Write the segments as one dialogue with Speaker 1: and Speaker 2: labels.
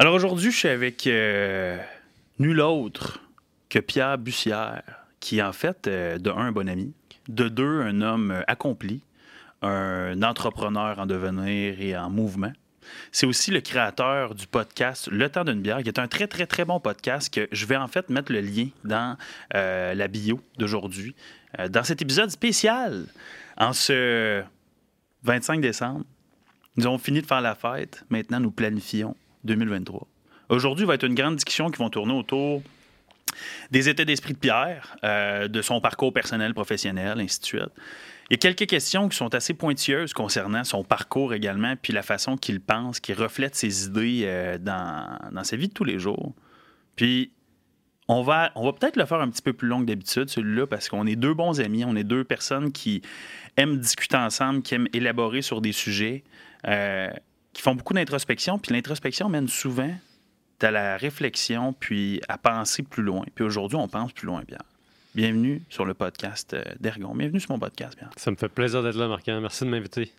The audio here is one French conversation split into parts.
Speaker 1: Alors aujourd'hui, je suis avec euh, nul autre que Pierre Bussière, qui est en fait, euh, de un, bon ami, de deux, un homme euh, accompli, un entrepreneur en devenir et en mouvement. C'est aussi le créateur du podcast Le temps d'une bière, qui est un très, très, très bon podcast que je vais en fait mettre le lien dans la bio d'aujourd'hui. Dans cet épisode spécial, en ce 25 décembre, nous avons fini de faire la fête. Maintenant, nous planifions 2023. Aujourd'hui va être une grande discussion qui va tourner autour des états d'esprit de Pierre, euh, de son parcours personnel, professionnel, ainsi de suite. Il y a quelques questions qui sont assez pointilleuses concernant son parcours également, puis la façon qu'il pense, qu'il reflète ses idées euh, dans, dans sa vie de tous les jours. Puis, on va, on va peut-être le faire un petit peu plus long que d'habitude, celui-là, parce qu'on est deux bons amis, on est deux personnes qui aiment discuter ensemble, qui aiment élaborer sur des sujets, euh, qui font beaucoup d'introspection. Puis l'introspection mène souvent à la réflexion, puis à penser plus loin. Puis aujourd'hui, on pense plus loin, Pierre. Bienvenue sur le podcast euh, d'Ergon. Bienvenue sur mon podcast, Pierre.
Speaker 2: Ça me fait plaisir d'être là, Marc. Merci de m'inviter.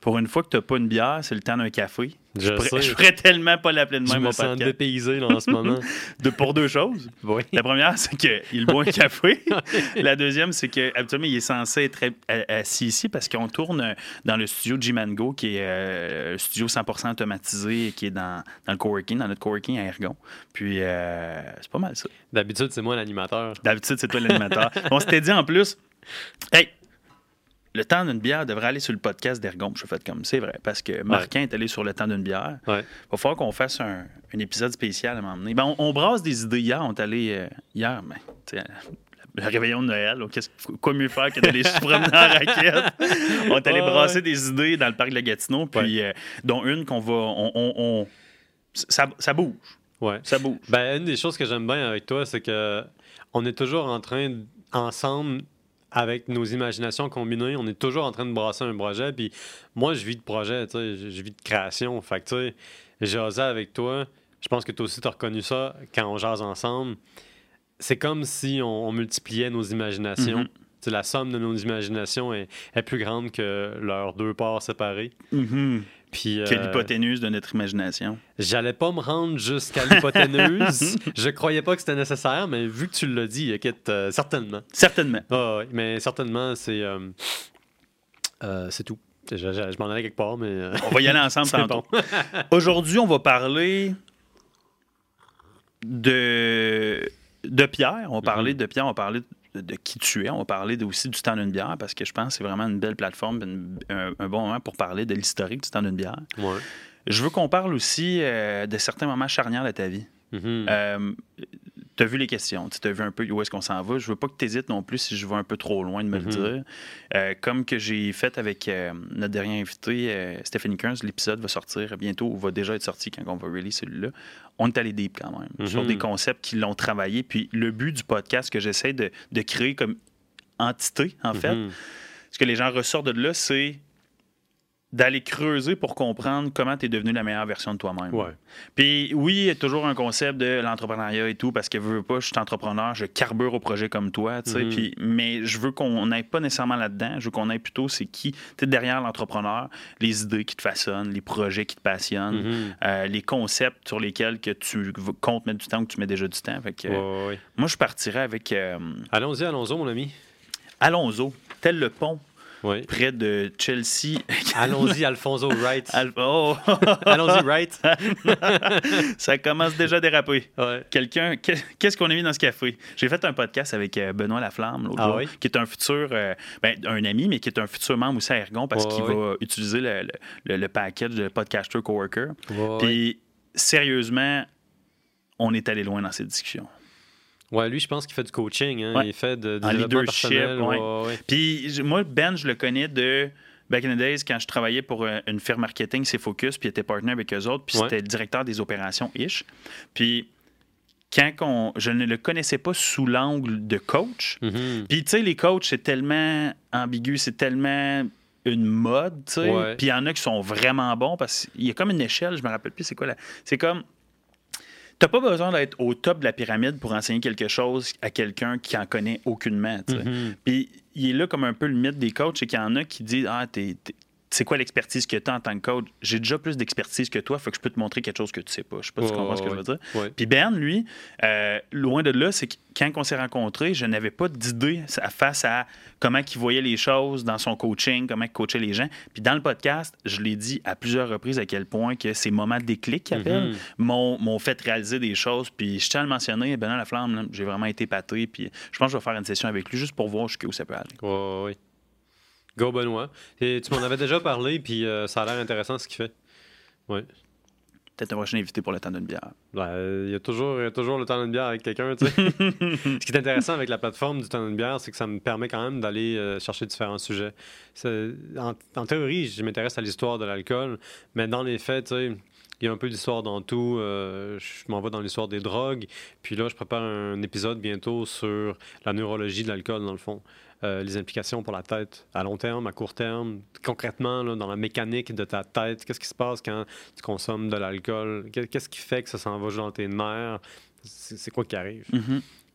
Speaker 1: Pour une fois que tu n'as pas une bière, c'est le temps d'un café.
Speaker 2: Je, sais.
Speaker 1: je ferais tellement pas l'appeler de
Speaker 2: Je
Speaker 1: même
Speaker 2: me sens dépaysé là, en ce moment.
Speaker 1: De, pour deux choses.
Speaker 2: oui.
Speaker 1: La première, c'est qu'il boit un café. La deuxième, c'est qu'habituellement, il est censé être assis ici parce qu'on tourne euh, dans le studio G-Mango, qui est euh, un studio 100% automatisé et qui est dans, dans le coworking, dans notre coworking à Ergon. Puis, euh, c'est pas mal ça.
Speaker 2: D'habitude, c'est moi l'animateur.
Speaker 1: D'habitude, c'est toi l'animateur. On s'était dit en plus, hey, le temps d'une bière devrait aller sur le podcast d'Ergon. Je fait comme c'est vrai, parce que Marquin est allé sur le temps d'une bière.
Speaker 2: Ouais.
Speaker 1: Il va falloir qu'on fasse un, un épisode spécial à un moment donné. Ben, on, on brasse des idées hier. On est allé euh, hier, mais sais, le réveillon de Noël. qu'est-ce- quoi mieux faire que d'aller se promener en raquette? On est allé brasser
Speaker 2: ouais.
Speaker 1: des idées dans le parc de la Gatineau, puis euh, dont une qu'on va. On, on- on- ça, ça bouge.
Speaker 2: Ouais.
Speaker 1: Ça bouge.
Speaker 2: Ben, une des choses que j'aime bien avec toi, c'est que on est toujours en train, ensemble, avec nos imaginations combinées, on est toujours en train de brasser un projet. Puis moi, je vis de projet, tu sais, je je vis de création. Fait que, tu sais, jaser avec toi, je pense que toi aussi, tu as reconnu ça quand on jase ensemble. C'est comme si on, on multipliait nos imaginations. Tu sais, La somme de nos imaginations est, est plus grande que leurs deux parts séparées.
Speaker 1: Mhm.
Speaker 2: Puis,
Speaker 1: Que
Speaker 2: euh,
Speaker 1: l'hypoténuse de notre imagination.
Speaker 2: J'allais pas me rendre jusqu'à l'hypoténuse. je croyais pas que c'était nécessaire, mais vu que tu l'as dit, euh, certainement.
Speaker 1: Certainement.
Speaker 2: Ouais, mais certainement, c'est euh, euh, c'est tout. Je, je- je m'en allais quelque part, mais.
Speaker 1: On va y aller ensemble tantôt.
Speaker 2: bon.
Speaker 1: Aujourd'hui, on va parler de, de Pierre. On va parler
Speaker 2: Mhm.
Speaker 1: de Pierre, on va parler de, de qui tu es. On va parler aussi du temps d'une bière parce que je pense que c'est vraiment une belle plateforme, une- un, un bon moment pour parler de l'historique du temps d'une bière.
Speaker 2: Ouais.
Speaker 1: Je veux qu'on parle aussi euh, de certains moments charnières de ta vie.
Speaker 2: Mhm.
Speaker 1: tu as vu les questions, tu as vu un peu où est-ce qu'on s'en va. Je veux pas que tu hésites non plus si je vais un peu trop loin de me le dire. Euh, comme que j'ai fait avec euh, notre dernier invité, euh, Stéphanie Kearns, l'épisode va sortir bientôt, ou va déjà être sorti quand on va release celui-là. On est allé deep quand même,
Speaker 2: Mhm.
Speaker 1: sur des concepts qui l'ont travaillé. Puis le but du podcast que j'essaie de, de créer comme entité, en fait, ce que les gens ressortent de là, c'est d'aller creuser pour comprendre comment tu es devenu la meilleure version de toi-même.
Speaker 2: Ouais.
Speaker 1: Puis oui, il y a toujours un concept de l'entrepreneuriat et tout, parce que veux, veux pas, je suis entrepreneur, je carbure au projet comme toi, tu sais.
Speaker 2: Mhm.
Speaker 1: Puis, mais je veux qu'on n'aille pas nécessairement là-dedans, je veux qu'on aille plutôt c'est qui, tu sais, derrière l'entrepreneur, les idées qui te façonnent, les projets qui te passionnent,
Speaker 2: Mhm.
Speaker 1: euh, les concepts sur lesquels que tu comptes mettre du temps ou que tu mets déjà du temps. Fait que,
Speaker 2: Ouais.
Speaker 1: Moi, je partirais avec euh,
Speaker 2: Allons-y, allons-y, mon ami.
Speaker 1: Alonso, tel le pont, Près de Chelsea.
Speaker 2: Allons-y, Alfonso Wright.
Speaker 1: Al- oh!
Speaker 2: Allons-y, Wright.
Speaker 1: Ça commence déjà à déraper.
Speaker 2: Ouais.
Speaker 1: Quelqu'un, qu'est- qu'est-ce qu'on a mis dans ce café? J'ai fait un podcast avec euh, Benoît Laflamme l'autre
Speaker 2: Ah
Speaker 1: jour,
Speaker 2: oui?
Speaker 1: qui est un futur, euh, ben, un ami, mais qui est un futur membre aussi à Ergon parce qu'il va utiliser le, le, le- le package de Podcaster Coworker.
Speaker 2: Ouais.
Speaker 1: Puis, sérieusement, on est allé loin dans cette discussion.
Speaker 2: Ouais, lui, je pense qu'il fait du coaching. Hein.
Speaker 1: Ouais.
Speaker 2: Il fait de, du
Speaker 1: En leadership, ouais.
Speaker 2: ouais.
Speaker 1: Puis, moi, Ben, je le connais de back in the days quand je travaillais pour euh, une firme marketing, c'est Focus, puis il était partenaire avec eux autres, puis c'était le directeur des opérations ish. Puis, quand on, je ne le connaissais pas sous l'angle de coach,
Speaker 2: Mhm.
Speaker 1: Puis, tu sais, les coachs, c'est tellement ambigu, c'est tellement une mode, tu sais. Puis, il y en a qui sont vraiment bons parce qu'il y a comme une échelle, je me rappelle plus c'est quoi la. C'est comme. T'as pas besoin d'être au top de la pyramide pour enseigner quelque chose à quelqu'un qui en connaît aucunement.
Speaker 2: Mhm.
Speaker 1: Puis, il est là comme un peu le mythe des coachs, c'est qu'il y en a qui disent Ah, t'es. C'est quoi l'expertise que tu as en tant que coach? J'ai déjà plus d'expertise que toi, faut que je peux te montrer quelque chose que tu sais pas. Je sais pas si tu
Speaker 2: Ouais,
Speaker 1: comprends ce que je veux dire.
Speaker 2: Ouais.
Speaker 1: Puis Ben, lui, euh, loin de là, c'est que quand on s'est rencontrés, je n'avais pas d'idée face à comment il voyait les choses dans son coaching, comment il coachait les gens. Puis dans le podcast, je l'ai dit à plusieurs reprises à quel point que ces moments de déclic qu'il appelle
Speaker 2: Mhm.
Speaker 1: m'ont fait réaliser des choses. Puis je tiens à le mentionner, Benoît Laflamme, j'ai vraiment été épaté. Puis je pense que je vais faire une session avec lui juste pour voir jusqu'où ça peut aller.
Speaker 2: Ouais. Go Benoît. Et tu m'en avais déjà parlé, puis euh, ça a l'air intéressant ce qu'il fait. Ouais.
Speaker 1: Peut-être un prochain invité pour le temps d'une bière.
Speaker 2: Ben, il y a toujours, il y a toujours le temps d'une bière avec quelqu'un, tu sais. Ce qui est intéressant avec la plateforme du temps d'une bière, c'est que ça me permet quand même d'aller euh, chercher différents sujets. En, en théorie, je m'intéresse à l'histoire de l'alcool, mais dans les faits, tu sais, il y a un peu d'histoire dans tout. Euh, je m'en vais dans l'histoire des drogues. Puis là, je prépare un épisode bientôt sur la neurologie de l'alcool, dans le fond. Euh, les implications pour la tête à long terme, à court terme, concrètement, là, dans la mécanique de ta tête, qu'est-ce qui se passe quand tu consommes de l'alcool? Qu'est- Qu'est-ce qui fait que ça s'en va dans tes nerfs? C'est quoi qui arrive?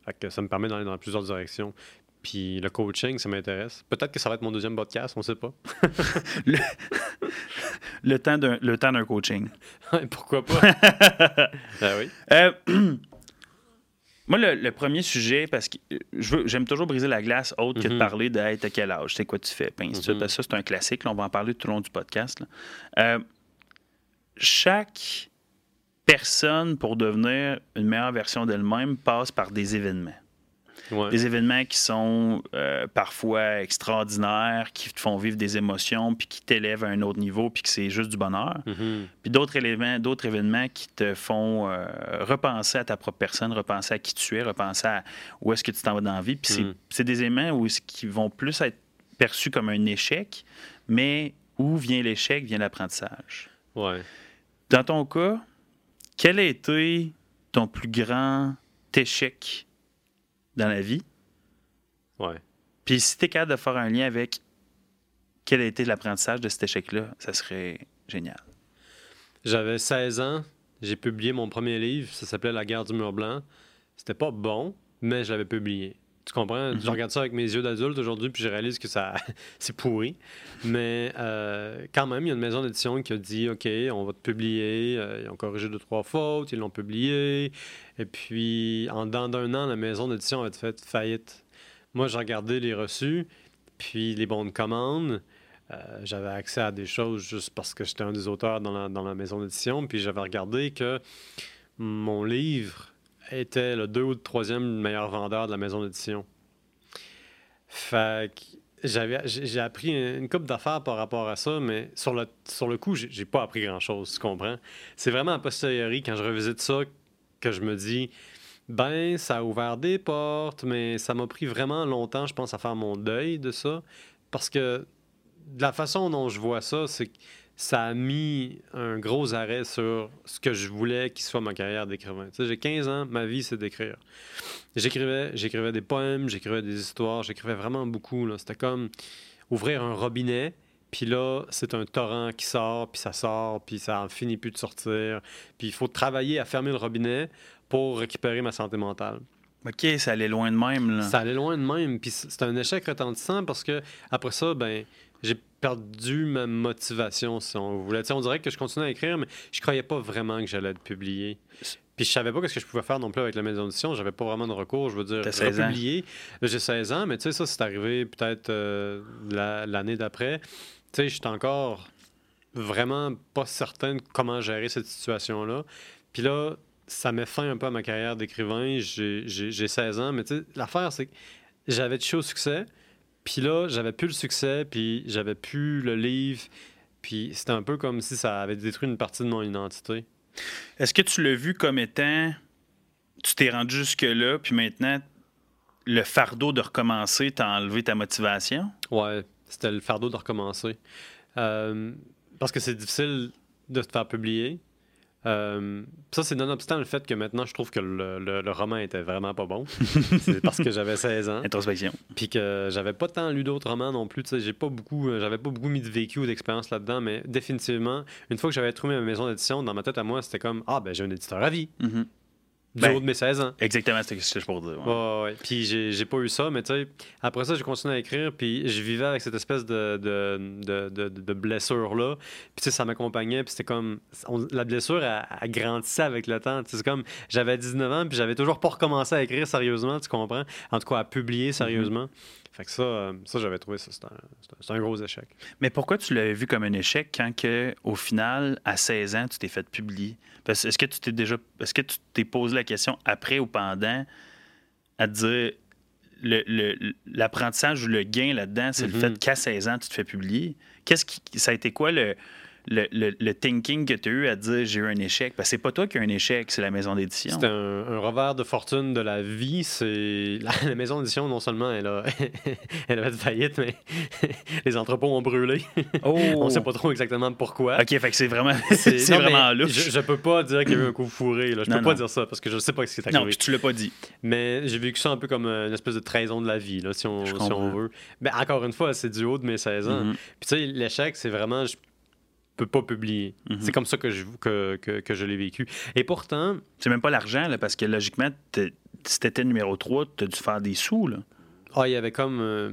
Speaker 2: Fait que ça me permet d'aller dans plusieurs directions. Puis le coaching, ça m'intéresse. Peut-être que ça va être mon deuxième podcast, on sait pas.
Speaker 1: Le temps d'un le temps d'un coaching.
Speaker 2: Pourquoi pas? ben oui.
Speaker 1: Euh, moi, le, le premier sujet, parce que euh, je veux- j'aime toujours briser la glace autre que de
Speaker 2: Mhm.
Speaker 1: parler de hey, t'as quel âge, c'est quoi tu fais,
Speaker 2: Mhm.
Speaker 1: parce que ça, c'est un classique, là, on va en parler tout au long du podcast. là. Euh, chaque personne, pour devenir une meilleure version d'elle-même, passe par des événements.
Speaker 2: Ouais.
Speaker 1: Des événements qui sont euh, parfois extraordinaires, qui te font vivre des émotions, puis qui t'élèvent à un autre niveau, puis que c'est juste du bonheur.
Speaker 2: Mhm.
Speaker 1: Puis d'autres éléments, d'autres événements qui te font euh, repenser à ta propre personne, repenser à qui tu es, repenser à où est-ce que tu t'en vas dans la vie. Puis c'est-
Speaker 2: Mm.
Speaker 1: c'est des éléments où, qui vont plus être perçus comme un échec, mais où vient l'échec, vient l'apprentissage.
Speaker 2: Ouais.
Speaker 1: Dans ton cas, quel a été ton plus grand échec dans la vie?
Speaker 2: Ouais.
Speaker 1: Puis si tu es capable de faire un lien avec quel a été l'apprentissage de cet échec-là, ça serait génial.
Speaker 2: J'avais 16 ans, j'ai publié mon premier livre, ça s'appelait La guerre du mur blanc. C'était pas bon, mais je l'avais publié. Tu comprends? Je
Speaker 1: Mhm.
Speaker 2: regarde ça avec mes yeux d'adulte aujourd'hui, puis je réalise que ça c'est pourri. Mais euh, quand même, il y a une maison d'édition qui a dit OK, on va te publier. Euh, ils ont corrigé deux, trois fautes, ils l'ont publié. Et puis, en dedans d'un an, la maison d'édition a fait faillite. Moi, j'ai regardé les reçus, puis les bons de commande. Euh, j'avais accès à des choses juste parce que j'étais un des auteurs dans la, dans la maison d'édition. Puis j'avais regardé que mon livre était le deux ou le troisième meilleur vendeur de la maison d'édition. Fait que j'avais, j'ai appris une coupe d'affaires par rapport à ça, mais sur le, sur le coup, j'ai pas appris grand-chose, tu comprends? C'est vraiment a posteriori, quand je revisite ça, que je me dis, ben, ça a ouvert des portes, mais ça m'a pris vraiment longtemps, je pense, à faire mon deuil de ça. Parce que de la façon dont je vois ça, c'est que ça a mis un gros arrêt sur ce que je voulais qu'il soit ma carrière d'écrivain. Tu sais, j'ai 15 ans, ma vie, c'est d'écrire. J'écrivais, j'écrivais des poèmes, j'écrivais des histoires, j'écrivais vraiment beaucoup. là. C'était comme ouvrir un robinet, puis là, c'est un torrent qui sort, puis ça sort, puis ça en finit plus de sortir. Puis il faut travailler à fermer le robinet pour récupérer ma santé mentale.
Speaker 1: OK, ça allait loin de même. Là.
Speaker 2: Ça allait loin de même. Puis c'est un échec retentissant parce que après ça, ben, j'ai perdu ma motivation, si on voulait. Tu sais, on dirait que je continuais à écrire, mais je croyais pas vraiment que j'allais être publié. Puis je savais pas ce que je pouvais faire non plus avec la maison d'édition. J'avais pas vraiment de recours. Je veux dire,
Speaker 1: T'as 16 ans.
Speaker 2: republier. J'ai 16 ans, mais tu sais, ça, c'est arrivé peut-être euh, la- l'année d'après. Tu sais, j'étais encore vraiment pas certain de comment gérer cette situation-là. Puis là, ça met fin un peu à ma carrière d'écrivain. J'ai 16 ans, mais tu sais, l'affaire, c'est que j'avais touché au succès. Puis là, j'avais plus le succès, puis j'avais plus le livre. Puis c'était un peu comme si ça avait détruit une partie de mon identité.
Speaker 1: Est-ce que tu l'as vu comme étant. Tu t'es rendu jusque-là, puis maintenant, le fardeau de recommencer t'a enlevé ta motivation?
Speaker 2: Ouais, c'était le fardeau de recommencer. Euh, parce que c'est difficile de te faire publier. Euh, ça, c'est nonobstant le fait que maintenant, je trouve que le, le- le roman était vraiment pas bon. c'est parce que j'avais 16 ans.
Speaker 1: Introspection.
Speaker 2: Puis que j'avais pas tant lu d'autres romans non plus. J'ai pas beaucoup, euh, j'avais pas beaucoup mis de vécu ou d'expérience là-dedans, mais définitivement, une fois que j'avais trouvé ma maison d'édition, dans ma tête à moi, c'était comme Ah, ben j'ai un éditeur à vie.
Speaker 1: Mhm.
Speaker 2: Du
Speaker 1: Ben,
Speaker 2: haut de mes 16 ans.
Speaker 1: Exactement, c'est ce que je pour dire. ouais.
Speaker 2: Ouais. Puis j'ai j'ai pas eu ça, mais tu sais, après ça, j'ai continué à écrire, puis je vivais avec cette espèce de, de, de, de, blessure-là. Puis tu sais, ça m'accompagnait, puis c'était comme. on- la blessure, elle, elle grandissait avec le temps. Tu sais, C'est comme. J'avais 19 ans, puis j'avais toujours pas recommencé à écrire sérieusement, tu comprends? En tout cas, à publier sérieusement. Fait que ça, euh, ça j'avais trouvé ça, c'était un, un- gros échec.
Speaker 1: Mais pourquoi tu l'avais vu comme un échec quand que, au final, à 16 ans, tu t'es fait publier? Parce est-ce que tu t'es déjà. Est-ce que tu t'es posé la question après ou pendant à te dire le- le- l'apprentissage ou le gain là-dedans, c'est le fait qu'à 16 ans, tu te fais publier? Qu'est-ce qui. Ça a été quoi le. Le, le- le thinking que tu as eu à dire j'ai eu un échec? Parce que c'est pas toi qui as eu un échec, c'est la maison d'édition.
Speaker 2: C'était un, un revers de fortune de la vie. C'est la, la maison d'édition, non seulement elle a, elle a fait faillite, mais les entrepôts ont brûlé.
Speaker 1: Oh!
Speaker 2: On sait pas trop exactement pourquoi.
Speaker 1: OK, fait que c'est vraiment,
Speaker 2: C'est
Speaker 1: c'est
Speaker 2: non,
Speaker 1: vraiment louche.
Speaker 2: Je, je peux pas dire qu'il y a eu un coup fourré. Là. Je
Speaker 1: Non,
Speaker 2: peux pas
Speaker 1: non.
Speaker 2: dire ça parce que je sais pas ce qui est
Speaker 1: Non,
Speaker 2: arrivé.
Speaker 1: puis tu l'as pas dit.
Speaker 2: Mais j'ai vécu ça un peu comme euh, une espèce de trahison de la vie, là, si, on, si on veut. Mais encore une fois, c'est du haut de mes 16 ans.
Speaker 1: Mhm.
Speaker 2: Puis tu sais, l'échec, c'est vraiment, je peux pas publier.
Speaker 1: Mhm.
Speaker 2: C'est comme ça que je, que, que, que je l'ai vécu. Et pourtant,
Speaker 1: C'est même pas l'argent, là, parce que logiquement, si t'étais numéro 3, t'as dû faire des sous, là.
Speaker 2: ah, il y avait comme euh,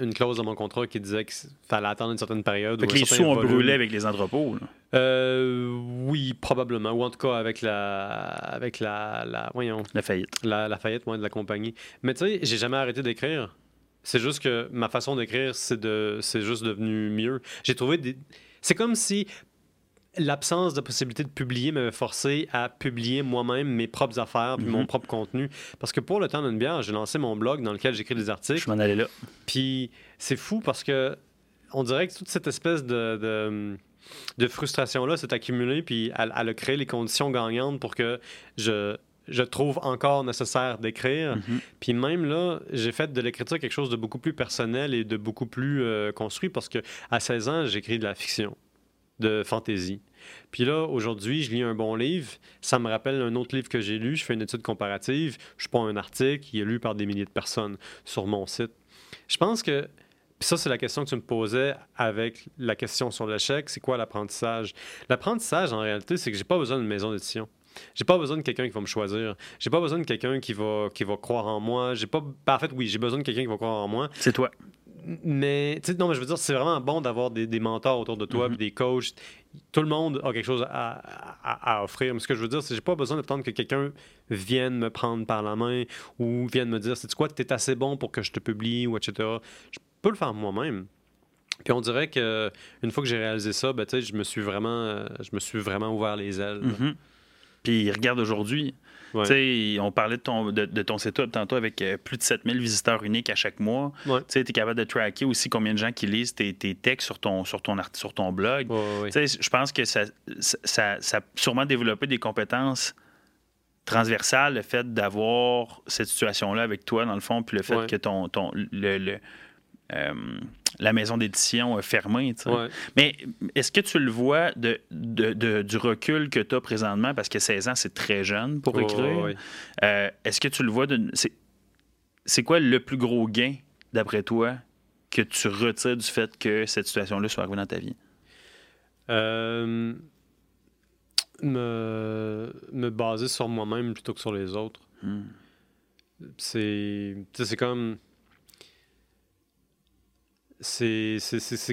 Speaker 2: une clause dans mon contrat qui disait qu'il fallait attendre une certaine période.
Speaker 1: Fait
Speaker 2: ou
Speaker 1: que
Speaker 2: un
Speaker 1: les
Speaker 2: certain
Speaker 1: sous ont brûlé avec les entrepôts, là.
Speaker 2: Euh, oui, probablement. Ou en tout cas avec la, avec la, la, voyons,
Speaker 1: La faillite.
Speaker 2: la, la faillite ouais, de la compagnie. Mais tu sais, j'ai jamais arrêté d'écrire. C'est juste que ma façon d'écrire, c'est de, c'est juste devenu mieux. J'ai trouvé des. C'est comme si l'absence de possibilité de publier m'avait forcé à publier moi-même mes propres affaires puis
Speaker 1: Mhm.
Speaker 2: mon propre contenu. Parce que pour le temps d'une bière, j'ai lancé mon blog dans lequel j'écris des articles.
Speaker 1: Je m'en allais là.
Speaker 2: Puis c'est fou parce que on dirait que toute cette espèce de, de, de frustration-là s'est accumulée, puis elle, elle a créé les conditions gagnantes pour que je, je trouve encore nécessaire d'écrire.
Speaker 1: Mhm.
Speaker 2: Puis même là, j'ai fait de l'écriture quelque chose de beaucoup plus personnel et de beaucoup plus euh, construit parce que à 16 ans, j'écris de la fiction, de fantaisie. Puis là, aujourd'hui, je lis un bon livre, ça me rappelle un autre livre que j'ai lu, je fais une étude comparative, je prends un article, il est lu par des milliers de personnes sur mon site. Je pense que, puis ça c'est la question que tu me posais avec la question sur l'échec, c'est quoi l'apprentissage? L'apprentissage, en réalité, c'est que j'ai pas besoin d'une maison d'édition. J'ai pas besoin de quelqu'un qui va me choisir. J'ai pas besoin de quelqu'un qui va, qui va croire en moi. J'ai pas... ben, en fait, oui, j'ai besoin de quelqu'un qui va croire en moi.
Speaker 1: C'est toi.
Speaker 2: Mais, tu sais, non, mais je veux dire, c'est vraiment bon d'avoir des, des mentors autour de toi, puis des coachs. Tout le monde a quelque chose à, à- à offrir. Mais ce que je veux dire, c'est que j'ai pas besoin d'attendre que quelqu'un vienne me prendre par la main ou vienne me dire, c'est quoi, t'es assez bon pour que je te publie, ou etc. Je peux le faire moi-même. Puis on dirait que une fois que j'ai réalisé ça, ben, tu sais, je me suis vraiment, euh, je me suis vraiment ouvert les ailes.
Speaker 1: Mhm. Puis regarde aujourd'hui.
Speaker 2: Ouais.
Speaker 1: On parlait de ton, de, de ton setup tantôt avec euh, plus de 7000 visiteurs uniques à chaque mois.
Speaker 2: Ouais.
Speaker 1: Tu es capable de tracker aussi combien de gens qui lisent tes, tes textes sur ton, sur, ton, art- sur ton blog.
Speaker 2: Ouais,
Speaker 1: je pense que ça, ça, ça, a sûrement développé des compétences transversales, le fait d'avoir cette situation-là avec toi, dans le fond, puis le fait que ton, ton, le, le, euh, la maison d'édition a fermé. tu sais.
Speaker 2: Ouais.
Speaker 1: Mais est-ce que tu le vois de, de- de- du recul que tu as présentement, parce que 16 ans, c'est très jeune pour écrire. Euh, est-ce que tu le vois de. C'est, c'est quoi le plus gros gain, d'après toi, que tu retires du fait que cette situation-là soit arrivée dans ta vie?
Speaker 2: Euh, me, me baser sur moi-même plutôt que sur les autres.
Speaker 1: Hmm.
Speaker 2: C'est. c'est comme. C'est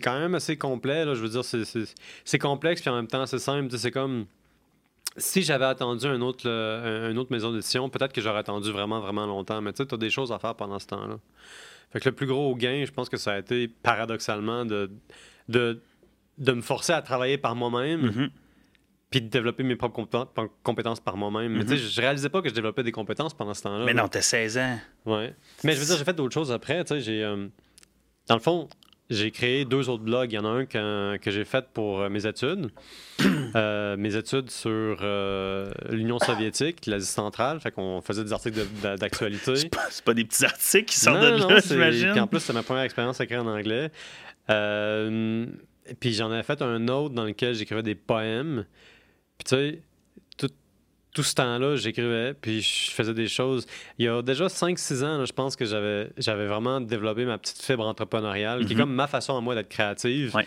Speaker 2: quand même assez complet, là. Je veux dire, c'est- complexe, puis en même temps, c'est simple. C'est comme. Si j'avais attendu un autre, un- une autre maison d'édition, peut-être que j'aurais attendu vraiment, vraiment longtemps. Mais tu sais, tu as des choses à faire pendant ce temps-là. Fait que le plus gros gain, je pense que ça a été paradoxalement de, de, de me forcer à travailler par moi-même
Speaker 1: Mhm.
Speaker 2: puis de développer mes propres compétences, compétences par moi-même. Mais tu sais, je réalisais pas que je développais des compétences pendant ce temps-là.
Speaker 1: Mais non, t'as 16 ans.
Speaker 2: Ouais. Mais je veux dire, j'ai fait d'autres choses après. Tu sais, j'ai. euh, dans le fond, j'ai créé deux autres blogs. Il y en a un que, que j'ai fait pour euh, mes études. Euh, mes études sur euh, l'Union soviétique, l'Asie centrale. Fait qu'on faisait des articles d'actualité.
Speaker 1: C'est pas, pas des petits articles qui sortent
Speaker 2: Non,
Speaker 1: de
Speaker 2: non,
Speaker 1: là, j'imagine.
Speaker 2: Puis en plus, c'est ma première expérience à écrire en anglais. Euh, puis j'en avais fait un autre dans lequel j'écrivais des poèmes. Puis tu sais, tout ce temps-là, j'écrivais, puis je faisais des choses. Il y a déjà 5-6 ans, là, je pense que j'avais j'avais vraiment développé ma petite fibre entrepreneuriale, qui est
Speaker 1: Mhm.
Speaker 2: comme ma façon à moi d'être créative.
Speaker 1: Ouais.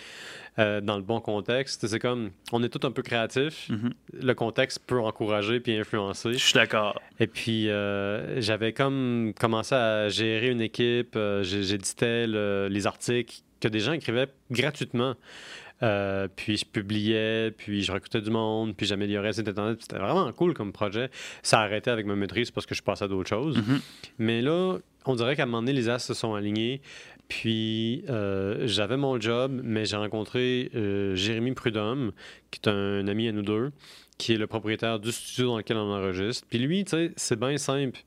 Speaker 2: euh, dans le bon contexte. C'est comme, on est tous un peu créatifs.
Speaker 1: Mhm.
Speaker 2: Le contexte peut encourager puis influencer.
Speaker 1: Je suis d'accord.
Speaker 2: Et puis, euh, j'avais comme commencé à gérer une équipe. euh, J'éditais le- les articles que des gens écrivaient gratuitement. Euh, puis je publiais, puis je recrutais du monde, puis j'améliorais cet internet. C'était vraiment cool comme projet. Ça a arrêté avec ma maîtrise parce que je passais à d'autres choses.
Speaker 1: Mhm.
Speaker 2: Mais là, on dirait qu'à un moment donné, les as se sont alignés. Puis euh, j'avais mon job, mais j'ai rencontré euh, Jérémy Prudhomme, qui est un ami à nous deux, qui est le propriétaire du studio dans lequel on enregistre. Puis lui, tu sais, c'est bien simple.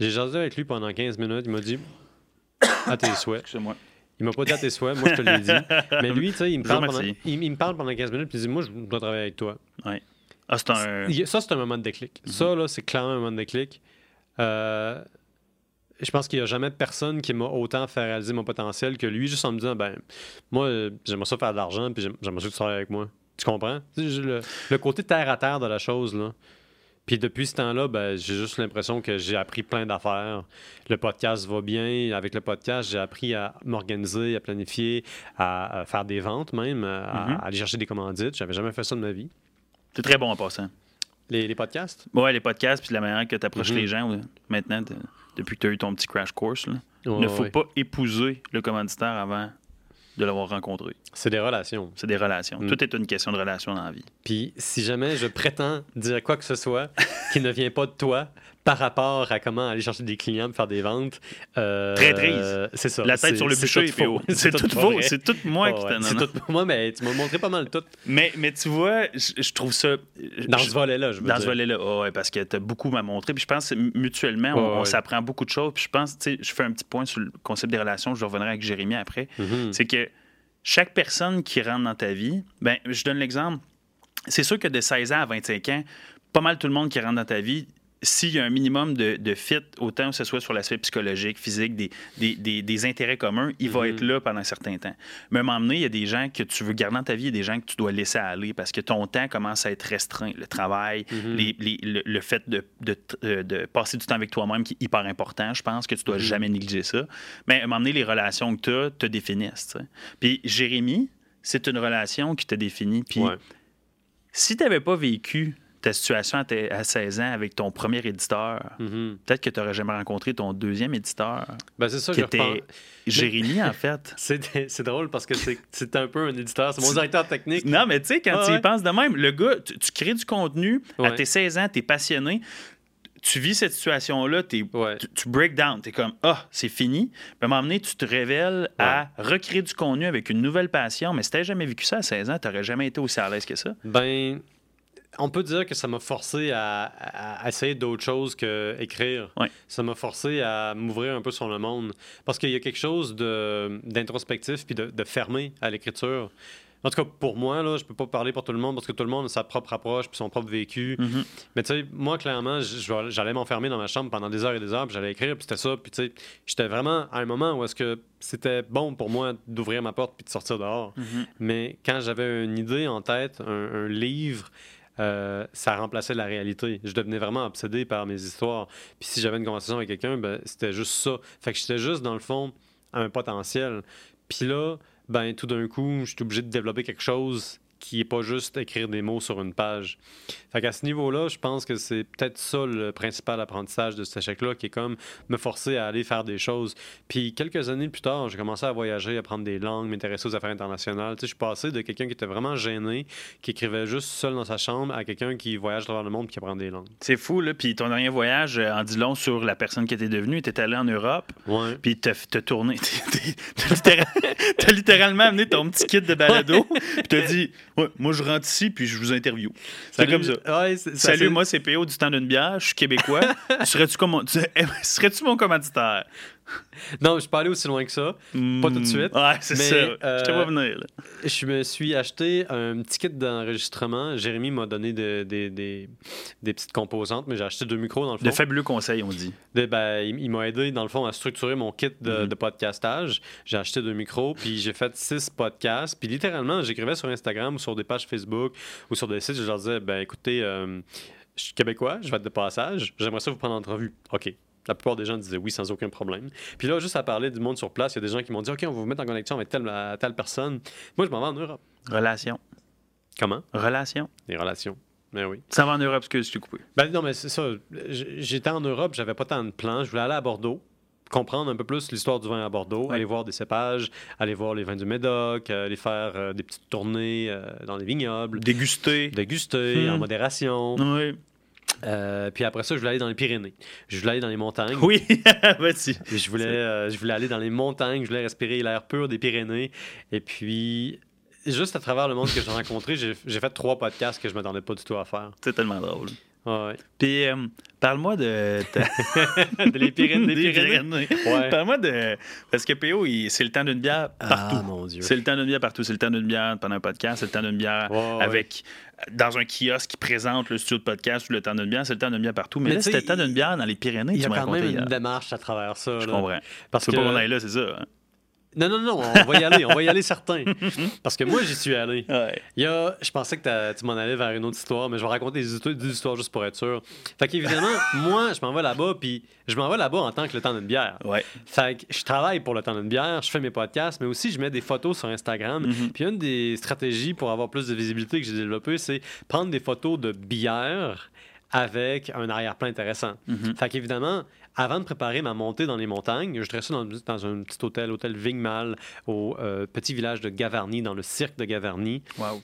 Speaker 2: J'ai jasé avec lui pendant 15 minutes. Il m'a dit à tes souhaits.
Speaker 1: Excuse-moi.
Speaker 2: Il m'a pas dit à tes souhaits, moi je te l'ai dit. Mais lui, tu sais, il, me parle pendant-
Speaker 1: merci.
Speaker 2: il, il me parle pendant 15 minutes, puis il dit Moi, je dois travailler avec toi.
Speaker 1: Ah, c'est un.
Speaker 2: Ça, c'est un moment de déclic. Ça, là, c'est clairement un moment de déclic. Euh, je pense qu'il n'y a jamais personne qui m'a autant fait réaliser mon potentiel que lui, juste en me disant ben, moi, j'aimerais ça faire de l'argent, puis j'aime- j'aimerais ça que tu travailles avec moi. Tu comprends? Le, le côté terre à terre de la chose, là. Puis depuis ce temps-là, ben, j'ai juste l'impression que j'ai appris plein d'affaires. Le podcast va bien. Avec le podcast, j'ai appris à m'organiser, à planifier, à, à faire des ventes même, à,
Speaker 1: Mhm.
Speaker 2: à aller chercher des commandites. J'avais jamais fait ça de ma vie.
Speaker 1: C'est très bon en passant.
Speaker 2: Les, les podcasts?
Speaker 1: Ouais, les podcasts, puis la manière que tu approches
Speaker 2: Mhm.
Speaker 1: les gens ouais, maintenant, de- depuis que tu as eu ton petit crash course. Là. Il ne faut
Speaker 2: ouais.
Speaker 1: pas épouser le commanditaire avant de l'avoir rencontré.
Speaker 2: C'est des relations.
Speaker 1: C'est des relations.
Speaker 2: Mm.
Speaker 1: Tout est une question de relation dans la vie.
Speaker 2: Puis si jamais je prétends dire quoi que ce soit qui ne vient pas de toi par rapport à comment aller chercher des clients pour faire des ventes, euh,
Speaker 1: Traîtrise.
Speaker 2: c'est ça.
Speaker 1: La tête sur le
Speaker 2: c'est
Speaker 1: bûcher,
Speaker 2: tout.
Speaker 1: C'est tout faux. C'est tout moi
Speaker 2: Ah
Speaker 1: qui
Speaker 2: ouais, c'est tout moi, mais tu m'as montré pas mal tout
Speaker 1: Mais, mais tu vois, je, je trouve ça.
Speaker 2: dans ce volet-là, je veux
Speaker 1: Dans
Speaker 2: dire.
Speaker 1: ce volet-là, ah ouais, parce que tu as beaucoup à montrer. Puis je pense que mutuellement, on,
Speaker 2: ouais.
Speaker 1: s'apprend beaucoup de choses. Puis je pense, tu sais, je fais un petit point sur le concept des relations, je reviendrai avec Jérémy après.
Speaker 2: Mhm.
Speaker 1: C'est que chaque personne qui rentre dans ta vie, ben, je donne l'exemple. C'est sûr que de 16 ans à 25 ans, pas mal tout le monde qui rentre dans ta vie, s'il y a un minimum de, de fit, autant que ce soit sur l'aspect psychologique, physique, des, des, des- des intérêts communs, il va
Speaker 2: Mhm.
Speaker 1: être là pendant un certain temps. Mais à un moment donné, il y a des gens que tu veux garder dans ta vie, il y a des gens que tu dois laisser aller parce que ton temps commence à être restreint. Le travail,
Speaker 2: Mhm.
Speaker 1: les- les- le, le fait de, de- euh, de passer du temps avec toi-même qui est hyper important, je pense que tu dois
Speaker 2: Mhm.
Speaker 1: jamais négliger ça. Mais à un moment donné, les relations que tu as te définissent. Puis Jérémy, c'est une relation qui te définit. Puis
Speaker 2: Ouais.
Speaker 1: si tu n'avais pas vécu ta situation à, tes- à 16 ans avec ton premier éditeur,
Speaker 2: Mhm.
Speaker 1: peut-être que tu n'aurais jamais rencontré ton deuxième éditeur,
Speaker 2: Ben, c'est ça
Speaker 1: qui
Speaker 2: que je
Speaker 1: était Jérémy, en fait.
Speaker 2: C'est c'est drôle parce que c'est c'est un peu un éditeur. C'est mon directeur technique.
Speaker 1: Non, mais tu sais, quand
Speaker 2: Ah
Speaker 1: tu y
Speaker 2: ouais.
Speaker 1: penses de même, le gars, tu, tu crées du contenu, à tes 16 ans, tu es passionné, tu vis cette situation-là, t'es-
Speaker 2: Ouais.
Speaker 1: tu, tu break down, tu es comme, ah, c'est fini. Puis à un moment donné, tu te révèles à recréer du contenu avec une nouvelle passion, mais si tu jamais vécu ça à 16 ans, tu n'aurais jamais été aussi à l'aise que ça.
Speaker 2: Ben, on peut dire que ça m'a forcé à, essayer d'autres choses que écrire.
Speaker 1: Ouais.
Speaker 2: Ça m'a forcé à m'ouvrir un peu sur le monde. Parce qu'il y a quelque chose d'introspectif puis de, de fermé à l'écriture. En tout cas, pour moi, là, je peux pas parler pour tout le monde parce que tout le monde a sa propre approche puis son propre vécu.
Speaker 1: Mhm.
Speaker 2: Mais tu sais, moi, clairement, j'allais m'enfermer dans ma chambre pendant des heures et des heures, puis j'allais écrire, puis c'était ça. Puis tu sais, j'étais vraiment à un moment où est-ce que c'était bon pour moi d'ouvrir ma porte puis de sortir dehors.
Speaker 1: Mhm.
Speaker 2: Mais quand j'avais une idée en tête, un, un livre, euh, ça remplaçait la réalité. Je devenais vraiment obsédé par mes histoires. Puis si j'avais une conversation avec quelqu'un, ben, c'était juste ça. Fait que j'étais juste, dans le fond, à un potentiel. Puis là, ben, tout d'un coup, je suis obligé de développer quelque chose qui n'est pas juste écrire des mots sur une page. Fait qu'à ce niveau-là, je pense que c'est peut-être ça le principal apprentissage de cet échec-là, qui est comme me forcer à aller faire des choses. Puis quelques années plus tard, j'ai commencé à voyager, à prendre des langues, m'intéresser aux affaires internationales. Tu sais, je suis passé de quelqu'un qui était vraiment gêné, qui écrivait juste seul dans sa chambre, à quelqu'un qui voyage à travers le monde et qui apprend des langues.
Speaker 1: C'est fou, là. Puis ton dernier voyage euh, en dit long sur la personne que tu es devenue. Tu es allé en Europe,
Speaker 2: Ouais.
Speaker 1: puis t'as tourné. t'es- t'es- T'as littéral- littéralement amené ton petit kit de balado, puis t'as dit ouais, Moi, je rentre ici, puis je vous interview. C'est comme ça.
Speaker 2: Ouais,
Speaker 1: Salut,
Speaker 2: assez-
Speaker 1: moi, c'est PO du temps d'une bière, je suis québécois. Serais-tu serais-tu mon commanditaire?
Speaker 2: Non, je suis pas allé aussi loin que ça. Pas tout de suite.
Speaker 1: Ouais, c'est ça.
Speaker 2: euh,
Speaker 1: Je te vois venir. là.
Speaker 2: Je me suis acheté un petit kit d'enregistrement. Jérémy m'a donné de- des- petites composantes, mais j'ai acheté deux micros dans le fond.
Speaker 1: De fabuleux conseils, on dit.
Speaker 2: Ben, il il m'a aidé, dans le fond, à structurer mon kit de,
Speaker 1: Mhm.
Speaker 2: de podcastage. J'ai acheté deux micros, puis j'ai fait six podcasts. Puis littéralement, j'écrivais sur Instagram ou sur des pages Facebook ou sur des sites. Je leur disais, ben écoutez, euh, je suis québécois, je vais être de passage. J'aimerais ça vous prendre en entrevue. OK. La plupart des gens disaient oui sans aucun problème. Puis là, juste à parler du monde sur place, il y a des gens qui m'ont dit OK, on va vous mettre en connexion avec telle, telle personne. Moi, je m'en vais en Europe.
Speaker 1: Relation.
Speaker 2: Comment?
Speaker 1: Relation.
Speaker 2: Les relations. Mais oui.
Speaker 1: Ça va en Europe, je suis coupé.
Speaker 2: Ben non, mais c'est ça. J'étais en Europe, j'avais pas tant de plans. Je voulais aller à Bordeaux comprendre un peu plus l'histoire du vin à Bordeaux, aller voir des cépages, aller voir les vins du Médoc, euh, aller faire euh, des petites tournées euh, dans les vignobles.
Speaker 1: Déguster.
Speaker 2: Déguster, en hmm. modération.
Speaker 1: Oui.
Speaker 2: Puis après ça, je voulais aller dans les Pyrénées. Je voulais aller dans les montagnes.
Speaker 1: Oui, vas-y.
Speaker 2: je voulais, je voulais aller dans les montagnes, je voulais respirer l'air pur des Pyrénées. Et puis, juste à travers le monde que j'ai rencontré, j'ai fait trois podcasts que je ne m'attendais pas du tout à faire.
Speaker 1: C'est tellement drôle.
Speaker 2: Ouais.
Speaker 1: Puis, euh, parle-moi de.
Speaker 2: de les Pyrénées.
Speaker 1: Parle-moi de. Parce que PO, c'est le temps d'une bière ah, partout.
Speaker 2: Ah, mon Dieu.
Speaker 1: C'est le temps d'une bière partout. C'est le temps d'une bière pendant un podcast. C'est le temps d'une bière avec. Dans un kiosque qui présente le studio de podcast ou le temps d'une bière, c'est le temps d'une bière partout. Mais, là, c'était le temps d'une bière dans les Pyrénées.
Speaker 2: Il y a quand même une démarche à travers ça.
Speaker 1: Je comprends. Parce que. pas qu'on là, c'est ça. Hein.
Speaker 2: Non, non, non, on va y aller, on va y aller certain. Parce que moi, j'y suis allé. Il y a, je pensais que tu m'en allais vers une autre histoire, mais je vais raconter des histoires, juste pour être sûr. Fait qu'évidemment, moi, je m'en vais là-bas, puis je m'en vais là-bas en tant que le temps d'une bière.
Speaker 1: Ouais.
Speaker 2: Fait que je travaille pour le temps d'une bière, je fais mes podcasts, mais aussi je mets des photos sur Instagram. Mm-hmm. Puis une des stratégies pour avoir plus de visibilité que j'ai développées, c'est prendre des photos de bière avec un arrière-plan intéressant. Mm-hmm. Fait qu'évidemment, avant de préparer ma montée dans les montagnes, je dressais dans, dans un petit hôtel, hôtel Vigmal, au euh, petit village de Gavarnie, dans le cirque de Gavarnie.
Speaker 1: Wow.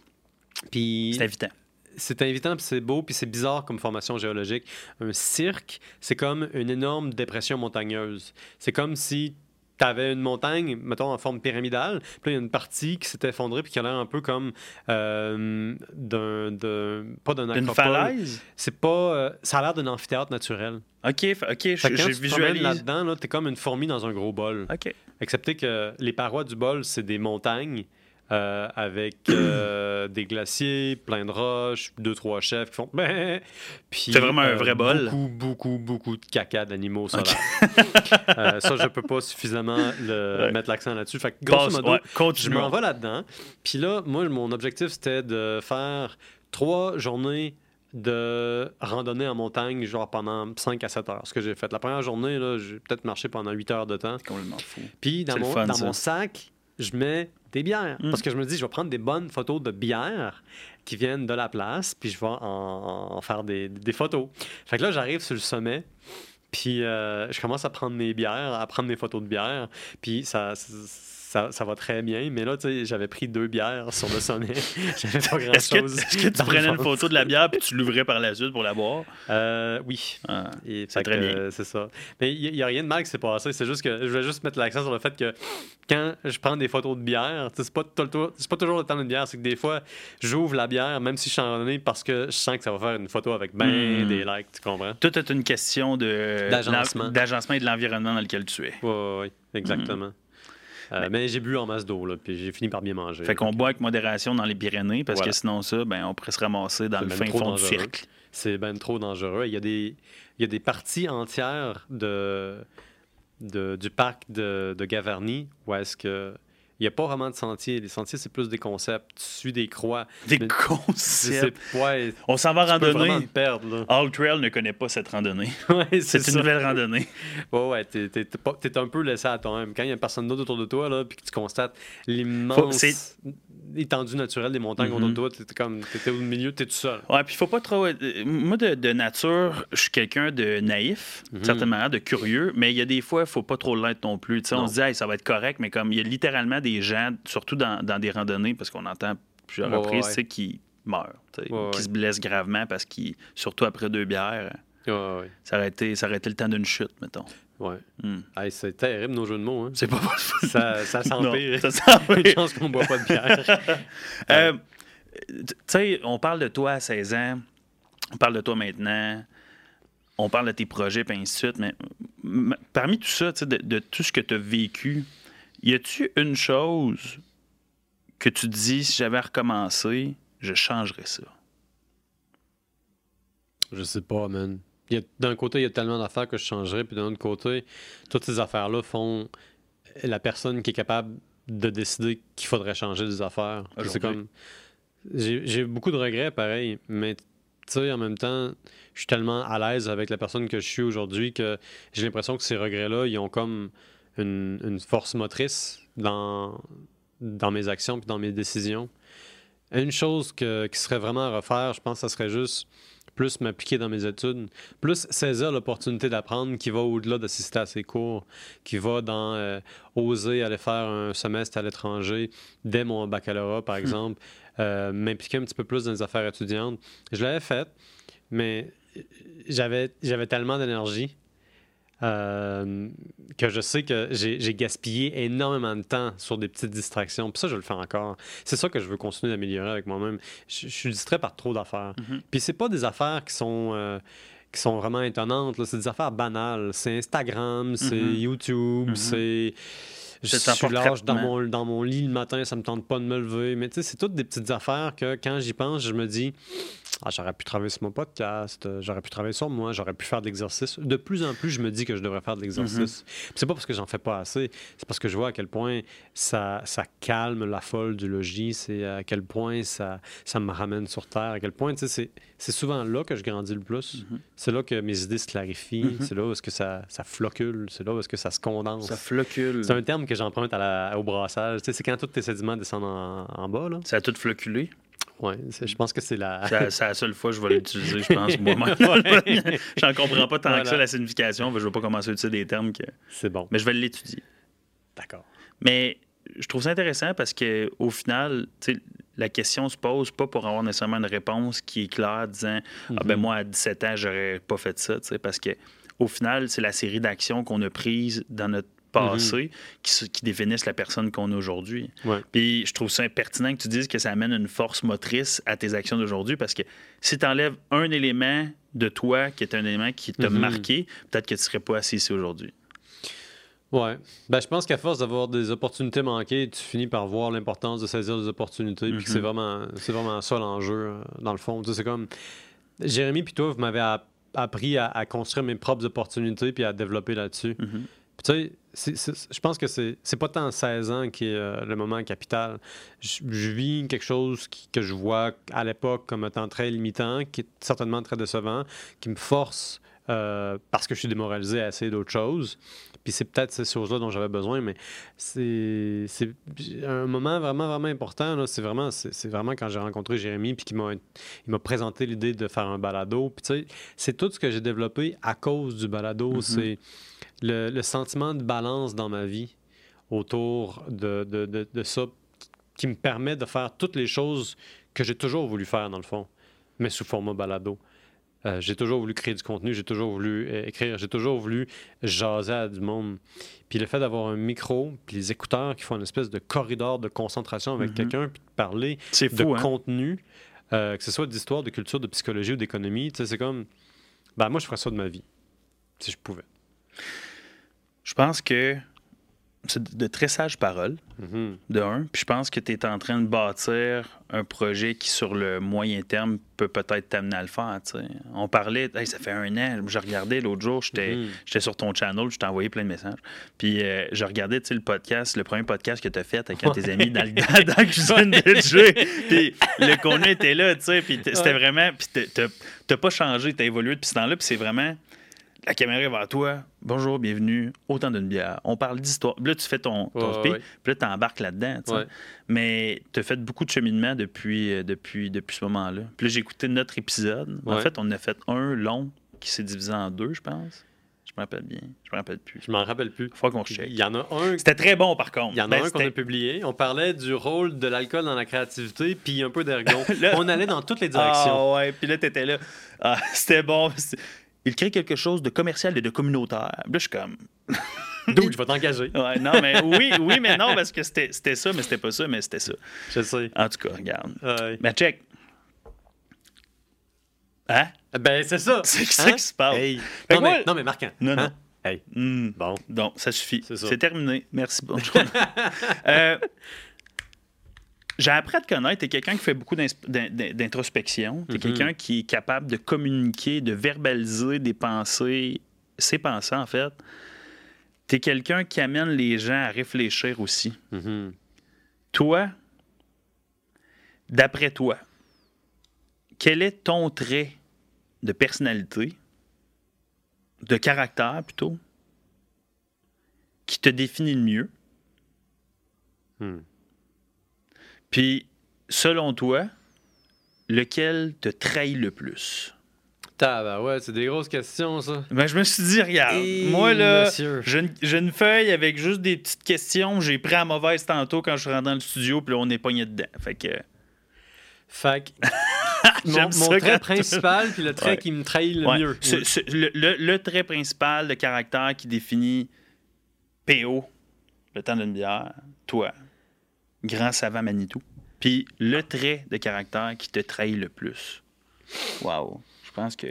Speaker 2: Puis.
Speaker 1: C'est invitant.
Speaker 2: C'est invitant, puis c'est beau, puis c'est bizarre comme formation géologique. Un cirque, c'est comme une énorme dépression montagneuse. C'est comme si tu avais une montagne, mettons, en forme pyramidale. Puis là, il y a une partie qui s'est effondrée puis qui a l'air un peu comme euh, d'un, Pas d'un
Speaker 1: Une falaise?
Speaker 2: C'est pas... Euh, ça a l'air d'un amphithéâtre naturel.
Speaker 1: OK, OK, je, visualise.
Speaker 2: là-dedans, là, t'es comme une fourmi dans un gros bol.
Speaker 1: OK.
Speaker 2: Excepté que les parois du bol, c'est des montagnes euh, avec euh, des glaciers, plein de roches, deux, trois chefs qui font. Ben,
Speaker 1: c'est vraiment un vrai bol.
Speaker 2: Beaucoup, beaucoup, beaucoup de caca d'animaux ça, je peux pas suffisamment mettre l'accent là-dessus. Fait que, grosso modo, je m'en vais là-dedans. Puis là, moi, mon objectif, c'était de faire trois journées de randonnée en montagne, genre pendant 5 à 7 heures. Ce que j'ai fait. La première journée, j'ai peut-être marché pendant 8 heures de temps.
Speaker 1: C'est complètement fou.
Speaker 2: Puis dans, mon, dans mon sac, je mets des bières. Mm. Parce que je me dis, je vais prendre des bonnes photos de bières qui viennent de la place, puis je vais en, faire des, des, photos. Fait que là, j'arrive sur le sommet, puis euh, je commence à prendre mes bières, à prendre mes photos de bières, puis ça ça, va très bien. Mais là, tu sais, j'avais pris deux bières sur le sommet. j'avais pas grand-chose.
Speaker 1: Est-ce que, tu prenais une photo de la bière puis tu l'ouvrais par la suite pour la boire?
Speaker 2: Euh, oui.
Speaker 1: Ah, c'est très bien.
Speaker 2: c'est ça. Mais il n'y a, rien de mal qui s'est passé. C'est juste que je voulais juste mettre l'accent sur le fait que quand je prends des photos de bière, c'est pas, pas toujours le temps d'une bière. C'est que des fois, j'ouvre la bière, même si je suis en randonnée, parce que je sens que ça va faire une photo avec ben hmm. des likes. Tu comprends?
Speaker 1: Tout est une question d'agencement et de l'environnement dans lequel tu es.
Speaker 2: Oui, oui, exactement. Euh, mais j'ai bu en masse d'eau, puis j'ai fini par bien manger.
Speaker 1: Fait qu'on boit avec modération dans les Pyrénées, parce que sinon, ça, ben, on pourrait se ramasser dans le fin fond du cirque.
Speaker 2: C'est ben trop dangereux. Il y a des, il y a des parties entières de, de du parc de, de Gavarnie où est-ce que n'y a pas vraiment de sentiers. Les sentiers, c'est plus des concepts. Tu suis des croix.
Speaker 1: Des concepts.
Speaker 2: Ouais,
Speaker 1: On s'en va randonner.
Speaker 2: Perdre,
Speaker 1: All Trail ne connaît pas cette randonnée.
Speaker 2: ouais,
Speaker 1: c'est une nouvelle randonnée.
Speaker 2: Ouais, ouais. T'es es, un peu laissé à toi-même. Quand il n'y a personne d'autre autour de toi, là, puis que tu constates l'immense étendue naturelle des montagnes autour de mm-hmm. toi, t'es comme t'étais au milieu, t'es tout seul.
Speaker 1: Ouais, puis il faut pas trop. Euh, moi, de, nature, je suis quelqu'un de naïf, mm-hmm. certainement, de curieux, mais il y a des fois, il faut pas trop l'être non plus. On se dit, ça va être correct, mais comme il y a littéralement des gens, surtout dans, dans des randonnées, parce qu'on entend plusieurs reprises, qui meurent, qui se blessent gravement parce qu'ils, surtout après deux bières, ça, aurait été, ça aurait été le temps d'une chute, mettons.
Speaker 2: Ouais. Hmm. c'est terrible nos jeux de mots. Hein.
Speaker 1: C'est pas
Speaker 2: Ça, ça s'empire.
Speaker 1: ça s'empire.
Speaker 2: Une chance qu'on boit pas de bière.
Speaker 1: euh, tu sais, on parle de toi à 16 ans, on parle de toi maintenant, on parle de tes projets, et ainsi de suite, mais parmi tout ça, de, de tout ce que tu as vécu, y a-tu une chose que tu dis, si j'avais recommencé, je changerais ça?
Speaker 2: Je sais pas, man d'un côté, il y a tellement d'affaires que je changerais, puis d'un autre côté, toutes ces affaires-là font la personne qui est capable de décider qu'il faudrait changer des affaires. C'est comme. J'ai beaucoup de regrets, pareil, mais tu sais, en même temps, je suis tellement à l'aise avec la personne que je suis aujourd'hui que j'ai l'impression que ces regrets-là, ils ont comme une, une force motrice dans, dans mes actions puis dans mes décisions. Une chose que, qui serait vraiment à refaire, je pense que ça serait juste plus m'appliquer dans mes études, plus saisir l'opportunité d'apprendre qui va au-delà d'assister à ces cours, qui va dans euh, oser aller faire un semestre à l'étranger dès mon baccalauréat, par exemple, euh, m'impliquer un petit peu plus dans les affaires étudiantes. Je l'avais fait, mais j'avais, j'avais tellement d'énergie euh, que je sais que j'ai gaspillé énormément de temps sur des petites distractions. Puis ça, je le fais encore. C'est ça que je veux continuer d'améliorer avec moi-même. Je, suis distrait par trop d'affaires.
Speaker 1: Mhm.
Speaker 2: Puis c'est pas des affaires qui sont. euh, qui sont vraiment étonnantes. C'est des affaires banales. C'est Instagram, c'est
Speaker 1: Mhm.
Speaker 2: YouTube,
Speaker 1: Mhm.
Speaker 2: c'est... Je suis lâche dans mon, dans mon lit le matin, ça me tente pas de me lever. Mais tu sais, c'est toutes des petites affaires que quand j'y pense, je me dis ah, j'aurais pu travailler sur mon podcast, euh, j'aurais pu travailler sur moi, j'aurais pu faire de l'exercice. De plus en plus, je me dis que je devrais faire de l'exercice. Puis C'est pas parce que j'en fais pas assez, c'est parce que je vois à quel point ça, ça calme la folle du logis, c'est à quel point ça, ça me ramène sur terre, à quel point, tu sais, c'est- souvent là que je grandis le plus.
Speaker 1: Mhm.
Speaker 2: C'est là que mes idées se clarifient,
Speaker 1: Mhm.
Speaker 2: c'est là où est-ce que ça, ça flocule, c'est là où est-ce que ça se condense.
Speaker 1: Ça flocule.
Speaker 2: C'est un terme que j'emprunte à la- au brassage. Tu sais, c'est quand tous tes sédiments descendent en, en bas, là.
Speaker 1: Ça a tout floculé.
Speaker 2: C'est- je pense que c'est la...
Speaker 1: C'est la seule fois que je vais l'utiliser, je pense, moi-même. J'en comprends pas tant
Speaker 2: Voilà.
Speaker 1: que ça, la signification. mais Je vais pas commencer à utiliser des termes que...
Speaker 2: c'est bon.
Speaker 1: Mais je vais l'étudier.
Speaker 2: D'accord.
Speaker 1: Mais je trouve ça intéressant parce que au final, la question se pose pas pour avoir nécessairement une réponse qui est claire disant Ah ben
Speaker 2: Mhm.
Speaker 1: moi, à 17 ans, j'aurais pas fait ça, parce que au final, c'est la série d'actions qu'on a prises dans notre passé qui, se- qui définissent la personne qu'on est aujourd'hui.
Speaker 2: Ouais.
Speaker 1: Puis je trouve ça pertinent que tu dises que ça amène une force motrice à tes actions d'aujourd'hui parce que si tu enlèves un élément de toi qui est un élément qui t'a
Speaker 2: Mhm.
Speaker 1: marqué, peut-être que tu serais pas assis ici aujourd'hui.
Speaker 2: Ouais. Ben, je pense qu'à force d'avoir des opportunités manquées, tu finis par voir l'importance de saisir des opportunités. Puis que
Speaker 1: Mhm.
Speaker 2: c'est vraiment, c'est vraiment ça l'enjeu, euh, dans le fond. Tu sais, c'est comme. Jérémy, puis toi, vous m'avez app- appris à, à construire mes propres opportunités puis à développer là-dessus. Puis tu sais, je pense que c'est pas tant 16 ans qui est euh, le moment capital. Je, vis quelque chose que je vois à l'époque comme étant très limitant, qui est certainement très décevant, qui me force, euh, parce que je suis démoralisé, à essayer d'autres choses. Puis c'est peut-être ces choses-là dont j'avais besoin, mais c'est un moment vraiment, vraiment important. C'est vraiment, vraiment quand j'ai rencontré Jérémy, puis qu'il m'a présenté l'idée de faire un balado. Puis tu sais, c'est tout ce que j'ai développé à cause du balado.
Speaker 1: Mhm.
Speaker 2: C'est le, le sentiment de balance dans ma vie autour de, de, de- de ça qui me permet de faire toutes les choses que j'ai toujours voulu faire, dans le fond, mais sous format balado. Euh, j'ai toujours voulu créer du contenu, j'ai toujours voulu euh, écrire, j'ai toujours voulu jaser à du monde. Puis le fait d'avoir un micro, puis les écouteurs qui font une espèce de corridor de concentration avec
Speaker 1: Mhm.
Speaker 2: quelqu'un, puis de parler
Speaker 1: C'est
Speaker 2: de
Speaker 1: fou, hein?
Speaker 2: contenu, euh, que ce soit d'histoire, de culture, de psychologie ou d'économie, tu sais, c'est comme, ben moi je ferais ça de ma vie, si je pouvais.
Speaker 1: Je pense que c'est de très sages paroles,
Speaker 2: Mhm.
Speaker 1: de un. Puis je pense que tu es en train de bâtir un projet qui, sur le moyen terme, peut peut-être t'amener à le faire. On parlait, Hey, ça fait un an, je regardais l'autre jour, j'étais
Speaker 2: Mhm.
Speaker 1: j'étais sur ton channel, je t'ai envoyé plein de messages. Puis euh, je regardais le podcast, le premier podcast que tu as fait avec de tes amis dans, le, dans, dans la cuisine de Jay. Puis le contenu était là, tu sais. Puis c'était
Speaker 2: Ouais.
Speaker 1: vraiment. Puis t'as pas changé, t'as évolué depuis ce temps-là. Puis c'est vraiment. La caméra est vers toi. Bonjour, bienvenue. Autant d'une bière. On parle d'histoire. Là, tu fais ton, ton
Speaker 2: Ouais,
Speaker 1: speak.
Speaker 2: ouais.
Speaker 1: Puis là, tu embarques là-dedans.
Speaker 2: Ouais.
Speaker 1: Mais tu as fait beaucoup de cheminement depuis, euh, depuis, depuis ce moment-là. Puis là, j'ai écouté notre épisode. En fait, on a fait un long qui s'est divisé en deux, je pense. Je me rappelle bien. Je me rappelle plus.
Speaker 2: Je m'en rappelle plus.
Speaker 1: Faut qu'on recheck.
Speaker 2: Il y en a un
Speaker 1: C'était très bon, par contre.
Speaker 2: Il y en a
Speaker 1: Ben,
Speaker 2: un qu'on a publié. On parlait du rôle de l'alcool dans la créativité, puis un peu d'ergon.
Speaker 1: Là-
Speaker 2: On allait dans toutes les directions.
Speaker 1: Ah ouais, puis là, t'étais là. Ah, c'était bon. Il crée quelque chose de commercial et de communautaire. Là, je suis comme.
Speaker 2: D'où je vais t'engager.
Speaker 1: Ouais, non, mais oui, oui, mais non, parce que c'était ça, mais c'était pas ça, mais c'était ça.
Speaker 2: Je sais.
Speaker 1: En tout cas, regarde.
Speaker 2: Ouais.
Speaker 1: Mais check. Hein?
Speaker 2: Ben, c'est ça.
Speaker 1: C'est ça qui se passe.
Speaker 2: Hey. Non, mais, non, mais marquant.
Speaker 1: Non, non.
Speaker 2: Hein? Hey.
Speaker 1: Hmm.
Speaker 2: Bon.
Speaker 1: Donc, ça suffit.
Speaker 2: C'est
Speaker 1: terminé. Merci. Bonjour. Euh, J'ai appris à te connaître. Tu es quelqu'un qui fait beaucoup d'introspection. Tu es
Speaker 2: Mhm.
Speaker 1: quelqu'un qui est capable de communiquer, de verbaliser des pensées, ses pensées, en fait. Tu es quelqu'un qui amène les gens à réfléchir aussi.
Speaker 2: Mhm.
Speaker 1: Toi, d'après toi, quel est ton trait de personnalité, de caractère plutôt, qui te définit le mieux?
Speaker 2: Hmm.
Speaker 1: Puis, selon toi, lequel te trahit le plus?
Speaker 2: ouais, c'est des grosses questions, ça.
Speaker 1: Ben, je me suis dit, regarde,
Speaker 2: Et
Speaker 1: moi, là, j'ai une, feuille avec juste des petites questions. J'ai pris à mauvaise tantôt quand je suis rentré dans le studio, puis là, on est pogné dedans. Fait que.
Speaker 2: Fait que mon, trait principal, puis le trait
Speaker 1: Ouais.
Speaker 2: qui me trahit le
Speaker 1: Ouais.
Speaker 2: mieux.
Speaker 1: Le trait principal de caractère qui définit PO, le temps d'une bière, toi, grand savant Manitou. Puis le trait de caractère qui te trahit le plus. Wow. Je pense que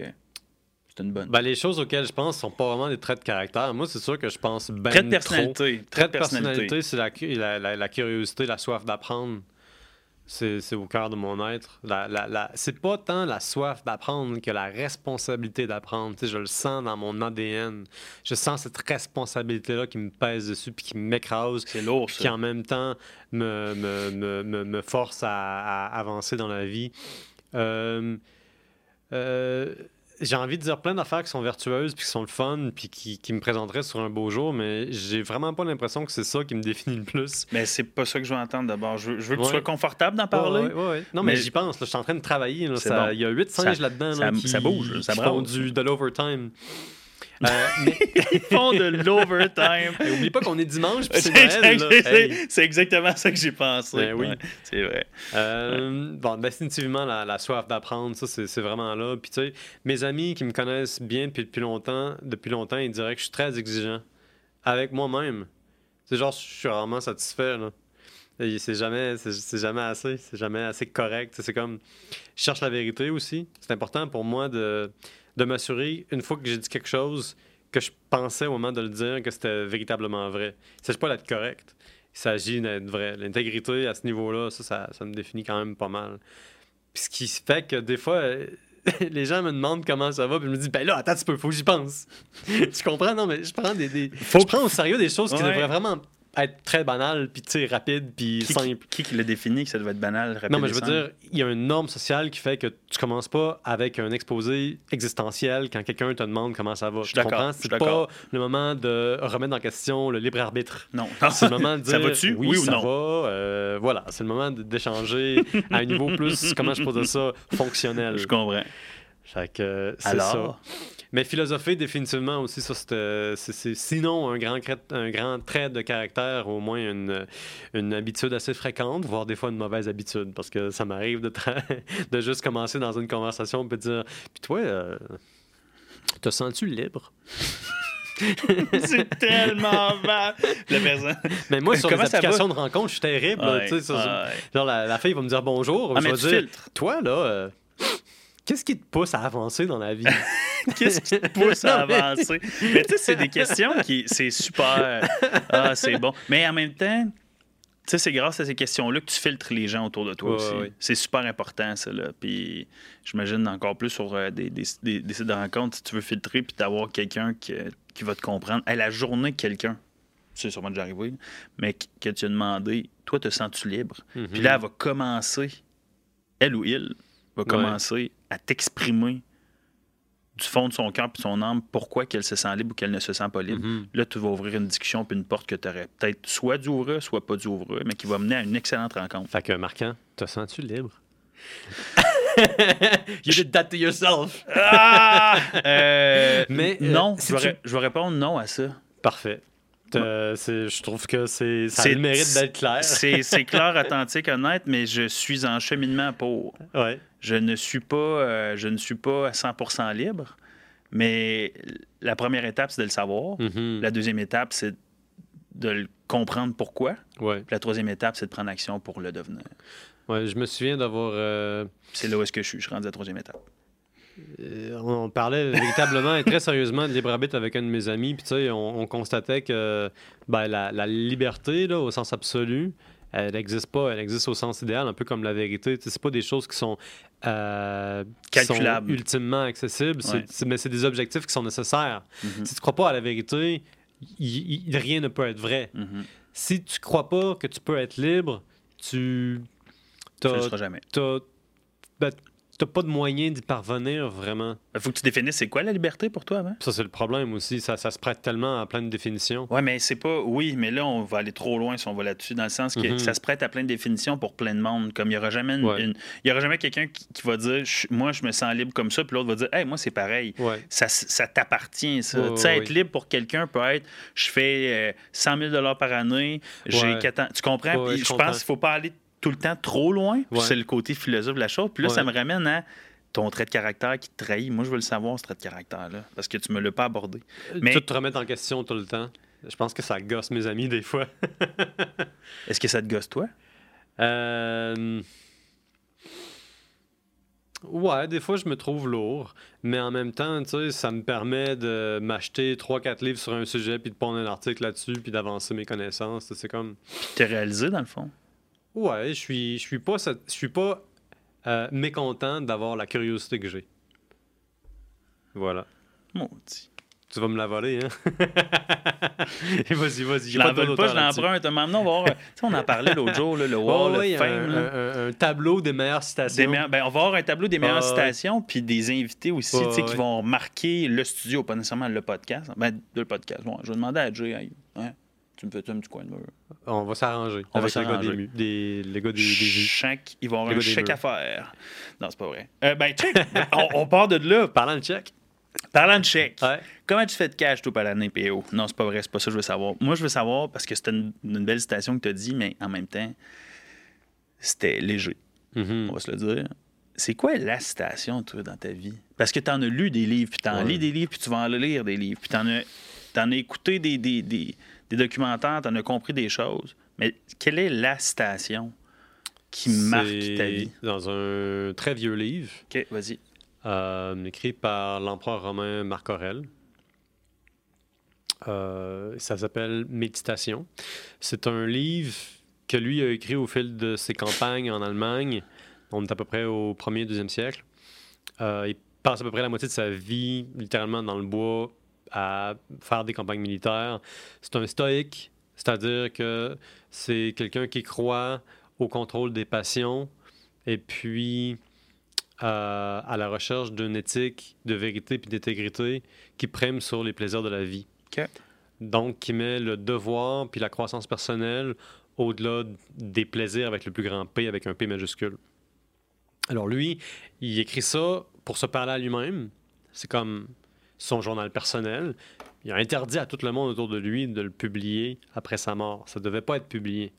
Speaker 1: c'est une bonne.
Speaker 2: Ben, les choses auxquelles je pense sont pas vraiment des traits de caractère. Moi, c'est sûr que je pense ben
Speaker 1: trait de
Speaker 2: trop.
Speaker 1: personnalité.
Speaker 2: Trait de personnalité, c'est la, la- la curiosité, la soif d'apprendre. C'est au cœur de mon être. La, la, la- C'est pas tant la soif d'apprendre que la responsabilité d'apprendre. Je le sens dans mon ADN. Je sens cette responsabilité-là qui me pèse dessus puis qui m'écrase.
Speaker 1: C'est lourd,
Speaker 2: qui en même temps me, me, me, me, me force à, à avancer dans la vie. Euh, euh, j'ai envie de dire plein d'affaires qui sont vertueuses, puis qui sont le fun, puis qui, qui me présenteraient sur un beau jour, mais j'ai vraiment pas l'impression que c'est ça qui me définit le plus.
Speaker 1: Mais c'est pas ça que je veux entendre d'abord. Je veux, je veux que
Speaker 2: Ouais.
Speaker 1: tu sois confortable d'en parler.
Speaker 2: Ouais, ouais. Non, mais,
Speaker 1: Mais-
Speaker 2: j'y pense. là, je suis en train de travailler.
Speaker 1: bon.
Speaker 2: Il y a huit singes là-dedans
Speaker 1: ça-
Speaker 2: là, qui,
Speaker 1: ça bouge, ça
Speaker 2: qui font du, de l'overtime. Euh, mais
Speaker 1: Ils font de l'overtime.
Speaker 2: hey, oublie pas qu'on est dimanche, puis c'est Noël. Hey.
Speaker 1: exactement ça que j'ai pensé.
Speaker 2: Ben oui.
Speaker 1: Ouais, c'est vrai.
Speaker 2: Euh, Bon, définitivement, la, la soif d'apprendre, ça, c'est vraiment là. Puis, tu sais, mes amis qui me connaissent bien depuis, depuis longtemps, depuis longtemps, ils diraient que je suis très exigeant avec moi-même. C'est genre, je suis rarement satisfait, là. C'est jamais, c'est jamais assez, c'est jamais assez correct. C'est comme, je cherche la vérité aussi. C'est important pour moi de, de m'assurer, une fois que j'ai dit quelque chose, que je pensais au moment de le dire que c'était véritablement vrai. Il ne s'agit pas d'être correct. Il s'agit d'être vrai. L'intégrité à ce niveau-là, ça, ça, ça me définit quand même pas mal. Puis ce qui fait que des fois, les gens me demandent comment ça va, puis je me dis, ben là, attends un petit peu, faut que j'y pense. tu comprends? Non, mais je prends des. des-
Speaker 1: Faut
Speaker 2: je prends au sérieux des choses qui devraient vraiment être très banales, puis tu sais, rapides, puis
Speaker 1: Qui,
Speaker 2: simples.
Speaker 1: qui, qui l'a défini que ça devait être banal, rapide
Speaker 2: Non, mais je veux
Speaker 1: simple?
Speaker 2: dire, il y a une norme sociale qui fait que tu commences pas avec un exposé existentiel quand quelqu'un te demande comment ça va.
Speaker 1: Je suis d'accord,
Speaker 2: C'est pas le moment de remettre en question le libre arbitre.
Speaker 1: Non.
Speaker 2: C'est le moment de dire
Speaker 1: Ça va-tu?
Speaker 2: oui,
Speaker 1: Oui ou
Speaker 2: ça
Speaker 1: non?
Speaker 2: va. euh, voilà, c'est le moment d'échanger à un niveau plus, comment je pose ça, fonctionnel.
Speaker 1: Je comprends.
Speaker 2: Fait que euh, c'est
Speaker 1: Alors?
Speaker 2: ça. Mais philosopher, définitivement aussi, ça, c'est, euh, c'est- sinon un grand, un grand trait de caractère, au moins une, une habitude assez fréquente, voire des fois une mauvaise habitude, parce que ça m'arrive de, de juste commencer dans une conversation et dire Puis toi, euh, te sens-tu libre?
Speaker 1: C'est tellement mal. La personne.
Speaker 2: Mais moi, sur
Speaker 1: Comment
Speaker 2: les applications de rencontre, je suis terrible.
Speaker 1: Ouais, ouais.
Speaker 2: Genre, la, la fille va me dire bonjour.
Speaker 1: Ah,
Speaker 2: je vais dire
Speaker 1: filtres.
Speaker 2: Toi, là, euh, qu'est-ce qui te pousse à avancer dans la vie?
Speaker 1: Qu'est-ce qui te pousse à avancer? Mais tu sais, c'est des questions qui. C'est super. Ah, c'est bon. Mais en même temps, tu sais, c'est grâce à ces questions-là que tu filtres les gens autour de toi
Speaker 2: Ouais,
Speaker 1: aussi.
Speaker 2: ouais.
Speaker 1: C'est super important, ça. Là. Puis j'imagine encore plus sur euh, des, des, des- des sites de rencontres, si tu veux filtrer puis d'avoir quelqu'un qui, qui va te comprendre. Hey, la journée que quelqu'un, c'est sûrement déjà arrivé, mais que- tu as demandé, toi, te sens-tu libre?
Speaker 2: Mhm.
Speaker 1: Puis là, elle va commencer, elle ou il, va commencer à t'exprimer du fond de son cœur et de son âme pourquoi qu'elle se sent libre ou qu'elle ne se sent pas libre.
Speaker 2: Mhm.
Speaker 1: Là, tu vas ouvrir une discussion puis une porte que tu aurais peut-être soit dû ouvrir, soit pas dû ouvrir, mais qui va mener à une excellente rencontre.
Speaker 2: Fait que, Marquant, te sens-tu libre? You did that to yourself.
Speaker 1: Ah! Euh,
Speaker 2: Mais, euh,
Speaker 1: non,
Speaker 2: si
Speaker 1: je, vais,
Speaker 2: tu-
Speaker 1: ré- je vais répondre non à ça.
Speaker 2: Parfait. Euh, je trouve que c'est, ça a le mérite d'être clair.
Speaker 1: C'est clair, authentique, honnête, mais je suis en cheminement pour.
Speaker 2: Ouais.
Speaker 1: Je ne suis pas, euh, je ne suis pas à 100% libre, mais la première étape, c'est de le savoir.
Speaker 2: Mhm.
Speaker 1: La deuxième étape, c'est de le comprendre pourquoi.
Speaker 2: Ouais.
Speaker 1: Puis la troisième étape, c'est de prendre action pour le devenir.
Speaker 2: Ouais, je me souviens d'avoir. euh,
Speaker 1: C'est là où est-ce que je suis. Je suis rendu à la troisième étape.
Speaker 2: Euh, on parlait véritablement et très sérieusement de libre arbitre avec un de mes amis, puis tu sais, on, on constatait que ben, la, la liberté, là, au sens absolu, elle n'existe pas, elle existe au sens idéal, un peu comme la vérité. Tu sais, C'est pas des choses qui sont, euh, qui sont
Speaker 1: Calculables.
Speaker 2: ultimement accessibles,
Speaker 1: Ouais.
Speaker 2: c'est- mais c'est des objectifs qui sont nécessaires.
Speaker 1: Mhm.
Speaker 2: Si tu crois pas à la vérité, rien ne peut être vrai.
Speaker 1: Mhm.
Speaker 2: Si tu crois pas que tu peux être libre, tu
Speaker 1: Tu le seras jamais.
Speaker 2: ben, t'as pas de moyen d'y parvenir vraiment.
Speaker 1: Il faut que tu définisses c'est quoi la liberté pour toi avant.
Speaker 2: Ça, c'est le problème aussi. Ça, ça se prête tellement à plein de définitions.
Speaker 1: Ouais, mais c'est pas. Oui, mais là, on va aller trop loin si on va là-dessus, dans le sens que
Speaker 2: Mhm.
Speaker 1: ça se prête à plein de définitions pour plein de monde. Comme il y aura jamais une-
Speaker 2: Ouais.
Speaker 1: une- y aura jamais quelqu'un qui, qui va dire moi je me sens libre comme ça, puis l'autre va dire hey, moi c'est pareil.
Speaker 2: Ouais.
Speaker 1: Ça, ça t'appartient, ça.
Speaker 2: Ouais,
Speaker 1: tu sais, être libre pour quelqu'un peut être je fais euh, 100 000 par année, j'ai ans. Tu comprends? Puis
Speaker 2: je
Speaker 1: je
Speaker 2: comprends.
Speaker 1: pense qu'il faut pas aller tout le temps trop loin.
Speaker 2: Ouais.
Speaker 1: c'est le côté philosophe de la chose. Puis là,
Speaker 2: Ouais.
Speaker 1: ça me ramène à ton trait de caractère qui te trahit. Moi, je veux le savoir, ce trait de caractère-là, parce que tu me l'as pas abordé. Mais-
Speaker 2: Tout te remettre en question tout le temps. Je pense que ça gosse mes amis des fois.
Speaker 1: Est-ce que ça te gosse, toi?
Speaker 2: Euh, Ouais, des fois, je me trouve lourd, mais en même temps, tu sais, ça me permet de m'acheter 3-4 livres sur un sujet, puis de pondre un article là-dessus, puis d'avancer mes connaissances. C'est comme...
Speaker 1: Puis t'es réalisé, dans le fond.
Speaker 2: Ouais, je suis, je suis pas, je suis pas euh, mécontent d'avoir la curiosité que j'ai. Voilà.
Speaker 1: Maudit.
Speaker 2: Tu vas me la voler, hein? Vas-y, vas-y.
Speaker 1: Je
Speaker 2: de
Speaker 1: vole pas, je prends un. T'as m'amené voir. Tu sais, on en parlait l'autre jour, là, le Wall Fame.
Speaker 2: un,
Speaker 1: là.
Speaker 2: un- un tableau des meilleures citations.
Speaker 1: Des meilleurs- ben, on va avoir un tableau des meilleures citations, puis des invités aussi, tu sais, qui vont marquer le studio, pas nécessairement le podcast. Ben, le podcast. Bon, je vais demander à Jay, hein, tu me fais un petit coin de mur.
Speaker 2: On va s'arranger.
Speaker 1: On va
Speaker 2: avec les gars
Speaker 1: s'arranger.
Speaker 2: des, des, les gars des, des
Speaker 1: ils vont avoir un chèque à faire. Non, c'est pas vrai. Euh, ben, check, on, on part de là.
Speaker 2: Parlant de chèque.
Speaker 1: Parlant de chèque,
Speaker 2: Ouais.
Speaker 1: comment tu fais de cash, toi, par l'année, PO? Non, c'est pas vrai, c'est pas ça que je veux savoir. Moi, je veux savoir, parce que c'était une, une belle citation que tu as dit, mais en même temps, c'était léger.
Speaker 2: Mhm.
Speaker 1: on va se le dire. C'est quoi la citation, toi, dans ta vie? Parce que tu en as lu des livres, puis tu en
Speaker 2: Ouais.
Speaker 1: lis des livres, puis tu vas en lire des livres, puis tu en as, t'en as écouté des, des, des, des documentaires, tu en as compris des choses. Mais quelle est la citation qui marque ta vie?
Speaker 2: Dans un très vieux livre,
Speaker 1: OK, vas-y.
Speaker 2: euh, écrit par l'empereur romain Marc Aurèle. Euh, ça s'appelle Méditation. C'est un livre que lui a écrit au fil de ses campagnes en Allemagne. On est à peu près au 1er, 2e siècle. Euh, il passe à peu près la moitié de sa vie littéralement dans le bois à faire des campagnes militaires. C'est un stoïque, c'est-à-dire que c'est quelqu'un qui croit au contrôle des passions et puis euh, à la recherche d'une éthique de vérité puis d'intégrité qui prime sur les plaisirs de la vie.
Speaker 1: OK.
Speaker 2: Donc, qui met le devoir puis la croissance personnelle au-delà des plaisirs avec le plus grand P, avec un P majuscule. Alors lui, il écrit ça pour se parler à lui-même. C'est comme son journal personnel. Il a interdit à tout le monde autour de lui de le publier après sa mort. Ça ne devait pas être publié.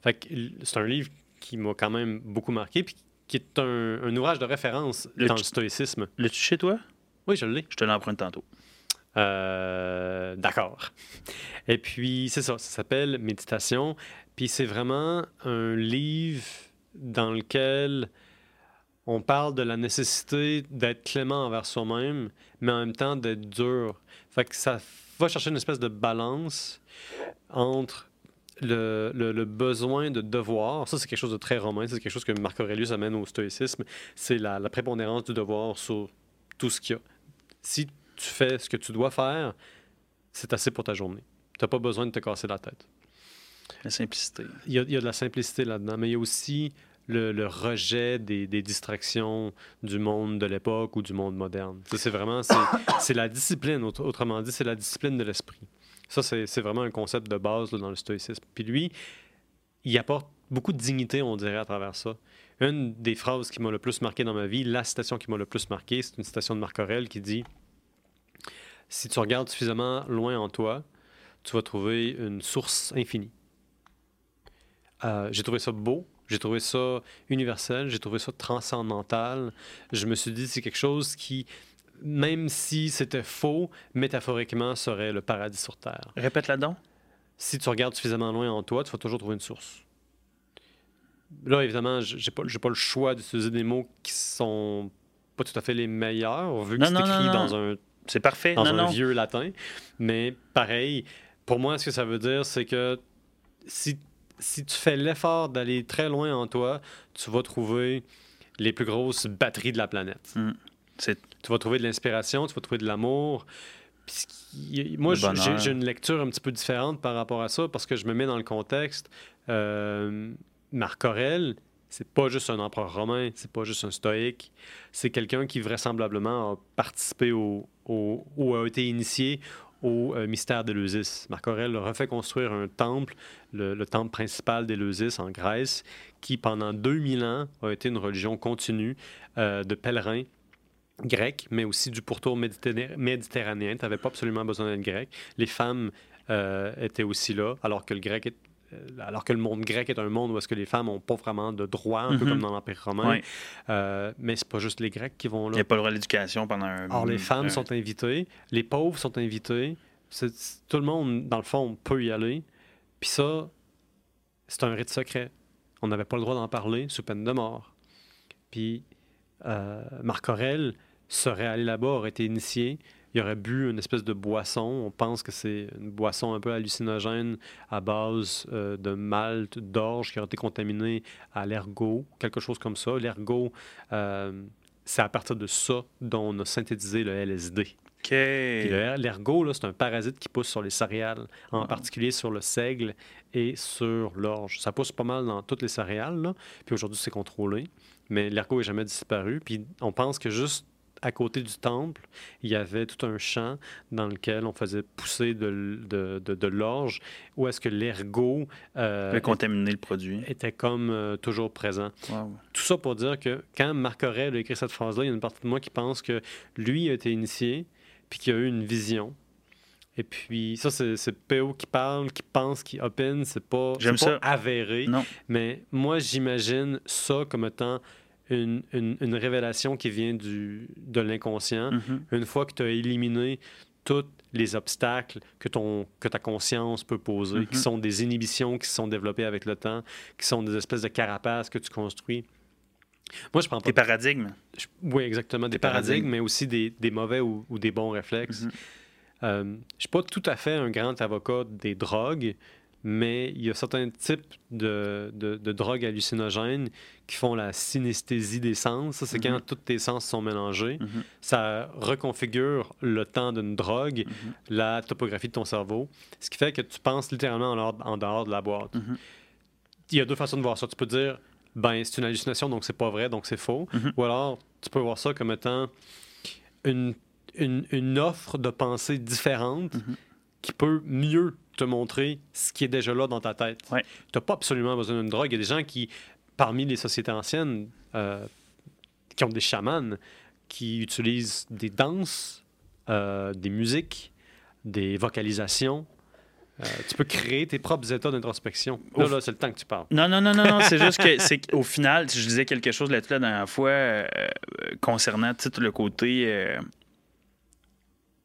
Speaker 2: Fait que c'est un livre qui m'a quand même beaucoup marqué, puis qui est un, un ouvrage de référence
Speaker 1: Le
Speaker 2: dans le stoïcisme.
Speaker 1: L'as-tu chez toi?
Speaker 2: Oui, je l'ai.
Speaker 1: Je te l'emprunte tantôt.
Speaker 2: Euh, D'accord. Et puis, c'est ça, ça s'appelle Méditation. Puis c'est vraiment un livre dans lequel on parle de la nécessité d'être clément envers soi-même, mais en même temps d'être dur. Fait que ça va chercher une espèce de balance entre le, le- le besoin de devoir. Ça, c'est quelque chose de très romain. C'est quelque chose que Marc Aurelius amène au stoïcisme. C'est la, la prépondérance du devoir sur tout ce qu'il y a. Si tu fais ce que tu dois faire, c'est assez pour ta journée. Tu n'as pas besoin de te casser la tête.
Speaker 1: La simplicité.
Speaker 2: Il y a, il y a de la simplicité là-dedans, mais il y a aussi le, rejet des, distractions du monde de l'époque ou du monde moderne. C'est vraiment, c'est la discipline, autre- autrement dit, c'est la discipline de l'esprit. Ça, c'est vraiment un concept de base là, dans le stoïcisme. Puis lui, il apporte beaucoup de dignité, on dirait, à travers ça. Une des phrases qui m'a le plus marqué dans ma vie, la citation qui m'a le plus marqué, c'est une citation de Marc Aurèle qui dit Si tu regardes suffisamment loin en toi, tu vas trouver une source infinie. Euh, j'ai trouvé ça beau, j'ai trouvé ça universel, j'ai trouvé ça transcendantal. Je me suis dit, c'est quelque chose qui, même si c'était faux, métaphoriquement serait le paradis sur Terre.
Speaker 1: Répète là-dedans.
Speaker 2: Si tu regardes suffisamment loin en toi, tu vas toujours trouver une source. Là, évidemment, j'ai pas, pas le choix d'utiliser des mots qui sont pas tout à fait les meilleurs, vu que c'est
Speaker 1: non,
Speaker 2: écrit
Speaker 1: non.
Speaker 2: dans un
Speaker 1: C'est parfait.
Speaker 2: dans
Speaker 1: non,
Speaker 2: un
Speaker 1: non.
Speaker 2: vieux latin. Mais pareil, pour moi, ce que ça veut dire, c'est que si, si tu fais l'effort d'aller très loin en toi, tu vas trouver les plus grosses batteries de la planète.
Speaker 1: C'est
Speaker 2: Tu vas trouver de l'inspiration, tu vas trouver de l'amour. Moi, j'ai- une lecture un petit peu différente par rapport à ça parce que je me mets dans le contexte. Euh, Marc Aurèle, c'est pas juste un empereur romain, c'est pas juste un stoïque, c'est quelqu'un qui vraisemblablement a participé au, au- ou a été initié au euh, mystère d'Éleusis. Marc Aurèle a refait construire un temple, le, le temple principal d'Éleusis en Grèce, qui pendant 2000 ans a été une religion continue euh, de pèlerins grecs, mais aussi du pourtour méditerrané- méditerranéen. Tu n'avais pas absolument besoin d'être grec. Les femmes euh, étaient aussi là, alors que le grec est- alors que le monde grec est un monde où est-ce que les femmes n'ont pas vraiment de droit, un peu
Speaker 1: Mhm.
Speaker 2: comme dans l'Empire romain.
Speaker 1: Ouais.
Speaker 2: Euh, mais c'est pas juste les Grecs qui vont
Speaker 1: Il
Speaker 2: là.
Speaker 1: n'y a pas le droit à l'éducation pendant un.
Speaker 2: Or, les femmes
Speaker 1: un-
Speaker 2: sont invitées, les pauvres sont invités. Tout le monde, dans le fond, peut y aller. Puis ça, c'est un rite secret. On n'avait pas le droit d'en parler sous peine de mort. Puis euh, Marc Aurèle serait allé là-bas, aurait été initié. Il aurait bu une espèce de boisson. On pense que c'est une boisson un peu hallucinogène à base euh, de malt, d'orge qui aurait été contaminée à l'ergot, quelque chose comme ça. L'ergot, euh, c'est à partir de ça dont on a synthétisé le LSD.
Speaker 1: OK.
Speaker 2: Puis le- L'ergot, c'est un parasite qui pousse sur les céréales, en
Speaker 1: Ah.
Speaker 2: particulier sur le seigle et sur l'orge. Ça pousse pas mal dans toutes les céréales, là. puis aujourd'hui, c'est contrôlé. Mais l'ergot n'est jamais disparu. Puis on pense que juste à côté du temple, il y avait tout un champ dans lequel on faisait pousser de, l- de, de- de l'orge, où est-ce que l'ergot euh,
Speaker 1: contaminer le produit.
Speaker 2: était comme euh, toujours présent.
Speaker 1: Wow.
Speaker 2: Tout ça pour dire que quand Marc Aurèle a écrit cette phrase-là, il y a une partie de moi qui pense que lui a été initié, puis qu'il a eu une vision. Et puis, ça, c'est PO qui parle, qui pense, qui opine, c'est pas, pas
Speaker 1: ça.
Speaker 2: avéré.
Speaker 1: Non.
Speaker 2: Mais moi, j'imagine ça comme étant une, une- une révélation qui vient du, de l'inconscient.
Speaker 1: Mhm.
Speaker 2: Une fois que tu as éliminé tous les obstacles que, ton, que ta conscience peut poser, qui sont des inhibitions qui se sont développées avec le temps, qui sont des espèces de carapaces que tu construis. Moi, je prends pas.
Speaker 1: Tes paradigmes.
Speaker 2: je- oui, exactement. Des
Speaker 1: Des
Speaker 2: paradigmes,
Speaker 1: paradigmes.
Speaker 2: mais aussi des, des mauvais ou, ou des bons réflexes.
Speaker 1: Mhm.
Speaker 2: Euh, je ne suis pas tout à fait un grand avocat des drogues, mais il y a certains types de, de, de drogues hallucinogènes qui font la synesthésie des sens. Ça, c'est
Speaker 1: Mhm.
Speaker 2: quand tous tes sens sont mélangés.
Speaker 1: Mhm.
Speaker 2: Ça reconfigure le temps d'une drogue,
Speaker 1: Mhm.
Speaker 2: la topographie de ton cerveau, ce qui fait que tu penses littéralement en dehors, de la boîte.
Speaker 1: Mhm.
Speaker 2: Il y a deux façons de voir ça. Tu peux dire, ben, c'est une hallucination, donc c'est pas vrai, donc c'est faux.
Speaker 1: Mhm.
Speaker 2: Ou alors, tu peux voir ça comme étant une, une, une offre de pensée différente
Speaker 1: Mhm.
Speaker 2: qui peut mieux te montrer ce qui est déjà là dans ta tête.
Speaker 1: Ouais.
Speaker 2: Tu n'as pas absolument besoin d'une drogue. Il y a des gens qui, parmi les sociétés anciennes, euh, qui ont des chamans, qui utilisent des danses, euh, des musiques, des vocalisations. Euh, tu peux créer tes propres états d'introspection. Là, là c'est le temps que tu parles.
Speaker 1: Non, non, non, non, non, c'est juste que c'est qu'au final, je disais quelque chose là-dessus la dernière fois euh, concernant tout le côté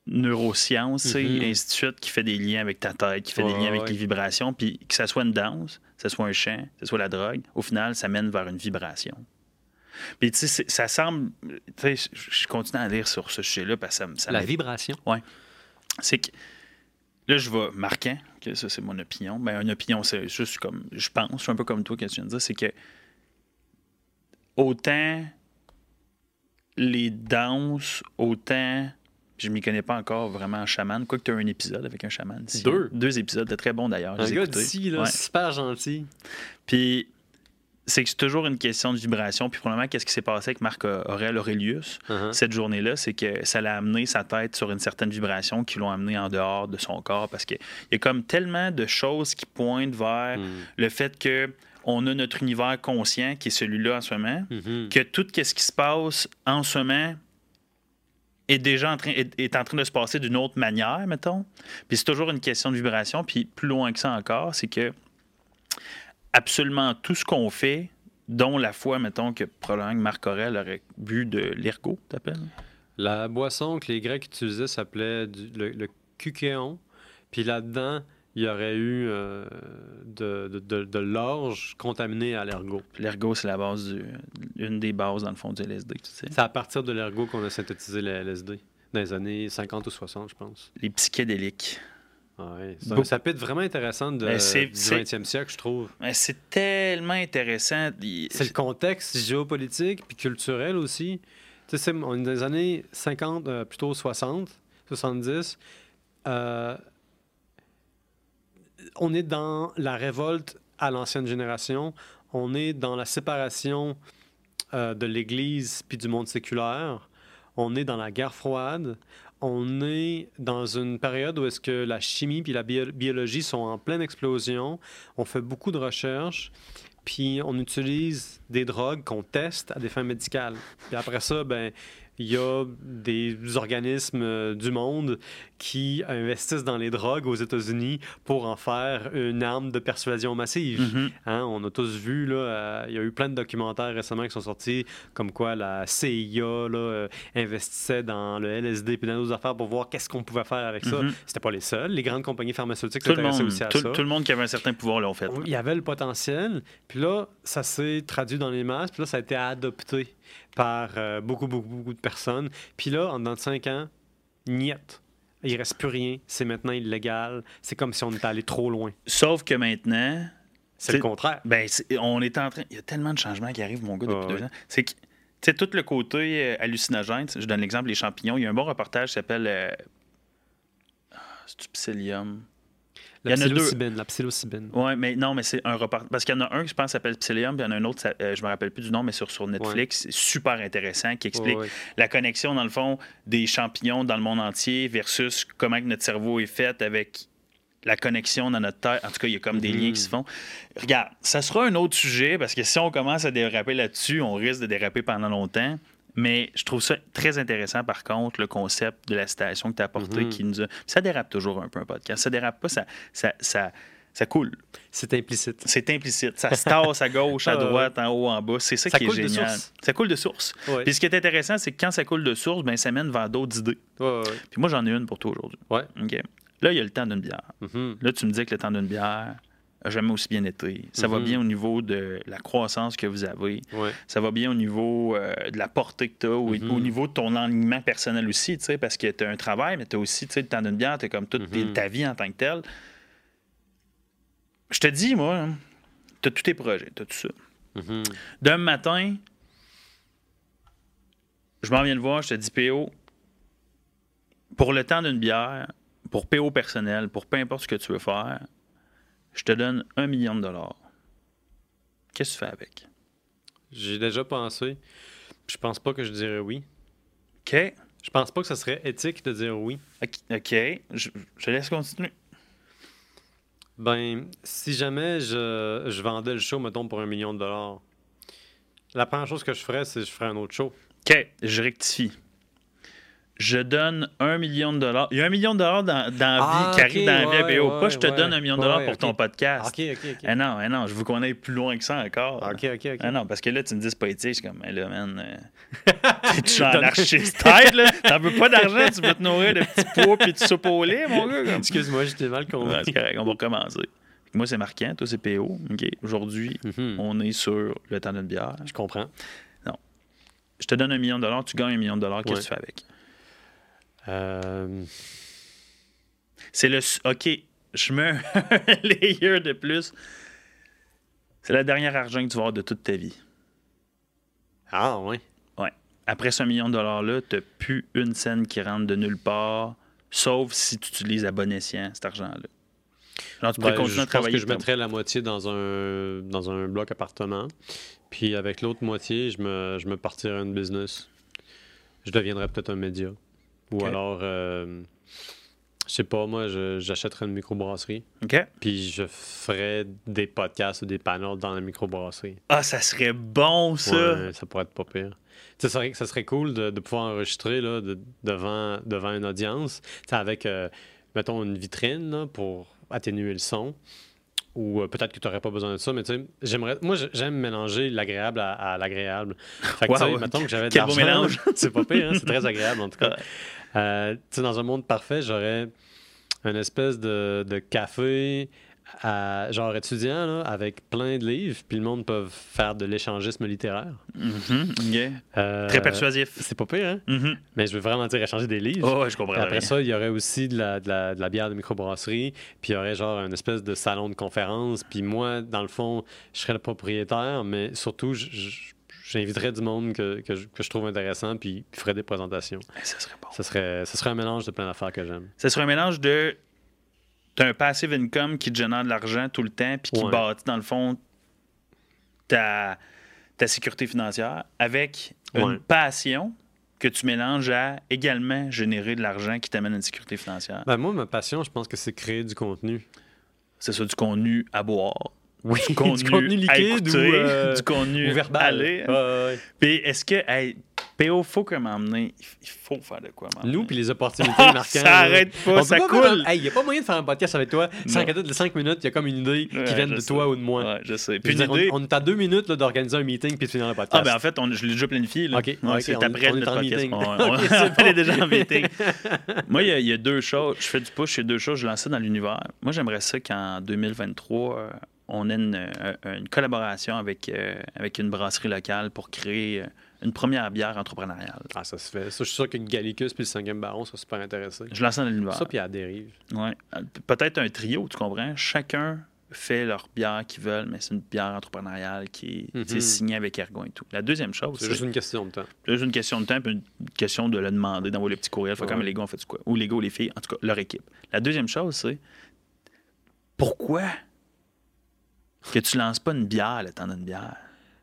Speaker 1: neurosciences
Speaker 2: Mhm.
Speaker 1: et ainsi de suite, qui fait des liens avec ta tête, qui fait des liens avec
Speaker 2: ouais.
Speaker 1: les vibrations, puis que ça soit une danse, que ça soit un chant, que ça soit la drogue, au final, ça mène vers une vibration. Puis tu sais, ça semble, tu sais, je continue à lire sur ce sujet-là parce que ça, ça
Speaker 2: La vibration.
Speaker 1: c'est que là, je vais marquant, que ça, c'est mon opinion. Ben, une opinion, c'est juste comme, je pense, je suis un peu comme toi, qu'est-ce que tu viens de dire, c'est que autant les danses, autant, je m'y connais pas encore vraiment en chaman, quoique tu as un épisode avec un chaman.
Speaker 2: Deux?
Speaker 1: Deux épisodes, c'était très bon d'ailleurs.
Speaker 2: Un gars
Speaker 1: écoutés.
Speaker 2: d'ici, là,
Speaker 1: Ouais.
Speaker 2: super gentil.
Speaker 1: Puis c'est que c'est toujours une question de vibration. Puis probablement, qu'est-ce qui s'est passé avec Marc Aurèle Aurelius
Speaker 2: Uh-huh.
Speaker 1: cette journée-là, c'est que ça l'a amené sa tête sur une certaine vibration qui l'ont amené en dehors de son corps parce qu'il y a comme tellement de choses qui pointent vers
Speaker 2: Mm.
Speaker 1: le fait que on a notre univers conscient qui est celui-là en ce moment,
Speaker 2: Mhm.
Speaker 1: que tout ce qui se passe en ce moment est déjà en train, est, en train de se passer d'une autre manière, mettons. Puis c'est toujours une question de vibration. Puis plus loin que ça encore, c'est que absolument tout ce qu'on fait, dont la fois, mettons, que probablement Marc Aurèle aurait bu de l'ergot, t'appelles?
Speaker 2: La boisson que les Grecs utilisaient s'appelait le, le. Puis là-dedans, il y aurait eu euh, de, de, de- de l'orge contaminé à l'ergot.
Speaker 1: L'ergot, c'est la base du, une des bases, dans le fond, du LSD, tu sais.
Speaker 2: C'est à partir de l'ergot qu'on a synthétisé le LSD. Dans les années 50 ou 60, je pense.
Speaker 1: Les psychédéliques.
Speaker 2: Ouais, c'est un chapitre vraiment intéressant de,
Speaker 1: Ben, c'est-
Speaker 2: du
Speaker 1: c'est-
Speaker 2: 20e siècle, je trouve.
Speaker 1: Mais C'est tellement intéressant.
Speaker 2: C'est le contexte géopolitique puis culturel aussi. Tu sais, on est dans les années 50, euh, plutôt 60, 70. Euh, on est dans la révolte à l'ancienne génération. on est dans la séparation euh, de l'Église puis du monde séculaire. On est dans la guerre froide. On est dans une période où est-ce que la chimie puis la bio- biologie sont en pleine explosion. On fait beaucoup de recherches. Puis on utilise des drogues qu'on teste à des fins médicales. Puis après ça, ben il y a des organismes euh, du monde qui investissent dans les drogues aux États-Unis pour en faire une arme de persuasion massive.
Speaker 1: Mhm.
Speaker 2: Hein, on a tous vu, là, euh, il y a eu plein de documentaires récemment qui sont sortis, comme quoi la CIA là, euh, investissait dans le LSD et dans d'autres affaires pour voir qu'est-ce qu'on pouvait faire avec ça.
Speaker 1: Mhm.
Speaker 2: C'était pas les seuls. Les grandes compagnies pharmaceutiques
Speaker 1: Tout le,
Speaker 2: s'intéressaient
Speaker 1: monde,
Speaker 2: aussi à
Speaker 1: tout,
Speaker 2: ça.
Speaker 1: tout le monde qui avait un certain pouvoir l'ont fait.
Speaker 2: Il y avait le potentiel, puis là, ça s'est traduit dans les masses, puis là, ça a été adopté par euh, beaucoup, beaucoup, beaucoup de personnes. Puis là, en dans cinq ans, niet. Il reste plus rien. C'est maintenant illégal. C'est comme si on était allé trop loin.
Speaker 1: Sauf que maintenant,
Speaker 2: C'est le contraire.
Speaker 1: ben, on est en train. Il y a tellement de changements qui arrivent, mon gars, depuis
Speaker 2: Ah,
Speaker 1: deux
Speaker 2: oui.
Speaker 1: ans. C'est que, tu sais, tout le côté euh, hallucinogène, je donne l'exemple des champignons. Il y a un bon reportage qui s'appelle. Euh... ah, c'est-tu psyllium?
Speaker 2: La
Speaker 1: il y en a deux.
Speaker 2: psilocybine, la psilocybine.
Speaker 1: Oui, mais non, mais c'est un reportage. Parce qu'il y en a un qui je pense s'appelle Psyllium, puis il y en a un autre, ça- euh, je me rappelle plus du nom, mais sur, sur Netflix, super intéressant, qui explique
Speaker 2: Ouais, ouais.
Speaker 1: la connexion, dans le fond, des champignons dans le monde entier versus comment notre cerveau est fait avec la connexion dans notre terre. En tout cas, il y a comme des liens qui se font. Regarde, ça sera un autre sujet parce que si on commence à déraper là-dessus, on risque de déraper pendant longtemps. Mais je trouve ça très intéressant, par contre, le concept de la citation que tu as apporté
Speaker 2: Mhm.
Speaker 1: qui nous a. Ça dérape toujours un peu un podcast. Ça dérape pas, ça, ça, ça, ça coule.
Speaker 2: C'est implicite.
Speaker 1: C'est implicite. Ça se tasse à gauche, à droite, en haut, en bas. C'est ça,
Speaker 2: Ça
Speaker 1: qui est
Speaker 2: coule de
Speaker 1: génial.
Speaker 2: source.
Speaker 1: Ça coule de source.
Speaker 2: Ouais.
Speaker 1: Puis ce qui est intéressant, c'est que quand ça coule de source, ben, ça mène vers d'autres idées.
Speaker 2: Ouais, ouais,
Speaker 1: Puis moi, j'en ai une pour toi aujourd'hui. OK. Là, il y a le temps d'une bière.
Speaker 2: Mhm.
Speaker 1: Là, tu me dis que le temps d'une bière jamais aussi bien été. Ça va
Speaker 2: Mhm.
Speaker 1: bien au niveau de la croissance que vous avez.
Speaker 2: Ouais.
Speaker 1: Ça va bien au niveau euh, de la portée que tu as, au,
Speaker 2: Mhm.
Speaker 1: au niveau de ton alignement personnel aussi, tu sais, parce que tu as un travail, mais tu as aussi, tu sais, le temps d'une bière, tu as comme toute
Speaker 2: Mhm.
Speaker 1: ta vie en tant que telle. Je te dis, moi, tu as tous tes projets, tu as tout ça. D'un matin, je m'en viens de voir, je te dis PO, pour le temps d'une bière, pour PO personnel, pour peu importe ce que tu veux faire, je te donne un million de dollars. Qu'est-ce que tu fais avec?
Speaker 2: J'ai déjà pensé. Je pense pas que je dirais oui.
Speaker 1: OK.
Speaker 2: Je pense pas que ce serait éthique de dire oui.
Speaker 1: OK. Je, laisse continuer.
Speaker 2: Ben, si jamais je, je vendais le show, mettons, pour un million de dollars, la première chose que je ferais, c'est que je ferais un autre show.
Speaker 1: OK. Je rectifie. Je donne un million de dollars. Il y a un million de dollars dans, dans
Speaker 2: Ah,
Speaker 1: vie qui arrive dans la vie
Speaker 2: ouais, ouais,
Speaker 1: pas je te
Speaker 2: ouais.
Speaker 1: donne un million de dollars pour ton podcast.
Speaker 2: OK, OK, OK.
Speaker 1: Ah non, ah non, je veux qu'on aille plus loin que ça encore.
Speaker 2: OK, OK, OK.
Speaker 1: Ah non, parce que là, tu me dis c'est pas éthique, je suis comme, là, man, euh, t'es-tu anarchiste? Tête, là? T'en veux pas d'argent, tu veux te nourrir de petits pois puis de soupe au lait, mon gars? comme?
Speaker 2: Excuse-moi, j'étais mal convaincu.
Speaker 1: c'est correct, on va recommencer. Moi, c'est marquant, toi, c'est PO. OK. Aujourd'hui,
Speaker 2: Mhm.
Speaker 1: on est sur le temps d'une bière.
Speaker 2: Je comprends.
Speaker 1: Je te donne un million de dollars, tu gagnes un million de dollars, qu'est-ce que tu fais avec?
Speaker 2: Euh,
Speaker 1: C'est le. OK, je mets un layer de plus. C'est la dernière argent que tu vas avoir de toute ta vie.
Speaker 2: Ah, ouais.
Speaker 1: Ouais. Après ce million de dollars-là, tu n'as plus une scène qui rentre de nulle part, sauf si tu utilises à bon escient cet argent-là. Genre, tu pourrais
Speaker 2: Ben,
Speaker 1: continuer
Speaker 2: je
Speaker 1: à
Speaker 2: pense
Speaker 1: travailler.
Speaker 2: que je mettrais la moitié dans un, dans un bloc appartement. Puis avec l'autre moitié, je me, je me partirais une business. Je deviendrais peut-être un média. Ou alors, euh, je sais pas, moi, j'achèterais une microbrasserie.
Speaker 1: OK.
Speaker 2: Puis je ferais des podcasts ou des panels dans la microbrasserie.
Speaker 1: Ah, ça serait bon, ça.
Speaker 2: Ouais, ça pourrait être pas pire. Ça serait, ça serait cool de, de pouvoir enregistrer là, de- devant, devant une audience, avec, euh, mettons, une vitrine là, pour atténuer le son. Ou euh, peut-être que tu n'aurais pas besoin de ça, mais tu sais, j'aimerais. Moi, j'ai- j'aime mélanger l'agréable à, à l'agréable. Fait que, tu sais,
Speaker 1: Wow,
Speaker 2: mettons que j'avais de l'argent,
Speaker 1: mélange.
Speaker 2: c'est pas pire, hein, c'est très agréable en tout cas.
Speaker 1: Ouais.
Speaker 2: Euh, tu sais, dans un monde parfait, j'aurais une espèce de, de café à, genre étudiant là, avec plein de livres, puis le monde peut faire de l'échangisme littéraire.
Speaker 1: Mhm, OK.
Speaker 2: Euh,
Speaker 1: Très persuasif.
Speaker 2: C'est pas pire, hein?
Speaker 1: Mhm.
Speaker 2: Mais je veux vraiment dire échanger des livres.
Speaker 1: Oh, ouais, je comprends.
Speaker 2: Puis après
Speaker 1: rien.
Speaker 2: ça, il y aurait aussi de la, de la- de la bière de microbrasserie, puis il y aurait genre une espèce de salon de conférence. Puis moi, dans le fond, je serais le propriétaire, mais surtout, je- je- j'inviterais du monde que, que je, que je trouve intéressant, puis je ferais des présentations.
Speaker 1: Eh, Ça serait bon.
Speaker 2: Ça serait, ça serait un mélange de plein d'affaires que j'aime.
Speaker 1: Ça serait un mélange de. T'as un passive income qui te génère de l'argent tout le temps, puis qui
Speaker 2: Ouais.
Speaker 1: bâtit, dans le fond, ta, ta sécurité financière avec une passion que tu mélanges à également générer de l'argent qui t'amène à une sécurité financière.
Speaker 2: Ben, moi, ma passion, je pense que c'est créer du contenu.
Speaker 1: C'est ça, du contenu à boire.
Speaker 2: Oui,
Speaker 1: Du contenu,
Speaker 2: liquide
Speaker 1: écouter,
Speaker 2: ou, euh,
Speaker 1: du contenu
Speaker 2: ou verbal.
Speaker 1: Puis est-ce que, hey, PO, faut que m'emmener, il faut faire de quoi m'emmener.
Speaker 2: Nous, puis les opportunités
Speaker 1: Ah,
Speaker 2: marquantes.
Speaker 1: ça arrête pas,
Speaker 2: On
Speaker 1: ça
Speaker 2: pas
Speaker 1: coule.
Speaker 2: faire- Hey, il n'y a pas moyen de faire un podcast avec toi sans
Speaker 1: Non.
Speaker 2: qu'à toutes les 5 minutes, il y a comme une idée
Speaker 1: Ouais,
Speaker 2: qui vient de
Speaker 1: sais.
Speaker 2: toi ou de moi.
Speaker 1: Ouais, je sais. Puis
Speaker 2: dire,
Speaker 1: idée.
Speaker 2: on, on est à deux minutes là, d'organiser un meeting puis de finir le podcast.
Speaker 1: Ah, ben en fait, on, je l'ai déjà planifié. Là.
Speaker 2: Ok,
Speaker 1: Ouais, c'est après
Speaker 2: on
Speaker 1: notre podcast.
Speaker 2: meeting.
Speaker 1: On, on-
Speaker 2: Ok,
Speaker 1: on
Speaker 2: c'est
Speaker 1: est
Speaker 2: bon.
Speaker 1: déjà en meeting. Moi, il y, a, il y a deux choses. Je fais du push, il y a deux choses. Je lance ça dans l'univers. Moi, j'aimerais ça qu'en 2023, euh, on ait une, euh, une collaboration avec, euh, avec une brasserie locale pour créer euh, une première bière entrepreneuriale.
Speaker 2: Ah, ça se fait. Ça, je suis sûr que Gallicus puis le cinquième baron sont super intéressés.
Speaker 1: Je lance dans l'univers.
Speaker 2: Ça, puis à la dérive.
Speaker 1: Ouais. Peut-être un trio, tu comprends? Chacun fait leur bière qu'ils veulent, mais c'est une bière entrepreneuriale qui est
Speaker 2: Mhm.
Speaker 1: signée avec Ergon et tout. La deuxième chose,
Speaker 2: C'est
Speaker 1: c'est
Speaker 2: juste une question de temps.
Speaker 1: C'est juste une question de temps, puis une question de le demander, d'envoyer le petit courriel. Fait
Speaker 2: Ouais.
Speaker 1: comme les gars ont fait du quoi? Ou les gars ou les filles, en tout cas, leur équipe. La deuxième chose, c'est pourquoi que tu lances pas une bière le temps d'une bière?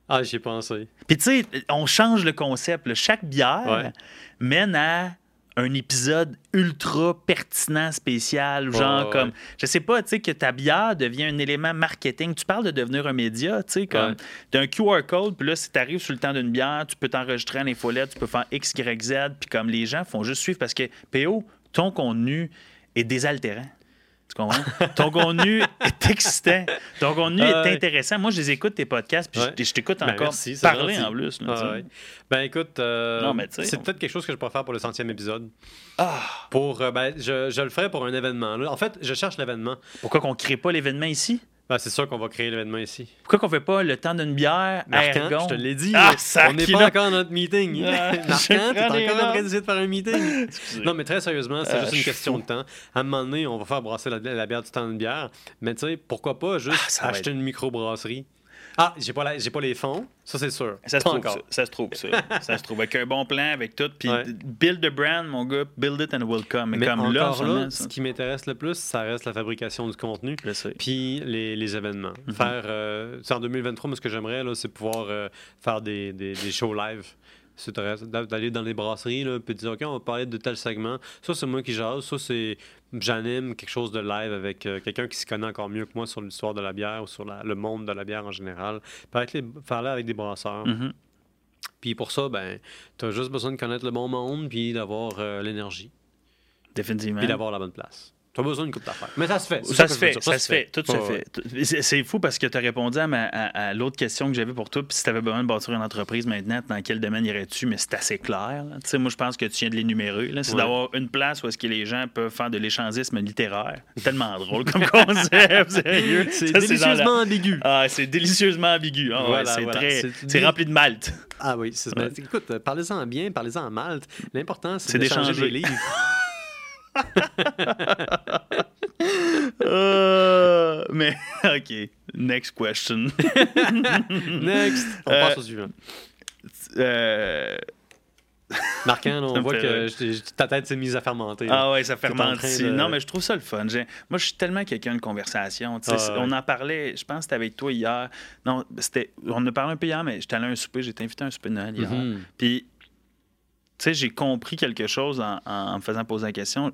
Speaker 2: Ah, j'y ai pensé.
Speaker 1: Puis tu sais, on change le concept. là. Chaque bière
Speaker 2: Ouais.
Speaker 1: mène à un épisode ultra pertinent, spécial, genre
Speaker 2: Ouais, ouais.
Speaker 1: comme, je sais pas, tu sais, que ta bière devient un élément marketing. Tu parles de devenir un média, tu sais, comme,
Speaker 2: Ouais.
Speaker 1: d'un QR code, puis là, si tu arrives sur le temps d'une bière, tu peux t'enregistrer à l'infolette, tu peux faire X, Y, Z, puis comme les gens font juste suivre parce que, PO, ton contenu est désaltérant. Tu comprends? Ton contenu est excitant. Ton contenu
Speaker 2: Ah
Speaker 1: est intéressant. Moi, je les écoute, tes podcasts, puis
Speaker 2: Ouais.
Speaker 1: je, je t'écoute
Speaker 2: Ben,
Speaker 1: encore
Speaker 2: merci,
Speaker 1: parler
Speaker 2: gentil.
Speaker 1: en plus. là,
Speaker 2: Ah, ouais. Ben écoute, euh, c'est
Speaker 1: on-
Speaker 2: peut-être quelque chose que je pourrais faire pour le centième épisode.
Speaker 1: Ah!
Speaker 2: Pour, euh, ben, je, je le ferai pour un événement. là. En fait, je cherche l'événement.
Speaker 1: Pourquoi qu'on crée pas l'événement ici?
Speaker 2: Ben, c'est sûr qu'on va créer l'événement ici.
Speaker 1: Pourquoi qu'on fait pas le temps d'une bière à
Speaker 2: Marquant,
Speaker 1: Ergon?
Speaker 2: je te l'ai dit.
Speaker 1: Ah,
Speaker 2: on n'est pas encore dans notre meeting.
Speaker 1: Ah, je
Speaker 2: Marquant, t'es encore en train
Speaker 1: notes.
Speaker 2: d'essayer de faire un meeting. Non, mais très sérieusement, c'est
Speaker 1: Ah,
Speaker 2: juste une question
Speaker 1: fou.
Speaker 2: de temps. À un moment donné, on va faire brasser la, la bière du temps d'une bière. Mais tu sais, pourquoi pas juste
Speaker 1: Ah,
Speaker 2: acheter
Speaker 1: être-
Speaker 2: une microbrasserie? Ah, j'ai pas, la- j'ai pas les fonds. Ça, c'est sûr.
Speaker 1: Ça se trouve, ça. Ça se trouve, ça. ça se trouve. Avec un bon plan, avec tout. Puis
Speaker 2: Ouais.
Speaker 1: build the brand, mon gars. Build it and it will come. Mais,
Speaker 2: Mais
Speaker 1: comme là, en
Speaker 2: encore
Speaker 1: ce
Speaker 2: là,
Speaker 1: ça-
Speaker 2: ce qui m'intéresse le plus, ça reste la fabrication du contenu. Puis les, les événements.
Speaker 1: Mhm.
Speaker 2: Faire. euh, en 2023, moi, ce que j'aimerais, là, c'est pouvoir euh, faire des, des, des shows live. C'est D'aller dans les brasseries, là, puis de dire, OK, on va parler de tel segment. Ça, c'est moi qui jase. Ça, c'est. J'anime quelque chose de live avec euh, quelqu'un qui se connaît encore mieux que moi sur l'histoire de la bière ou sur la- le monde de la bière en général. Puis avec des brasseurs.
Speaker 1: Mhm.
Speaker 2: Puis pour ça, ben, tu as juste besoin de connaître le bon monde, puis d'avoir euh, l'énergie,
Speaker 1: Définitivement.
Speaker 2: puis d'avoir la bonne place. Tu as besoin d'une coupe d'affaires. Mais ça se fait.
Speaker 1: Ça
Speaker 2: que
Speaker 1: se fait, ça se fait, tout se
Speaker 2: Ouais,
Speaker 1: fait. C'est- fou parce que tu as répondu à, ma- à- à l'autre question que j'avais pour toi. Puis si tu avais besoin de bâtir une entreprise maintenant, dans quel domaine irais-tu? Mais c'est assez clair. sais, moi, je pense que tu viens de l'énumérer. C'est
Speaker 2: Ouais.
Speaker 1: d'avoir une place où est-ce que les gens peuvent faire de l'échangisme littéraire. Tellement drôle comme concept, sérieux.
Speaker 2: C'est
Speaker 1: Ça, la-
Speaker 2: délicieusement ambigu.
Speaker 1: Ah, c'est délicieusement ambigu. Ah, ouais,
Speaker 2: Voilà,
Speaker 1: c'est
Speaker 2: voilà.
Speaker 1: très. Rempli de malte.
Speaker 2: Ah oui, c'est Écoute, parlez-en bien, parlez-en en Malte. L'important, c'est d'échanger. des livres.
Speaker 1: Euh, mais, OK. Next question.
Speaker 2: Next. On
Speaker 1: Euh,
Speaker 2: passe au suivant.
Speaker 1: Euh,
Speaker 2: Marquant, on voit que je- ta tête s'est mise à fermenter.
Speaker 1: Ah ouais, ça fermente
Speaker 2: de-
Speaker 1: Non, mais je trouve ça le fun. Moi, je suis tellement quelqu'un de conversation.
Speaker 2: Ah ouais.
Speaker 1: On en parlait, je pense que c'était avec toi hier. Non, c'était. On en a parlé un peu hier, mais j'étais allé à un souper, j'ai été invité à un souper de Noël hier.
Speaker 2: Mhm.
Speaker 1: Puis, sais, j'ai compris quelque chose en, en me faisant poser la question.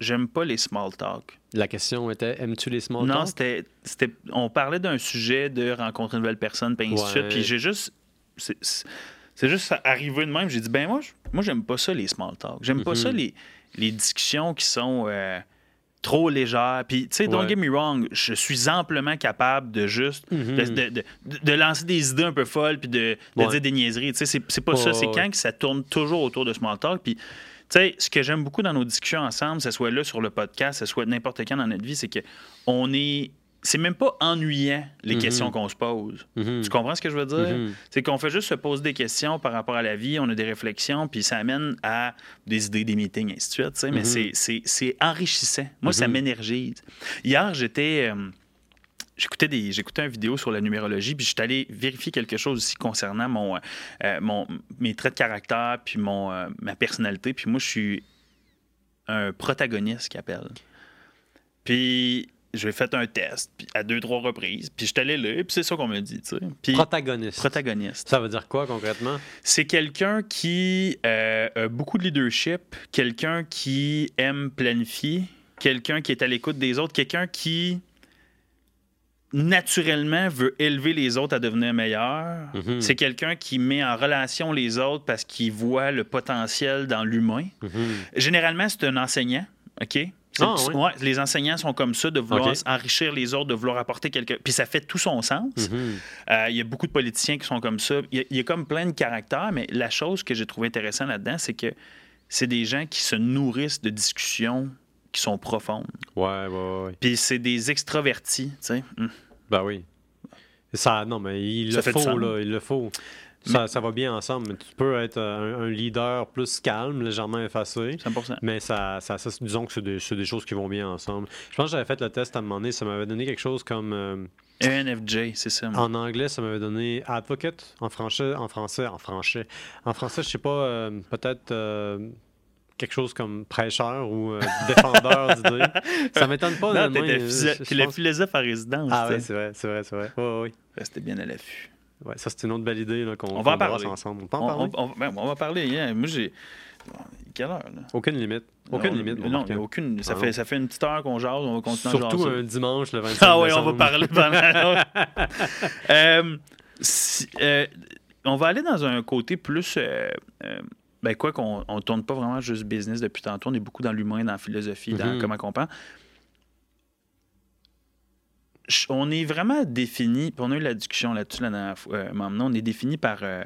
Speaker 1: J'aime pas les small talk.
Speaker 2: La question était aimes-tu les small
Speaker 1: Non,
Speaker 2: talk?
Speaker 1: c'était, c'était. On parlait d'un sujet de rencontrer une nouvelle personne, puis ainsi de suite. Puis j'ai juste. C'est, juste arrivé de même. J'ai dit, ben moi, moi j'aime pas ça, les small talk. J'aime pas ça, les, les discussions qui sont euh, trop légères. Puis, tu sais, don't
Speaker 2: Ouais.
Speaker 1: get me wrong, je suis amplement capable de juste.
Speaker 2: Mhm.
Speaker 1: De, de- de- de lancer des idées un peu folles puis de, de
Speaker 2: Ouais.
Speaker 1: dire des niaiseries. Tu sais, c'est, pas ça. C'est quand que ça tourne toujours autour de small talk. Puis, tu sais, ce que j'aime beaucoup dans nos discussions ensemble, que ce soit là sur le podcast, que ce soit n'importe quand dans notre vie, c'est que on est. C'est même pas ennuyant les
Speaker 2: Mhm.
Speaker 1: questions qu'on se pose.
Speaker 2: Mhm.
Speaker 1: Tu comprends ce que je veux dire?
Speaker 2: Mhm.
Speaker 1: C'est qu'on fait juste se poser des questions par rapport à la vie, on a des réflexions, puis ça amène à des idées, des meetings, ainsi de suite. Mais c'est- enrichissant. Moi, ça m'énergise. Hier, j'étais. euh, J'écoutais des j'écoutais une vidéo sur la numérologie puis j'étais allé vérifier quelque chose aussi concernant mon, euh, mon mes traits de caractère puis mon euh, ma personnalité puis moi je suis un protagoniste qui appelle. Puis j'ai fait un test puis à deux, trois reprises. Puis je suis allé là, puis c'est ça qu'on m'a dit. Puis,
Speaker 2: Protagoniste.
Speaker 1: protagoniste.
Speaker 2: Ça veut dire quoi concrètement?
Speaker 1: C'est quelqu'un qui euh, a beaucoup de leadership, quelqu'un qui aime planifier, quelqu'un qui est à l'écoute des autres, quelqu'un qui naturellement veut élever les autres à devenir meilleurs.
Speaker 2: Mhm.
Speaker 1: C'est quelqu'un qui met en relation les autres parce qu'il voit le potentiel dans l'humain.
Speaker 2: Mhm.
Speaker 1: Généralement, c'est un enseignant, OK?
Speaker 2: Ah, oui.
Speaker 1: ouais, les enseignants sont comme ça, de vouloir enrichir les autres, de vouloir apporter quelque... Puis ça fait tout son sens.
Speaker 2: Mhm.
Speaker 1: Euh, Il y a beaucoup de politiciens qui sont comme ça. Il y a, il y a comme plein de caractères, mais la chose que j'ai trouvé intéressante là-dedans, c'est que c'est des gens qui se nourrissent de discussions qui sont profondes.
Speaker 2: Ouais, ouais, ouais.
Speaker 1: Puis c'est des extravertis, tu sais. Hum.
Speaker 2: Ben oui. Ça, non, mais il
Speaker 1: Ça
Speaker 2: le faut, là. Il le faut. Ça, ça va bien ensemble. mais Tu peux être un, un leader plus calme, légèrement effacé.
Speaker 1: 100%.
Speaker 2: Mais ça, ça, ça, disons que c'est des, des choses qui vont bien ensemble. Je pense que j'avais fait le test à un moment donné, ça m'avait donné quelque chose comme. euh,
Speaker 1: ENFJ, c'est ça. moi.
Speaker 2: en anglais, ça m'avait donné advocate. En français, en français, en français. En français, je sais pas, euh, peut-être euh, quelque chose comme prêcheur ou euh, défendeur d'idées. Ça m'étonne pas,
Speaker 1: Non, puis le philosophe à résidence.
Speaker 2: Ah
Speaker 1: sais.
Speaker 2: c'est vrai, c'est vrai, c'est vrai. Ouais, ouais.
Speaker 1: Restez bien à l'affût.
Speaker 2: Ouais, ça, c'est une autre belle idée qu'on
Speaker 1: On va en parler.
Speaker 2: ensemble. On peut en parler?
Speaker 1: on- on- ben, on va parler. hein. Moi, j'ai. Quelle heure, là?
Speaker 2: Aucune limite. Aucune
Speaker 1: Non,
Speaker 2: limite.
Speaker 1: Non,
Speaker 2: Martin.
Speaker 1: il n'y a aucun. Ça,
Speaker 2: Ah
Speaker 1: fait,
Speaker 2: non.
Speaker 1: ça fait une petite heure qu'on jase, on va continuer à
Speaker 2: Surtout un dimanche le 25
Speaker 1: Ah oui, on va parler pendant. Euh, si- euh, on va aller dans un côté plus. euh, euh, ben quoi qu'on on tourne pas vraiment juste business depuis tantôt, on est beaucoup dans l'humain, dans la philosophie, dans
Speaker 2: Mhm.
Speaker 1: comment on pense. On est vraiment défini, on a eu la discussion là-dessus la dernière fois, euh, maintenant, on est défini par, euh,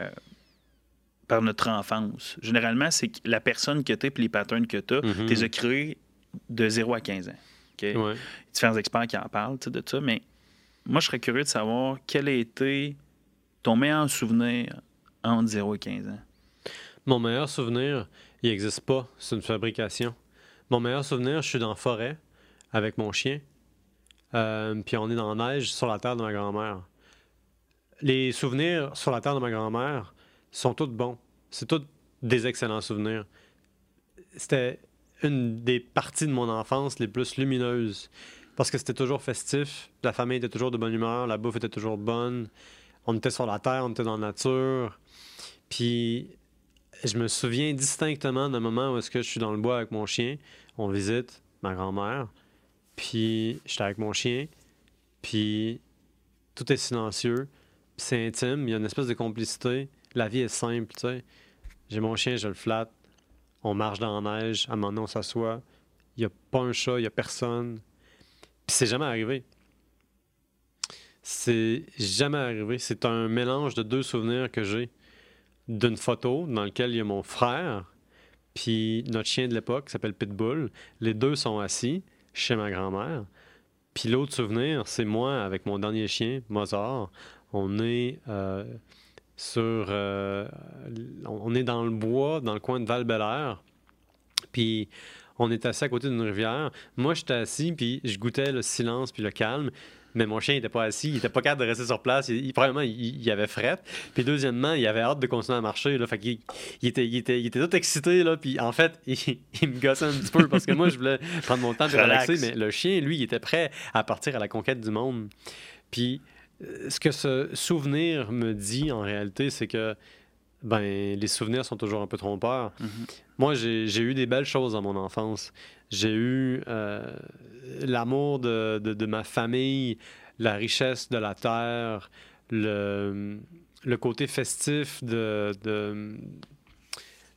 Speaker 1: par notre enfance. Généralement, c'est la personne que tu es et les patterns que tu as,
Speaker 2: Mhm.
Speaker 1: tu les as créés de 0 à 15 ans. OK?
Speaker 2: Ouais.
Speaker 1: différents experts qui en parlent de ça, mais moi, je serais curieux de savoir quel a été ton meilleur souvenir entre 0 et 15 ans.
Speaker 2: Mon meilleur souvenir, il n'existe pas. C'est une fabrication. Mon meilleur souvenir, je suis dans la forêt avec mon chien. Euh, puis on est dans la neige sur la terre de ma grand-mère. Les souvenirs sur la terre de ma grand-mère sont tous bons. C'est tous des excellents souvenirs. C'était une des parties de mon enfance les plus lumineuses. Parce que c'était toujours festif, la famille était toujours de bonne humeur, la bouffe était toujours bonne. On était sur la terre, on était dans la nature. Puis je me souviens distinctement d'un moment où je suis dans le bois avec mon chien. On visite ma grand-mère. Puis j'étais avec mon chien. Puis tout est silencieux. C'est intime. Il y a une espèce de complicité. La vie est simple, tu sais. J'ai mon chien, je le flatte. On marche dans la neige. À un moment donné, on s'assoit. Il n'y a pas un chat, il n'y a personne. Puis c'est jamais arrivé. C'est jamais arrivé. C'est un mélange de deux souvenirs que j'ai d'une photo dans laquelle il y a mon frère puis notre chien de l'époque qui s'appelle Pitbull. Les deux sont assis chez ma grand-mère. Puis l'autre souvenir, c'est moi avec mon dernier chien, Mozart. On est euh, sur... euh, on est dans le bois, dans le coin de val Puis on est assis à côté d'une rivière. Moi, j'étais assis, puis je goûtais le silence puis le calme. Mais mon chien n'était pas assis, il était pas capable de rester sur place. Il, il- premièrement, il, il avait fret. Puis deuxièmement, il avait hâte de continuer à marcher. Là, fait qu'il il était, il, était, il était tout excité. Là, puis en fait, il, me gossait un petit peu parce que moi, je voulais prendre mon temps de
Speaker 1: Relax.
Speaker 2: relaxer. Mais le chien, lui, il était prêt à partir à la conquête du monde. Puis euh, ce que ce souvenir me dit en réalité, c'est que ben, les souvenirs sont toujours un peu trompeurs.
Speaker 1: Mhm.
Speaker 2: Moi, j'ai j'ai eu des belles choses dans mon enfance. J'ai eu euh, l'amour de, ma famille, la richesse de la terre, le, côté festif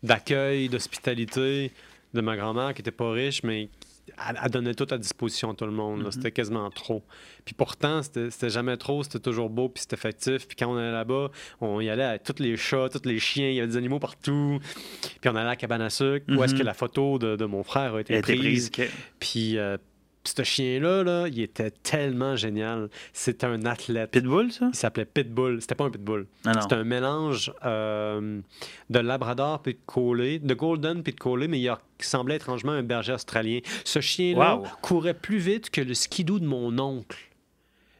Speaker 2: d'accueil, d'hospitalité de ma grand-mère qui était pas riche, mais elle, elle donnait tout à disposition à tout le monde.
Speaker 1: Mhm.
Speaker 2: C'était quasiment trop. Puis pourtant, c'était c'était jamais trop, c'était toujours beau, puis c'était effectif. Puis quand on allait là-bas, on y allait avec tous les chats, tous les chiens, il y avait des animaux partout. Puis on allait à la cabane à sucre, où est-ce que la photo de, de mon frère a été prise. Puis euh, ce chien-là, là, il était tellement génial. C'était un athlète.
Speaker 1: Pitbull, ça?
Speaker 2: Il s'appelait Pitbull. C'était pas un Pitbull.
Speaker 1: Ah.
Speaker 2: C'était un mélange euh, de Labrador puis de Collie, de Golden puis de Collie, mais il semblait étrangement un berger australien. Ce chien-là
Speaker 1: Wow.
Speaker 2: courait plus vite que le skidoo de mon oncle.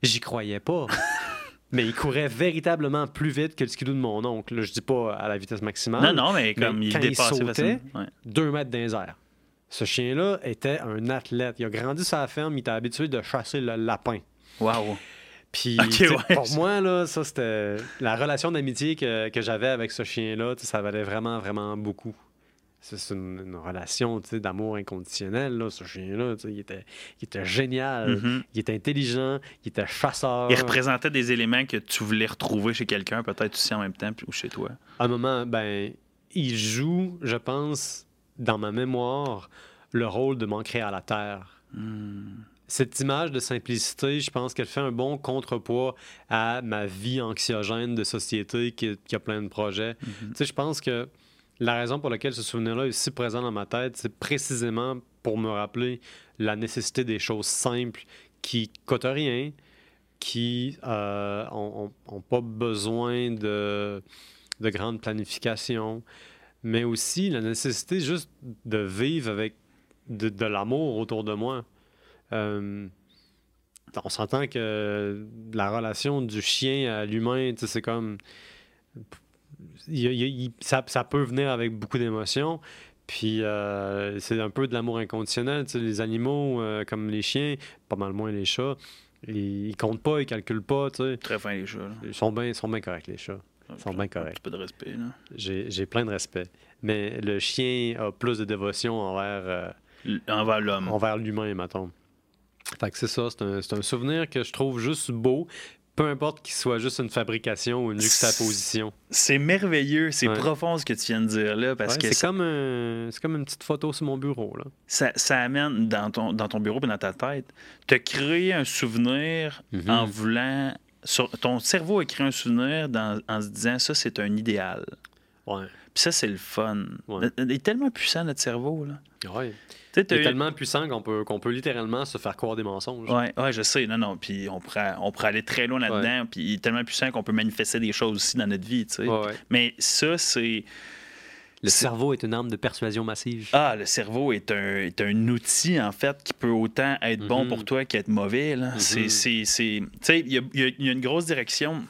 Speaker 2: J'y croyais pas. mais il courait véritablement plus vite que le skidoo de mon oncle. Là, je dis pas à la vitesse maximale.
Speaker 1: Non, non, mais comme
Speaker 2: Mais
Speaker 1: il
Speaker 2: quand il
Speaker 1: dépassait
Speaker 2: sautait,
Speaker 1: facilement. Ouais.
Speaker 2: Deux mètres dans les airs. Ce chien-là était un athlète. Il a grandi sur la ferme, il était habitué de chasser le lapin.
Speaker 1: Wow.
Speaker 2: Puis
Speaker 1: ouais.
Speaker 2: pour moi, là, ça, c'était la relation d'amitié que, que j'avais avec ce chien-là, ça valait vraiment, vraiment beaucoup. C'est une, une relation d'amour inconditionnel, là, ce chien-là. Il était, il était génial,
Speaker 1: Mhm.
Speaker 2: il était intelligent, il était chasseur.
Speaker 1: Il représentait des éléments que tu voulais retrouver chez quelqu'un, peut-être aussi en même temps, ou chez toi.
Speaker 2: À un moment, ben, il joue, je pense, dans ma mémoire, le rôle de m'ancrer à la terre.
Speaker 1: Hmm.
Speaker 2: Cette image de simplicité, je pense qu'elle fait un bon contrepoids à ma vie anxiogène de société qui, qui a plein de projets.
Speaker 1: Mhm.
Speaker 2: Tu sais, je pense que la raison pour laquelle ce souvenir-là est si présent dans ma tête, c'est précisément pour me rappeler la nécessité des choses simples qui coûtent rien, qui n'ont pas besoin de, de grande planification, mais aussi la nécessité juste de vivre avec de, de l'amour autour de moi. Euh, on s'entend que la relation du chien à l'humain, c'est comme. il- il- il- ça, ça peut venir avec beaucoup d'émotions. Puis euh, c'est un peu de l'amour inconditionnel. les animaux, euh, comme les chiens, pas mal moins les chats, ils, ils comptent pas, ils calculent pas. tu sais.
Speaker 1: Très fin les chats. là.
Speaker 2: Ils sont bien ils sont bien corrects, les chats. Ils sont bien
Speaker 1: Un
Speaker 2: corrects.
Speaker 1: petit peu de respect. Là.
Speaker 2: J'ai plein de respect. Mais le chien a plus de dévotion envers, euh,
Speaker 1: Envers l'homme.
Speaker 2: envers l'humain, mettons. Fait que c'est ça, c'est un, un souvenir que je trouve juste beau, peu importe qu'il soit juste une fabrication ou une juxtaposition.
Speaker 1: C'est merveilleux, c'est
Speaker 2: Ouais.
Speaker 1: profond ce que tu viens de dire là, parce
Speaker 2: Ouais,
Speaker 1: que
Speaker 2: c'est
Speaker 1: ça,
Speaker 2: comme, un- c'est comme une petite photo sur mon bureau. Là.
Speaker 1: ça, ça amène dans ton, dans ton bureau et dans ta tête, te créer un souvenir
Speaker 2: Mhm.
Speaker 1: en voulant. Sur- ton cerveau a créé un souvenir dans- en se disant ça, c'est un idéal.
Speaker 2: Ouais.
Speaker 1: Puis ça, c'est le fun.
Speaker 2: Ouais.
Speaker 1: Il est tellement puissant, notre cerveau. Là.
Speaker 2: Ouais. Il est
Speaker 1: eu-
Speaker 2: tellement puissant qu'on peut, qu'on peut littéralement se faire croire des mensonges.
Speaker 1: Ouais, ouais, je sais. Non, non. Puis on pourrait, on pourrait aller très loin là-dedans. Puis il est tellement puissant qu'on peut manifester des choses aussi dans notre vie. Mais ça, c'est.
Speaker 2: Le cerveau est une arme de persuasion massive.
Speaker 1: Ah, le cerveau est un, est un outil, en fait, qui peut autant être bon
Speaker 2: Mhm.
Speaker 1: pour toi qu'être mauvais. C'est-
Speaker 2: Mhm.
Speaker 1: c'est. Tu sais, il y a, il y a- il y a une grosse direction.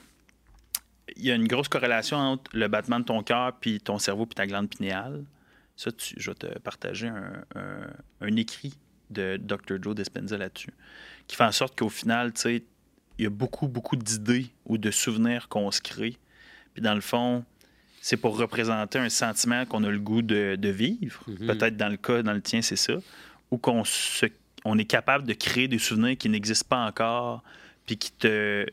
Speaker 1: Il y a une grosse corrélation entre le battement de ton cœur, puis ton cerveau, puis ta glande pinéale. Ça, tu- je vais te partager un, un- un écrit de Dr. Joe Dispenza là-dessus, qui fait en sorte qu'au final, tu sais, il y a beaucoup, beaucoup d'idées ou de souvenirs qu'on se crée. Puis dans le fond, c'est pour représenter un sentiment qu'on a le goût de, de vivre.
Speaker 2: Mhm.
Speaker 1: Peut-être dans le cas, dans le tien, c'est ça. Ou qu'on se- on est capable de créer des souvenirs qui n'existent pas encore, puis qui te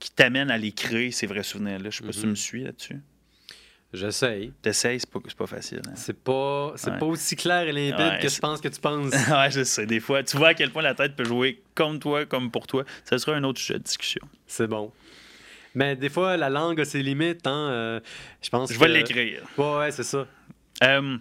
Speaker 1: qui t'amènent à les créer, ces vrais souvenirs-là. Je sais pas si tu
Speaker 2: Mhm.
Speaker 1: me suis là-dessus.
Speaker 2: J'essaye.
Speaker 1: T'essayes, c'est pas, pas facile. hein.
Speaker 2: C'est pas, c'est
Speaker 1: Ouais.
Speaker 2: pas aussi clair et limpide
Speaker 1: Ouais,
Speaker 2: que je pense que tu penses.
Speaker 1: ouais, je sais. Des fois, tu vois à quel point la tête peut jouer comme toi, comme pour toi. Ça sera un autre sujet de discussion.
Speaker 2: C'est bon. Mais des fois, la langue a ses limites. Hein? euh, je pense
Speaker 1: Je vais
Speaker 2: que-
Speaker 1: l'écrire.
Speaker 2: Ouais, ouais, c'est ça.
Speaker 1: Euh,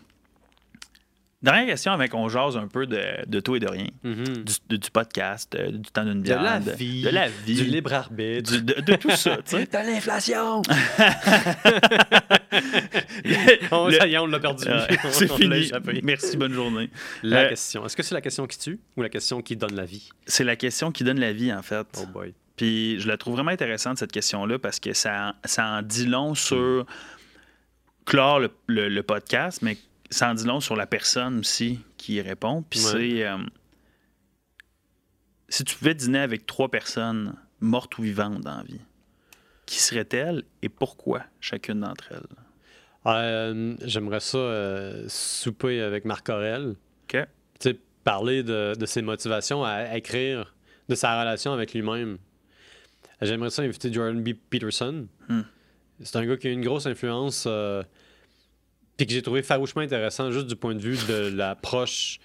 Speaker 1: dernière question avant qu'on jase un peu de, de tout et de rien.
Speaker 2: Mhm.
Speaker 1: Du, de- du podcast, euh, du temps d'une
Speaker 2: De la vie.
Speaker 1: De la vie.
Speaker 2: Du libre arbitre.
Speaker 1: du- de, de tout ça.
Speaker 2: De l'inflation! on,
Speaker 1: Le-
Speaker 2: ça y est, on l'a perdu.
Speaker 1: Ouais, c'est fini. Merci, bonne journée.
Speaker 2: La question. Est-ce que c'est la question qui tue ou la question qui donne la vie?
Speaker 1: C'est la question qui donne la vie, en fait.
Speaker 2: Oh boy.
Speaker 1: Puis je la trouve vraiment intéressante, cette question-là, parce que ça, ça en dit long sur clore le, le- le podcast, mais ça en dit long sur la personne aussi qui y répond. Puis
Speaker 2: Ouais.
Speaker 1: c'est. euh, si tu pouvais dîner avec trois personnes, mortes ou vivantes dans la vie, qui seraient-elles et pourquoi chacune d'entre elles?
Speaker 2: Euh, J'aimerais ça euh, souper avec Marc Aurel.
Speaker 1: OK?
Speaker 2: Tu sais, parler de, de ses motivations à écrire, de sa relation avec lui-même. J'aimerais ça inviter Jordan B. Peterson.
Speaker 1: Hmm.
Speaker 2: C'est un gars qui a une grosse influence, euh, puis que j'ai trouvé farouchement intéressant, juste du point de vue de l'approche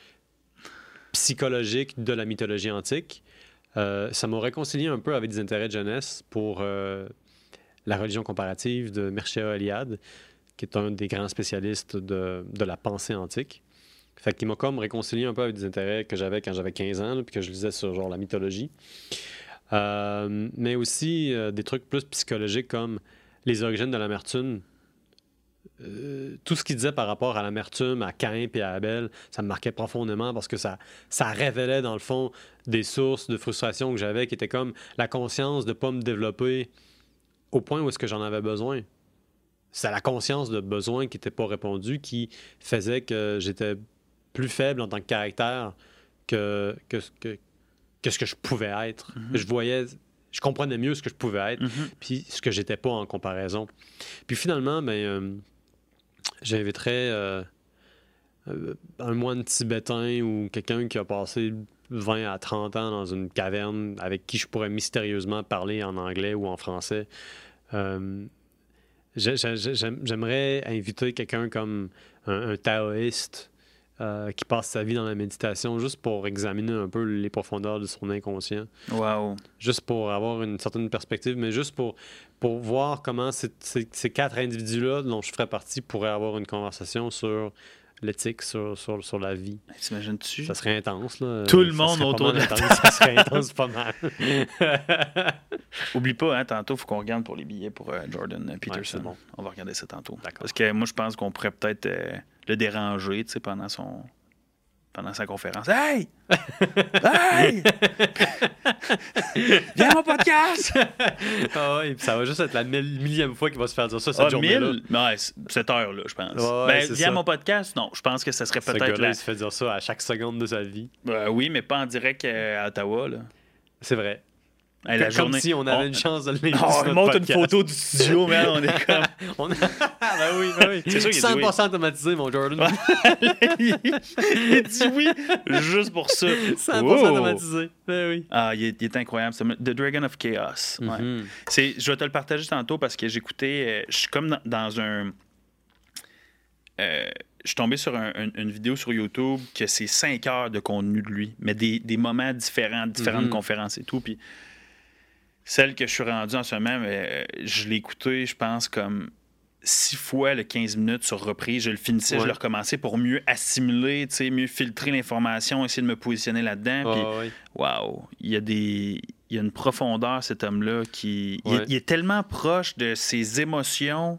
Speaker 2: psychologique de la mythologie antique. Euh, ça m'a réconcilié un peu avec des intérêts de jeunesse pour euh, la religion comparative de Mircea Eliade, qui est un des grands spécialistes de, de la pensée antique. Fait qu'il m'a comme réconcilié un peu avec des intérêts que j'avais quand j'avais 15 ans, là, puis que je lisais sur genre la mythologie. Euh, mais aussi euh, des trucs plus psychologiques comme les origines de l'amertume. Euh, tout ce qu'il disait par rapport à l'amertume, à Caïn et à Abel, ça me marquait profondément parce que ça, ça révélait dans le fond des sources de frustration que j'avais qui étaient comme la conscience de ne pas me développer au point où est-ce que j'en avais besoin. C'est la conscience de besoin qui n'était pas répondu qui faisait que j'étais plus faible en tant que caractère que, que, que, que ce que je pouvais être.
Speaker 1: Mhm.
Speaker 2: Je voyais, je comprenais mieux ce que je pouvais être,
Speaker 1: Mhm.
Speaker 2: puis ce que j'étais pas en comparaison. Puis finalement, ben, euh, j'inviterais euh, euh, un moine tibétain ou quelqu'un qui a passé 20 à 30 ans dans une caverne avec qui je pourrais mystérieusement parler en anglais ou en français. Euh, j'ai- j'ai- j'aime- J'aimerais inviter quelqu'un comme un, un taoïste euh, qui passe sa vie dans la méditation juste pour examiner un peu les profondeurs de son inconscient
Speaker 1: Wow.
Speaker 2: juste pour avoir une certaine perspective, mais juste pour, pour voir comment ces, ces- ces quatre individus-là dont je ferais partie pourraient avoir une conversation sur l'éthique, sur, sur, sur la vie.
Speaker 1: T'imagines-tu?
Speaker 2: Ça serait intense, là.
Speaker 1: Tout le
Speaker 2: Ça
Speaker 1: monde autour de la.
Speaker 2: Ça serait intense pas mal.
Speaker 1: Oublie pas, hein, tantôt, il faut qu'on regarde pour les billets pour euh, Jordan Peterson.
Speaker 2: c'est bon.
Speaker 1: On va regarder ça tantôt.
Speaker 2: D'accord.
Speaker 1: Parce que moi, je pense qu'on pourrait peut-être euh, le déranger tu sais, pendant son pendant sa conférence. Hey! hey! Viens à mon podcast!
Speaker 2: ah ouais, ça va juste être la millième fois qu'il va se faire dire ça cette
Speaker 1: Ah,
Speaker 2: journée-là.
Speaker 1: 1000? Ouais, cette heure-là, je pense.
Speaker 2: Ouais,
Speaker 1: ben, viens à mon podcast? Non, je pense que ça serait
Speaker 2: Ce
Speaker 1: peut-être la...
Speaker 2: il se fait dire ça à chaque seconde de sa vie.
Speaker 1: Euh, oui, mais pas en direct euh, à Ottawa. Là.
Speaker 2: C'est vrai.
Speaker 1: Hey, la
Speaker 2: Comme
Speaker 1: journée...
Speaker 2: si on avait une chance de l'inviter
Speaker 1: Oh, on monte une photo du studio, man. On est comme...
Speaker 2: On a... ben oui, ben oui.
Speaker 1: C'est sûr qu'il a dit oui.
Speaker 2: 100% automatisé, mon Jordan.
Speaker 1: il dit oui juste pour ça.
Speaker 2: 100%
Speaker 1: Wow.
Speaker 2: automatisé. Ben oui.
Speaker 1: Ah, il est, il est incroyable. The Dragon of Chaos. Ouais.
Speaker 2: Mhm.
Speaker 1: Je vais te le partager tantôt parce que j'écoutais. euh, je suis comme dans, dans un. euh, je suis tombé sur un- un- une vidéo sur YouTube que c'est 5 heures de contenu de lui, mais des, des moments différents, différentes
Speaker 2: Mhm.
Speaker 1: conférences et tout. Puis celle que je suis rendu en ce moment, euh, je l'ai écoutée, je pense, comme six fois le 15 minutes sur reprise. Je le finissais, je le recommençais pour mieux assimiler, mieux filtrer l'information, essayer de me positionner là-dedans. Puis
Speaker 2: ouais.
Speaker 1: Wow, il y a des il y a une profondeur cet homme-là qui il, est,
Speaker 2: Ouais.
Speaker 1: il est tellement proche de ses émotions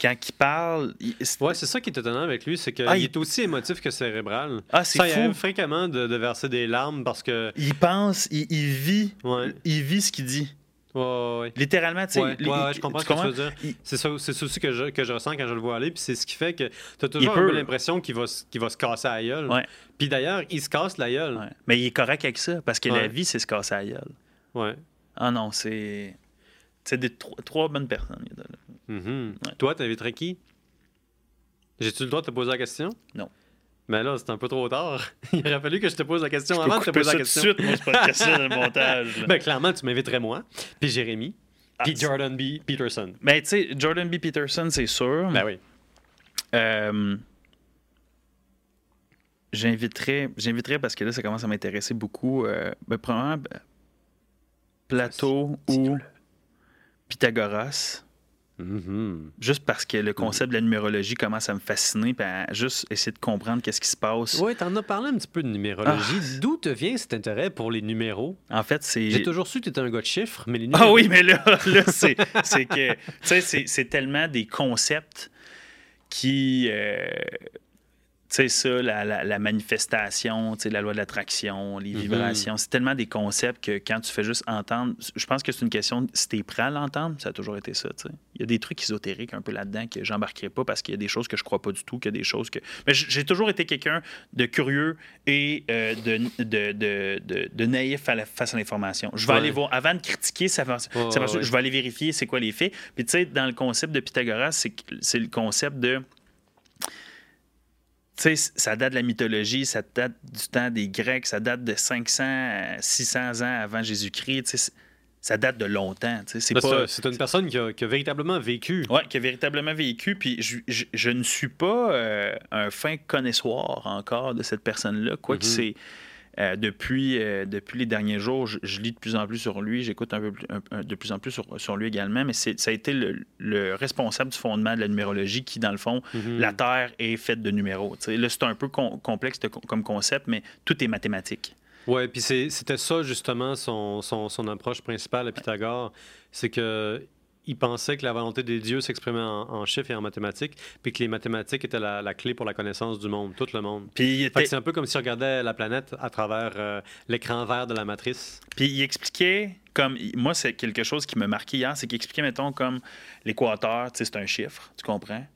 Speaker 1: quand il parle. il-
Speaker 2: Ouais, c'est ça qui est étonnant avec lui, c'est qu'il
Speaker 1: Ah, il-
Speaker 2: est aussi émotif que cérébral.
Speaker 1: Ah, c'est
Speaker 2: Ça, il
Speaker 1: fou.
Speaker 2: arrive fréquemment de, de verser des larmes parce que.
Speaker 1: Il pense, il, il vit,
Speaker 2: Ouais,
Speaker 1: il vit ce qu'il dit.
Speaker 2: ouais, ouais. ouais.
Speaker 1: Littéralement, tu sais.
Speaker 2: Ouais,
Speaker 1: il- il-
Speaker 2: je comprends ce que tu veux dire.
Speaker 1: Il-
Speaker 2: C'est ça, c'est ça aussi que je, que je ressens quand je le vois aller, puis c'est ce qui fait que tu as toujours
Speaker 1: Il
Speaker 2: l'impression qu'il va, va se casser la gueule.
Speaker 1: Ouais.
Speaker 2: Puis d'ailleurs, il se casse la gueule.
Speaker 1: Mais il est correct avec ça parce que la vie, c'est se casser la gueule.
Speaker 2: Ouais.
Speaker 1: Ah non, c'est. C'est des trois, trois bonnes personnes. de-
Speaker 2: Mhm.
Speaker 1: Ouais.
Speaker 2: Toi, t'inviterais qui? J'ai-tu le droit de te poser la question?
Speaker 1: Non.
Speaker 2: Mais là, c'est un peu trop tard. Il aurait fallu que je te pose la question
Speaker 1: Je
Speaker 2: avant de te poser la
Speaker 1: tout de
Speaker 2: question.
Speaker 1: suite, moi, c'est pas de question dans le montage. là.
Speaker 2: Ben, clairement, tu m'inviterais moi, puis Jérémy,
Speaker 1: Ah,
Speaker 2: puis Jordan B. Peterson.
Speaker 1: Mais tu sais, Jordan B. Peterson, c'est sûr.
Speaker 2: Ben oui.
Speaker 1: Euh, J'inviterais, j'inviterais parce que là, ça commence à m'intéresser beaucoup. Euh, ben, premièrement, ben, Plato ou Pythagoras.
Speaker 2: Mhm.
Speaker 1: Juste parce que le concept de la numérologie commence à me fasciner, puis à juste essayer de comprendre qu'est-ce qui se passe.
Speaker 2: Ouais, t'en as parlé un petit peu de numérologie.
Speaker 1: Ah.
Speaker 2: D'où te vient cet intérêt pour les numéros?
Speaker 1: En fait, c'est.
Speaker 2: J'ai toujours su que tu étais un gars de chiffres, mais les numéros...
Speaker 1: Ah oui, mais là, là c'est, c'est que. Tu sais, c'est, tellement des concepts qui. euh, sais, ça, la, la- la manifestation, la loi de l'attraction, les
Speaker 2: Mhm.
Speaker 1: vibrations, c'est tellement des concepts que quand tu fais juste entendre, je pense que c'est une question, de- si t'es prêt à l'entendre, ça a toujours été ça, tu sais. Il y a des trucs ésotériques un peu là-dedans que j'embarquerai pas parce qu'il y a des choses que je crois pas du tout, qu'il y a des choses que... Mais j'ai toujours été quelqu'un de curieux et euh, de, de, de, naïf à la- face à l'information. Je vais
Speaker 2: Ouais.
Speaker 1: aller voir, avant de critiquer, ça va, ça va-
Speaker 2: Ouais, ouais.
Speaker 1: je vais aller vérifier c'est quoi les faits. Puis tu sais, dans le concept de Pythagoras, c'est le concept de... Ça date de la mythologie, ça date du temps des Grecs, ça date de 500, à 600 ans avant Jésus-Christ. Ça date de longtemps. C'est pas...
Speaker 2: une personne qui a, qui a véritablement vécu.
Speaker 1: Oui, qui a véritablement vécu. Puis je, je- je ne suis pas euh, un fin connaisseur encore de cette personne-là. Quoique
Speaker 2: Mhm.
Speaker 1: c'est. Euh, depuis, euh, depuis les derniers jours, je, je lis de plus en plus sur lui, j'écoute un peu plus- un- un- de plus en plus sur, sur lui également, mais ça a été le, le responsable du fondement de la numérologie qui, dans le fond,
Speaker 2: Mhm.
Speaker 1: la Terre est faite de numéros. Là, c'est un peu com- complexe de- comme concept, mais tout est mathématique.
Speaker 2: Ouais, puis c'était ça justement son, son, son approche principale à Pythagore, c'est que il pensait que la volonté des dieux s'exprimait en, en chiffres et en mathématiques, puis que les mathématiques étaient la, la clé pour la connaissance du monde, tout le monde.
Speaker 1: Puis était-
Speaker 2: c'est un peu comme si on regardait la planète à travers euh, l'écran vert de la matrice.
Speaker 1: Puis il expliquait, comme moi, c'est quelque chose qui me marquait hier, c'est qu'il expliquait, mettons, comme l'équateur, c'est un chiffre, tu comprends?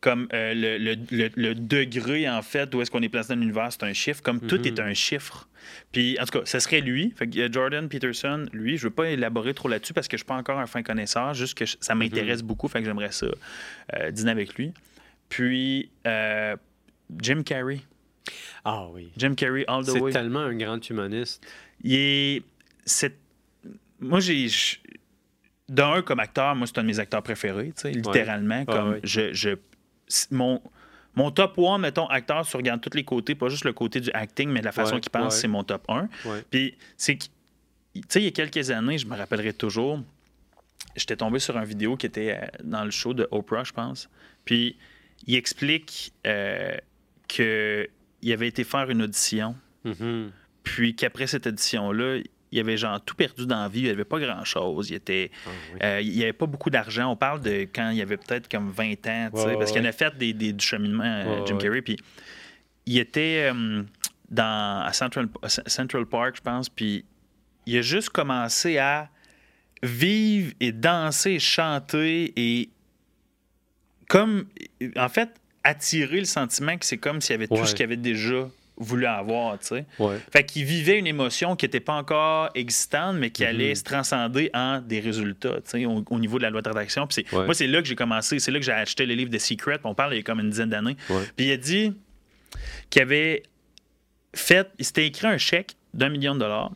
Speaker 1: Comme euh, le, le- le- le degré, en fait, où est-ce qu'on est placé dans l'univers, c'est un chiffre. Comme tout
Speaker 2: Mhm.
Speaker 1: est un chiffre. Puis, en tout cas, ce serait lui. Fait que, euh, Jordan Peterson, lui, je veux pas élaborer trop là-dessus parce que je suis pas encore un fin connaisseur, juste que je- ça
Speaker 2: Mhm.
Speaker 1: m'intéresse beaucoup, fait que j'aimerais ça euh, dîner avec lui. Puis, euh, Jim Carrey.
Speaker 2: Ah oui.
Speaker 1: Jim Carrey, all the
Speaker 2: C'est
Speaker 1: way.
Speaker 2: tellement un grand humaniste.
Speaker 1: Il est. c'est- Moi, j'ai. D'un, comme acteur, moi, c'est un de mes acteurs préférés, tu sais, littéralement. Comme
Speaker 2: ouais.
Speaker 1: je, je- c'est- mon, mon top 1, mettons, acteur, tu regardes tous les côtés, pas juste le côté du acting, mais de la façon
Speaker 2: Ouais,
Speaker 1: qu'il pense,
Speaker 2: ouais.
Speaker 1: c'est mon top 1.
Speaker 2: Ouais.
Speaker 1: Puis, c'est que, tu sais, il y a quelques années, je me rappellerai toujours, j'étais tombé sur une vidéo qui était euh, dans le show de Oprah, je pense. Puis, il explique euh, qu'il avait été faire une audition,
Speaker 2: Mhm.
Speaker 1: puis qu'après cette audition-là, il avait genre tout perdu dans la vie, il n'y avait pas grand-chose. Il était.
Speaker 2: Ah oui.
Speaker 1: Euh, il avait pas beaucoup d'argent. On parle de quand il avait peut-être comme 20 ans, tu sais,
Speaker 2: Ouais,
Speaker 1: parce qu'il en a fait des, des- du cheminement,
Speaker 2: Ouais,
Speaker 1: Jim. Carrey. Puis il était euh, dans, à Central, Central Park, je pense, puis il a juste commencé à vivre et danser, chanter et comme, en fait, attirer le sentiment que c'est comme s'il y avait tout ce qu'il avait déjà voulu avoir, tu sais.
Speaker 2: Ouais.
Speaker 1: Fait qu'il vivait une émotion qui n'était pas encore existante, mais qui allait
Speaker 2: Mhm.
Speaker 1: se transcender en des résultats, tu sais, au, au niveau de la loi d'attraction. Puis
Speaker 2: Ouais.
Speaker 1: Moi, c'est là que j'ai commencé. C'est là que j'ai acheté le livre de Secret. On parle il y a comme une dizaine d'années.
Speaker 2: Ouais.
Speaker 1: Puis il a dit qu'il avait fait, il s'était écrit un chèque d'un million de dollars.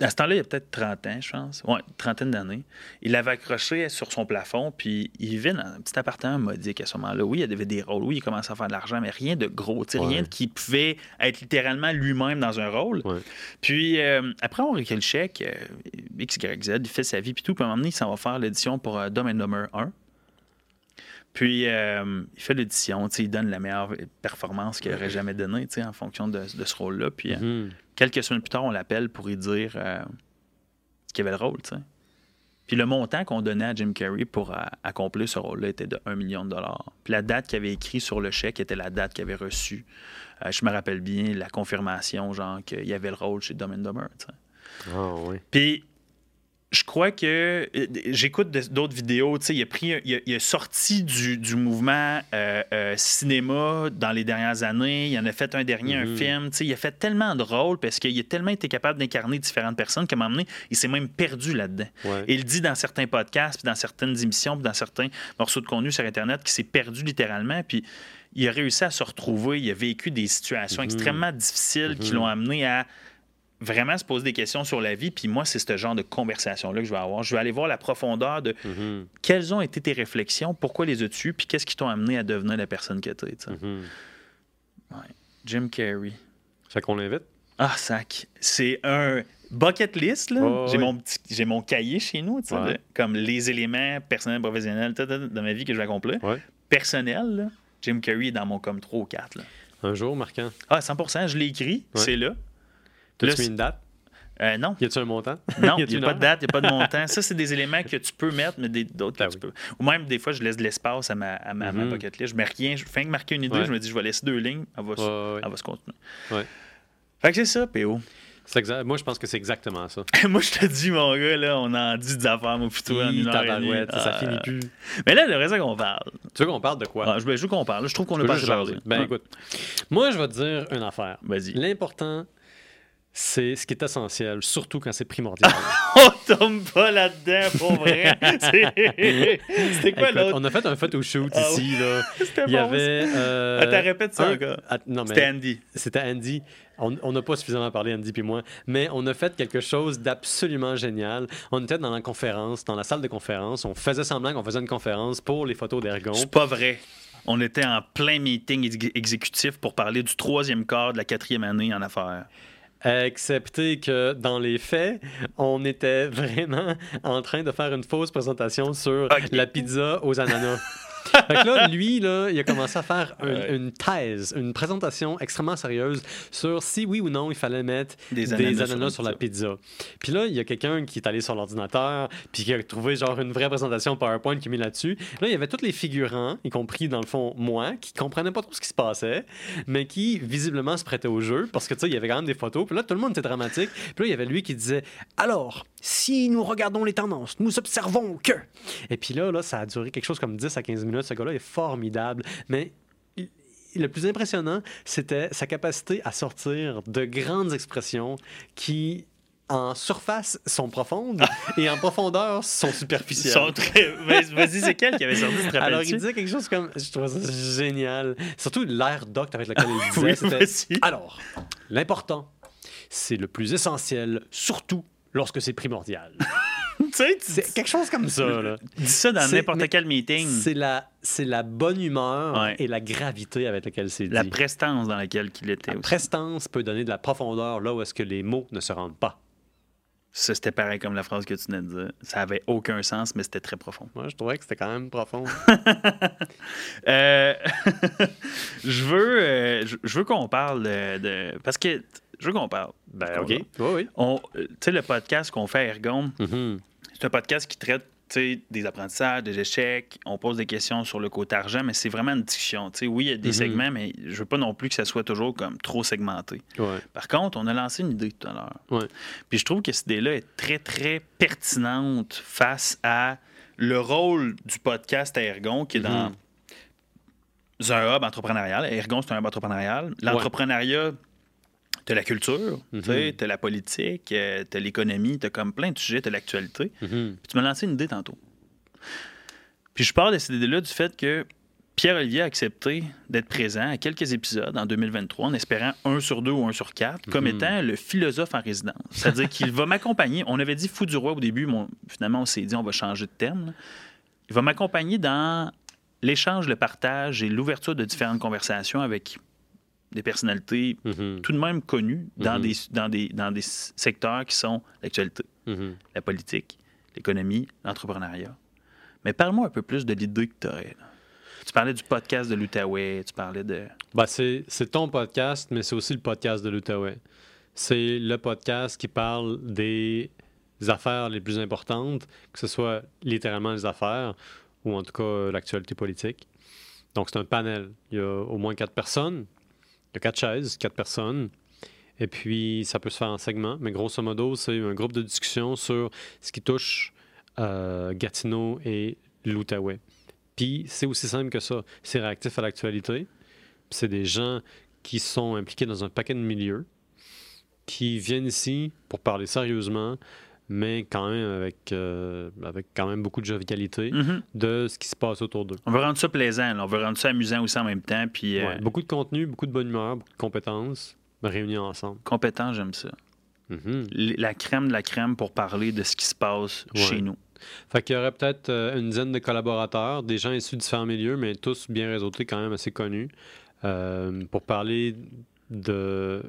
Speaker 1: À ce temps-là, il y a peut-être 30 ans, je pense. Ouais, une trentaine d'années. Il l'avait accroché sur son plafond, puis il vivait dans un petit appartement modique à ce moment-là. Oui, il y avait des rôles. Oui, il commençait à faire de l'argent, mais rien de gros. tu sais, Rien
Speaker 2: Ouais.
Speaker 1: qui pouvait être littéralement lui-même dans un rôle.
Speaker 2: Ouais.
Speaker 1: Puis euh, après avoir écrit le chèque, euh, XYZ, il fait sa vie, puis tout. Puis à un moment donné, il s'en va faire l'édition pour euh, Dumb and Dumber 1. Puis euh, il fait sais, il donne la meilleure performance qu'il aurait jamais donnée en fonction de, de ce rôle-là. Puis euh,
Speaker 2: Mhm.
Speaker 1: quelques semaines plus tard, on l'appelle pour lui dire euh, qu'il avait le rôle. Puis le montant qu'on donnait à Jim Carrey pour euh, accomplir ce rôle-là était de 1 million de dollars. Puis la date qu'il avait écrit sur le chèque était la date qu'il avait reçue. Je me rappelle bien la confirmation, genre, qu'il y avait le rôle chez Dumb and Dumber. tu sais.
Speaker 2: Ah oui.
Speaker 1: Puis, je crois que euh, j'écoute d'autres vidéos. Il a pris, il a, il a sorti du, du mouvement euh, euh, cinéma dans les dernières années. Il en a fait un dernier, un
Speaker 2: Mhm.
Speaker 1: film. Il a fait tellement de rôles parce qu'il a tellement été capable d'incarner différentes personnes qu'à un moment donné, il s'est même perdu là-dedans.
Speaker 2: Ouais.
Speaker 1: Il dit dans certains podcasts, puis dans certaines émissions, puis dans certains morceaux de contenu sur Internet qu'il s'est perdu littéralement. Puis il a réussi à se retrouver. Il a vécu des situations
Speaker 2: Mhm.
Speaker 1: extrêmement difficiles qui
Speaker 2: Mhm.
Speaker 1: l'ont amené à vraiment se poser des questions sur la vie. Puis moi, c'est ce genre de conversation-là que je vais avoir. Je vais aller voir la profondeur de
Speaker 2: Mhm.
Speaker 1: quelles ont été tes réflexions, pourquoi les as-tu, puis qu'est-ce qui t'ont amené à devenir la personne que tu es.
Speaker 2: Mhm.
Speaker 1: Jim Carrey.
Speaker 2: Fait qu'on l'invite?
Speaker 1: Ah, sac. C'est un bucket list. là.
Speaker 2: Ouais,
Speaker 1: j'ai,
Speaker 2: ouais.
Speaker 1: mon petit- j'ai mon cahier chez nous,
Speaker 2: Ouais.
Speaker 1: de- comme les éléments personnels, professionnels de ma vie que je vais accomplir.
Speaker 2: Ouais.
Speaker 1: Personnel, là, Jim Carrey est dans mon comme 3 ou 4. Là.
Speaker 2: Un jour, marquant?
Speaker 1: Ah, 100 je l'ai écrit,
Speaker 2: Ouais.
Speaker 1: c'est là.
Speaker 2: T'as-tu mis une date?
Speaker 1: Euh, non.
Speaker 2: Y a-tu un montant?
Speaker 1: Non,
Speaker 2: Y
Speaker 1: il n'y a pas de date, il n'y a pas de montant. Ça, c'est des éléments que tu peux mettre, mais d'autres que
Speaker 2: Ben
Speaker 1: tu peux. Ou même, des fois, je laisse de l'espace à ma, à ma, ma
Speaker 2: Mhm.
Speaker 1: bucket list. Je mets rien, je fais que marquer une idée,
Speaker 2: Ouais.
Speaker 1: je me dis, je vais laisser deux lignes, elle va, se-
Speaker 2: Ouais, ouais, ouais.
Speaker 1: elle va se continuer.
Speaker 2: Ouais.
Speaker 1: Fait que c'est ça, PO.
Speaker 2: Moi, je pense que c'est exactement ça.
Speaker 1: Moi, je te dis, mon gars, là, on en dit des affaires, moi, plutôt en une heure et demie.
Speaker 2: tabarouette, ça
Speaker 1: Ah.
Speaker 2: finit plus.
Speaker 1: Mais là, le reste qu'on parle.
Speaker 2: Tu veux qu'on parle de quoi?
Speaker 1: Ah, je veux qu'on parle. Je trouve qu'on
Speaker 2: Tu
Speaker 1: a
Speaker 2: veux
Speaker 1: pas parlé.
Speaker 2: Ben écoute, moi, je vais te dire une affaire.
Speaker 1: Vas-y.
Speaker 2: L'important, c'est ce qui est essentiel, surtout quand c'est primordial.
Speaker 1: On tombe pas là-dedans, pour vrai. C'était quoi l'autre?
Speaker 2: on a fait un photo-shoot
Speaker 1: Ah
Speaker 2: ici. Là.
Speaker 1: C'était
Speaker 2: Il y
Speaker 1: bon,
Speaker 2: avait. euh,
Speaker 1: Attends, répète ça
Speaker 2: un- mais
Speaker 1: C'était Andy.
Speaker 2: C'était Andy. On on n'a pas suffisamment parlé, Andy puis moi, mais on a fait quelque chose d'absolument génial. On était dans la conférence, dans la salle de conférence. On faisait semblant qu'on faisait une conférence pour les photos d'Ergon.
Speaker 1: C'est pas vrai. On était en plein meeting ex- exécutif pour parler du troisième quart de la quatrième année en affaires.
Speaker 2: Excepté que dans les faits, on était vraiment en train de faire une fausse présentation sur la pizza aux ananas. fait que là, lui, là, il a commencé à faire un-
Speaker 1: Ouais.
Speaker 2: une thèse, une présentation extrêmement sérieuse sur si oui ou non il fallait mettre
Speaker 1: Des
Speaker 2: des
Speaker 1: ananas sur
Speaker 2: sur,
Speaker 1: la
Speaker 2: pizza. Puis là, il y a quelqu'un qui est allé sur l'ordinateur, puis qui a trouvé genre une vraie présentation PowerPoint qui a mis là-dessus. Là, il y avait tous les figurants, y compris dans le fond moi, qui comprenaient pas trop ce qui se passait, mais qui visiblement se prêtaient au jeu parce que tu sais, il y avait quand même des photos. Puis là, tout le monde était dramatique. Puis là, il y avait lui qui disait Alors, si nous regardons les tendances, nous observons que. Et puis là, là, ça a duré quelque chose comme 10 à 15 minutes. Film-là. Ce gars-là est formidable. Mais le plus impressionnant, c'était sa capacité à sortir de grandes expressions qui, en surface, sont profondes et en profondeur, sont superficielles.
Speaker 1: sont très... Vas- Vas-y, c'est quel qui avait sorti, te
Speaker 2: Alors, il disait quelque chose comme. Je trouvais ça génial. Surtout l'air docte avec lequel il disait.
Speaker 1: Oui,
Speaker 2: c'était,
Speaker 1: vas-y.
Speaker 2: Alors, l'important, c'est le plus essentiel, surtout lorsque c'est primordial.
Speaker 1: Tu sais, tu
Speaker 2: C'est quelque chose comme ça, là.
Speaker 1: dis ça dans
Speaker 2: C'est-
Speaker 1: n'importe quel meeting.
Speaker 2: C'est la, c'est la bonne humeur
Speaker 1: Ouais.
Speaker 2: et la gravité avec laquelle c'est dit.
Speaker 1: La prestance dans laquelle il était
Speaker 2: La
Speaker 1: aussi.
Speaker 2: prestance peut donner de la profondeur là où est-ce que les mots ne se rendent pas.
Speaker 1: Ça, c'était pareil comme la phrase que tu venais de dire. Ça avait aucun sens, mais c'était très profond.
Speaker 2: Moi, je trouvais que c'était quand même profond.
Speaker 1: Euh, je veux, euh, je veux qu'on parle de, de- Parce que je veux qu'on parle.
Speaker 2: ben, OK. Oui, oui.
Speaker 1: Euh, Tu sais, le podcast qu'on fait à Ergon,
Speaker 2: Mhm.
Speaker 1: c'est un podcast qui traite des apprentissages, des échecs. On pose des questions sur le côté argent, mais c'est vraiment une discussion. Tu sais, oui, il y a des
Speaker 2: Mhm.
Speaker 1: segments, mais je veux pas non plus que ça soit toujours comme trop segmenté.
Speaker 2: Ouais.
Speaker 1: Par contre, on a lancé une idée tout à l'heure.
Speaker 2: Ouais.
Speaker 1: Puis je trouve que cette idée-là est très, très pertinente face à le rôle du podcast à Ergon, qui est dans
Speaker 2: Mhm.
Speaker 1: un hub entrepreneurial. Ergon, c'est un hub entrepreneurial. L'entrepreneuriat, tu la culture,
Speaker 2: Mhm.
Speaker 1: tu as la politique, tu as l'économie, tu as comme plein de sujets, tu as l'actualité.
Speaker 2: Mhm.
Speaker 1: Puis tu m'as lancé une idée tantôt. Puis je parle de cette idée-là du fait que Pierre-Olivier a accepté d'être présent à quelques épisodes en 2023 en espérant un sur deux ou un sur quatre comme
Speaker 2: Mhm.
Speaker 1: étant le philosophe en résidence. C'est-à-dire qu'il va m'accompagner. On avait dit fou du roi au début, mais on- finalement on s'est dit on va changer de terme. là. Il va m'accompagner dans l'échange, le partage et l'ouverture de différentes conversations avec des personnalités
Speaker 2: Mhm.
Speaker 1: tout de même connues dans,
Speaker 2: Mhm.
Speaker 1: des, dans, des, dans des secteurs qui sont l'actualité
Speaker 2: Mhm.
Speaker 1: la politique, l'économie, l'entrepreneuriat. Mais parle-moi un peu plus de l'idée que tu aurais. là. Tu parlais du podcast de l'Outaouais, tu parlais de.
Speaker 2: Ben, c'est, c'est ton podcast, mais c'est aussi le podcast de l'Outaouais. C'est le podcast qui parle des affaires les plus importantes, que ce soit littéralement les affaires ou en tout cas euh, l'actualité politique. Donc, c'est un panel. Il y a au moins quatre personnes. A quatre chaises, quatre personnes. Et puis, ça peut se faire en segments. Mais grosso modo, c'est un groupe de discussion sur ce qui touche euh, Gatineau et l'Outaouais. Puis, c'est aussi simple que ça. C'est réactif à l'actualité. C'est des gens qui sont impliqués dans un paquet de milieux, qui viennent ici pour parler sérieusement, mais quand même avec, euh, avec quand même beaucoup de jovialité
Speaker 1: Mhm.
Speaker 2: de ce qui se passe autour d'eux.
Speaker 1: On veut rendre ça plaisant, là. on veut rendre ça amusant aussi en même temps. Puis euh,
Speaker 2: Ouais, beaucoup de contenu, beaucoup de bonne humeur, beaucoup de compétences réunis ensemble.
Speaker 1: compétent, j'aime ça.
Speaker 2: Mhm.
Speaker 1: La crème de la crème pour parler de ce qui se passe
Speaker 2: Ouais.
Speaker 1: chez nous.
Speaker 2: Fait qu'il y aurait peut-être euh, une dizaine de collaborateurs, des gens issus de différents milieux, mais tous bien réseautés, quand même assez connus, euh, pour parler de,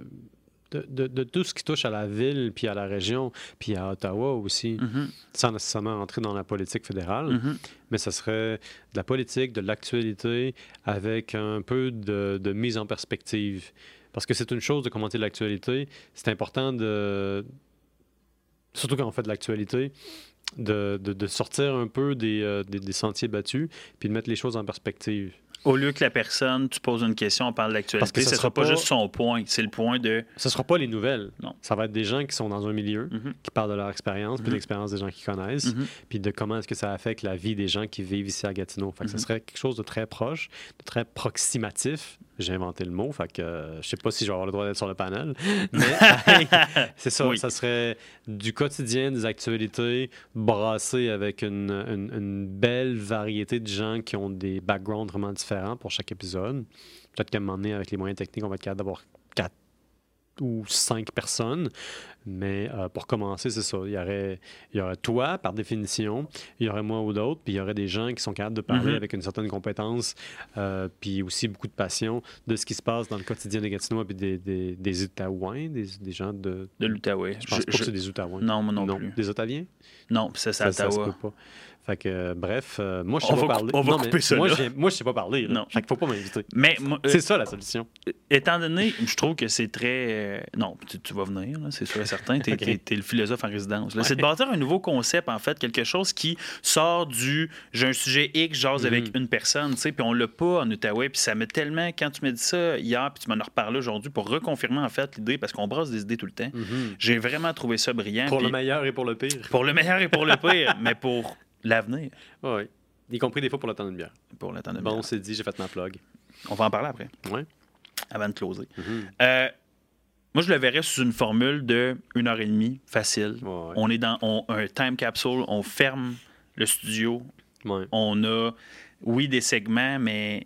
Speaker 2: de, de- de tout ce qui touche à la ville, puis à la région, puis à Ottawa aussi,
Speaker 1: Mhm.
Speaker 2: sans nécessairement rentrer dans la politique fédérale.
Speaker 1: Mhm.
Speaker 2: Mais ça serait de la politique, de l'actualité, avec un peu de, de mise en perspective. Parce que c'est une chose de commenter l'actualité, c'est important de, surtout quand on fait de l'actualité, de, sortir un peu des, euh, des- des sentiers battus, puis de mettre les choses en perspective.
Speaker 1: Au lieu que la personne, tu poses une question, on parle
Speaker 2: Parce
Speaker 1: d'actualité,
Speaker 2: que
Speaker 1: ce ne sera pas
Speaker 2: pas-
Speaker 1: juste son point, c'est le point de.
Speaker 2: Ce ne sera pas les nouvelles.
Speaker 1: Non.
Speaker 2: Ça va être des gens qui sont dans un milieu,
Speaker 1: Mhm.
Speaker 2: qui parlent de leur expérience, puis de
Speaker 1: Mhm.
Speaker 2: l'expérience des gens qui connaissent,
Speaker 1: Mhm.
Speaker 2: puis de comment est-ce que ça affecte la vie des gens qui vivent ici à Gatineau. Fait que ça serait quelque chose de très proche, de très proximatif. J'ai inventé le mot, fait que euh, je sais pas si je vais avoir le droit d'être sur le panel, mais c'est ça,
Speaker 1: Oui.
Speaker 2: ça serait du quotidien, des actualités, brassées avec une, une- une belle variété de gens qui ont des backgrounds vraiment différents pour chaque épisode. Peut-être qu'à un moment donné, avec les moyens techniques, on va être capable d'avoir quatre ou cinq personnes. Mais euh, pour commencer, c'est ça. Il y, aurait, il y aurait toi, par définition, il y aurait moi ou d'autres, puis il y aurait des gens qui sont capables de parler
Speaker 1: Mhm.
Speaker 2: avec une certaine compétence, euh, puis aussi beaucoup de passion de ce qui se passe dans le quotidien des Gatinois, puis des, des, des Outaouais, des, des gens de...
Speaker 1: De l'Outaouais.
Speaker 2: Je pense
Speaker 1: Je-
Speaker 2: pas
Speaker 1: je-
Speaker 2: que c'est des Outaouais.
Speaker 1: Non, moi non, plus.
Speaker 2: Des Ottaviens?
Speaker 1: Non, ça, c'est
Speaker 2: Ça, ça Fait que, euh, bref, euh, moi, je sais
Speaker 1: On
Speaker 2: pas
Speaker 1: va
Speaker 2: parler.
Speaker 1: on va
Speaker 2: Non,
Speaker 1: couper ça,
Speaker 2: Moi, je sais pas parler. là.
Speaker 1: Non.
Speaker 2: Fait qu'il faut pas m'inviter.
Speaker 1: Mais euh,
Speaker 2: C'est ça, la solution.
Speaker 1: étant donné, je trouve que c'est très. non, tu, tu vas venir, là, c'est sûr et certain. Tu es, le philosophe en résidence. là. C'est de bâtir un nouveau concept, en fait, quelque chose qui sort du. J'ai un sujet X, j'ose avec une personne, tu sais, puis on l'a pas en Outaouais. Puis ça me tellement. Quand tu m'as dit ça hier, puis tu m'en as reparlé aujourd'hui pour reconfirmer, en fait, l'idée, parce qu'on brasse des idées tout le temps.
Speaker 2: Mhm.
Speaker 1: J'ai vraiment trouvé ça brillant.
Speaker 2: Pour le meilleur et pour le pire.
Speaker 1: pour le meilleur et pour le pire, mais pour l'avenir.
Speaker 2: Oui. Y compris des fois pour le temps d'une bière.
Speaker 1: pour le temps
Speaker 2: Bon,
Speaker 1: bière.
Speaker 2: c'est dit, j'ai fait ma plug.
Speaker 1: On va en parler après,
Speaker 2: Ouais.
Speaker 1: avant de closer.
Speaker 2: Mhm.
Speaker 1: Euh, moi, je le verrais sous une formule de une heure et demie, facile.
Speaker 2: Ouais.
Speaker 1: On est dans on- un time capsule, on ferme le studio,
Speaker 2: Ouais.
Speaker 1: on a, oui, des segments, mais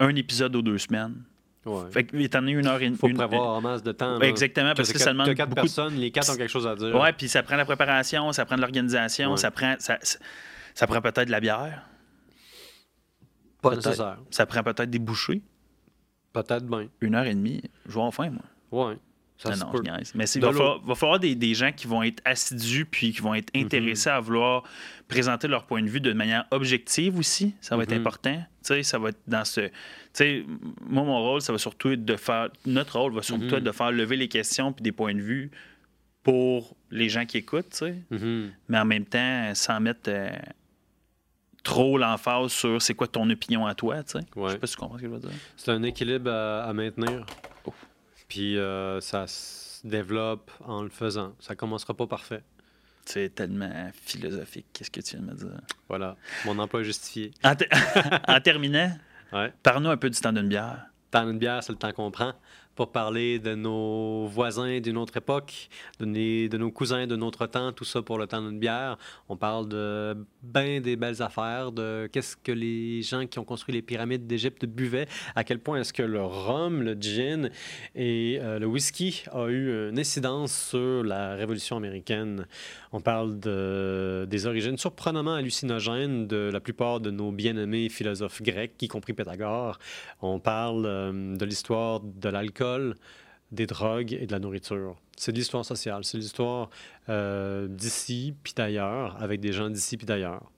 Speaker 1: un épisode aux deux semaines.
Speaker 2: Ouais.
Speaker 1: Fait que, étant donné une heure et demie.
Speaker 2: faut
Speaker 1: une-
Speaker 2: prévoir en masse de temps. là.
Speaker 1: Exactement, parce que ça demande
Speaker 2: quatre
Speaker 1: beaucoup de
Speaker 2: personnes, les quatre ont quelque chose à dire.
Speaker 1: Ouais, puis ça prend la préparation, ça prend de l'organisation,
Speaker 2: Ouais.
Speaker 1: ça prend ça, ça- prend peut-être de la bière,
Speaker 2: Pas nécessaire.
Speaker 1: ça prend peut-être des bouchées.
Speaker 2: Peut-être bien.
Speaker 1: Une heure et demie, je vais en faim, moi.
Speaker 2: Ouais. Ça
Speaker 1: non, non, je. Mais il va, falloir- va falloir des, des gens qui vont être assidus puis qui vont être
Speaker 2: Mhm.
Speaker 1: intéressés à vouloir présenter leur point de vue de manière objective aussi. Ça va être
Speaker 2: Mhm.
Speaker 1: important. Tu sais, ça va être dans ce. Tu sais, moi, mon rôle, ça va surtout être de faire. Notre rôle va surtout
Speaker 2: Mhm.
Speaker 1: être de faire lever les questions puis des points de vue pour les gens qui écoutent, tu sais. Mais en même temps, sans mettre euh, trop l'emphase sur c'est quoi ton opinion à toi, tu sais. Je
Speaker 2: Ouais.
Speaker 1: sais pas si tu comprends ce que je veux dire.
Speaker 2: C'est un équilibre à, à maintenir. Puis euh, ça se développe en le faisant. Ça commencera pas parfait.
Speaker 1: C'est tellement philosophique, qu'est-ce que tu viens de me dire?
Speaker 2: Voilà. Mon emploi est justifié.
Speaker 1: En, te- en terminant,
Speaker 2: Ouais.
Speaker 1: parle-nous un peu du temps d'une bière.
Speaker 2: Temps d'une bière, c'est le temps qu'on prend pour parler de nos voisins d'une autre époque, de, nos- cousins de notre temps, tout ça pour le temps d'une bière. On parle de ben des belles affaires, de qu'est-ce que les gens qui ont construit les pyramides d'Égypte buvaient, à quel point est-ce que le rhum, le gin et euh, le whisky a eu une incidence sur la Révolution américaine. On parle de, des origines surprenamment hallucinogènes de la plupart de nos bien-aimés philosophes grecs, y compris Pythagore. On parle euh, de l'histoire de l'alcool, des drogues et de la nourriture. C'est de l'histoire sociale, c'est de l'histoire euh, d'ici puis d'ailleurs, avec des gens d'ici puis d'ailleurs.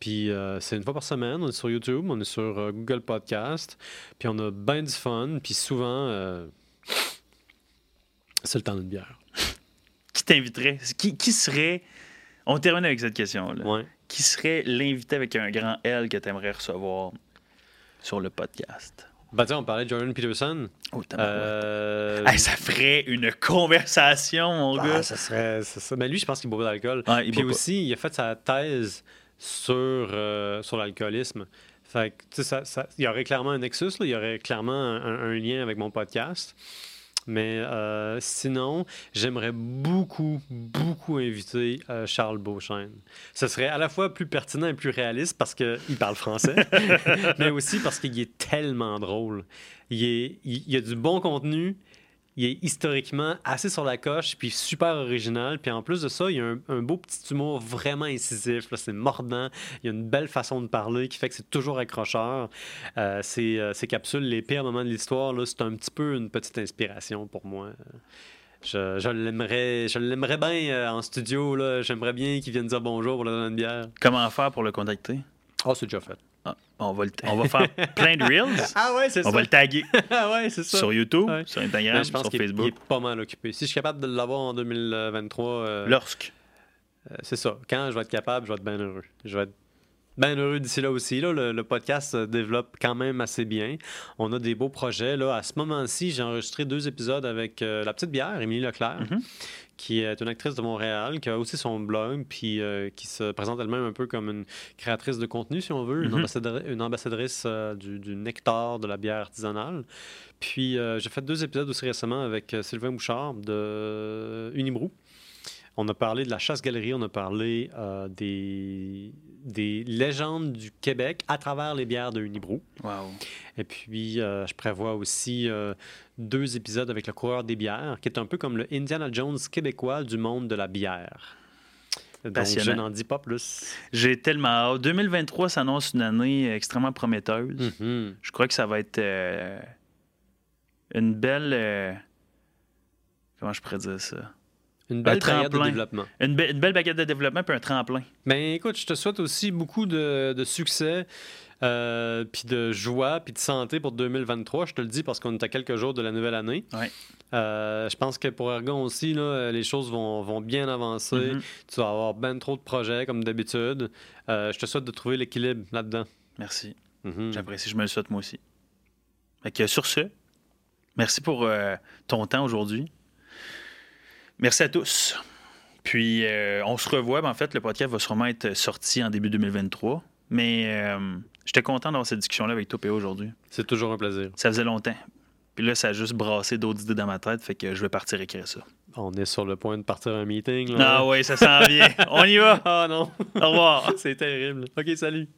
Speaker 2: Puis euh, c'est une fois par semaine, on est sur YouTube, on est sur euh, Google Podcast, puis on a bien du fun, puis souvent, c'est le temps d'une bière.
Speaker 1: Qui t'inviterait? Qui, qui serait... On termine avec cette question-là.
Speaker 2: Ouais.
Speaker 1: Qui serait l'invité avec un grand L que tu aimerais recevoir sur le podcast?
Speaker 2: Ben, tiens, on parlait de Jordan Peterson.
Speaker 1: Oh.
Speaker 2: Euh,
Speaker 1: Hey, ça ferait une conversation, mon
Speaker 2: ah,
Speaker 1: gars.
Speaker 2: ça serait. ça- Mais lui, je pense qu'il boit pas d'alcool.
Speaker 1: Ouais,
Speaker 2: Puis
Speaker 1: pas.
Speaker 2: aussi, il a fait sa thèse sur, euh, sur l'alcoolisme. Fait que, tu sais, ça, ça- il y aurait clairement un nexus, là, il y aurait clairement un, un lien avec mon podcast. Mais euh, sinon, j'aimerais beaucoup, beaucoup inviter euh, Charles Beauchesne. Ce serait à la fois plus pertinent et plus réaliste parce qu'il parle français, mais aussi parce qu'il est tellement drôle. Il, il a du bon contenu, il est historiquement assez sur la coche, puis super original. Puis en plus de ça, il y a un, un beau petit humour vraiment incisif. C'est mordant. Il y a une belle façon de parler qui fait que c'est toujours accrocheur. Euh, ces, euh, ces capsules, les pires moments de l'histoire, c'est un petit peu une petite inspiration pour moi. Je, je l'aimerais, bien euh, en studio. J'aimerais bien qu'il vienne dire bonjour pour le donner une bière.
Speaker 1: Comment faire pour le contacter?
Speaker 2: Oh, c'est déjà fait.
Speaker 1: Ah, on, va le- on va faire plein de reels.
Speaker 2: Ah ouais, c'est
Speaker 1: On va le taguer
Speaker 2: ah ouais, c'est ça.
Speaker 1: sur YouTube,
Speaker 2: Ouais.
Speaker 1: sur Instagram,
Speaker 2: je pense
Speaker 1: sur
Speaker 2: qu'il est-
Speaker 1: Facebook.
Speaker 2: il est pas mal occupé. Si je suis capable de l'avoir en 2023, euh,
Speaker 1: Lorsque.
Speaker 2: euh, c'est ça. Quand je vais être capable, je vais être bien heureux. Je vais être bien heureux d'ici là aussi. Là, le, le podcast se développe quand même assez bien. On a des beaux projets. Là. À ce moment-ci, j'ai enregistré deux épisodes avec euh, la petite bière, Émilie Leclerc,
Speaker 1: Mhm.
Speaker 2: qui est une actrice de Montréal, qui a aussi son blog, puis euh, qui se présente elle-même un peu comme une créatrice de contenu, si on veut, une,
Speaker 1: Mhm.
Speaker 2: une ambassadrice euh, du, du nectar de la bière artisanale. Puis j'ai fait deux épisodes aussi récemment avec Sylvain Bouchard de Unibrou. On a parlé de la chasse-galerie, on a parlé euh, des, des légendes du Québec à travers les bières de Unibrou.
Speaker 1: Wow.
Speaker 2: Et puis, euh, je prévois aussi euh, deux épisodes avec le coureur des bières, qui est un peu comme le Indiana Jones québécois du monde de la bière. Donc, je n'en dis pas plus.
Speaker 1: J'ai tellement hâte. 2023 s'annonce une année extrêmement prometteuse.
Speaker 2: Mhm.
Speaker 1: Je crois que ça va être euh, une belle. comment je pourrais dire ça?
Speaker 2: Une belle période de développement.
Speaker 1: Une, be- une belle baguette de développement puis un tremplin.
Speaker 2: Ben écoute, je te souhaite aussi beaucoup de, de succès, euh, puis de joie, puis de santé pour 2023. Je te le dis parce qu'on est à quelques jours de la nouvelle année.
Speaker 1: Ouais.
Speaker 2: Euh, je pense que pour Ergon aussi, là, les choses vont, vont bien avancer.
Speaker 1: Mhm.
Speaker 2: Tu vas avoir ben trop de projets comme d'habitude. Euh, je te souhaite de trouver l'équilibre là-dedans.
Speaker 1: Merci.
Speaker 2: Mhm.
Speaker 1: J'apprécie. Je me le souhaite moi aussi. Fait que sur ce, merci pour ton temps aujourd'hui. Merci à tous. Puis, euh, on se revoit. Ben, en fait, le podcast va sûrement être sorti en début 2023. Mais euh, j'étais content d'avoir cette discussion-là avec toi, aujourd'hui.
Speaker 2: C'est toujours un plaisir.
Speaker 1: Ça faisait longtemps. Puis là, ça a juste brassé d'autres idées dans ma tête, fait que je vais partir écrire ça.
Speaker 2: On est sur le point de partir à un meeting. Là.
Speaker 1: Ah ouais, ça s'en vient. On y va.
Speaker 2: Ah non,
Speaker 1: Au revoir.
Speaker 2: c'est terrible. Ok, salut.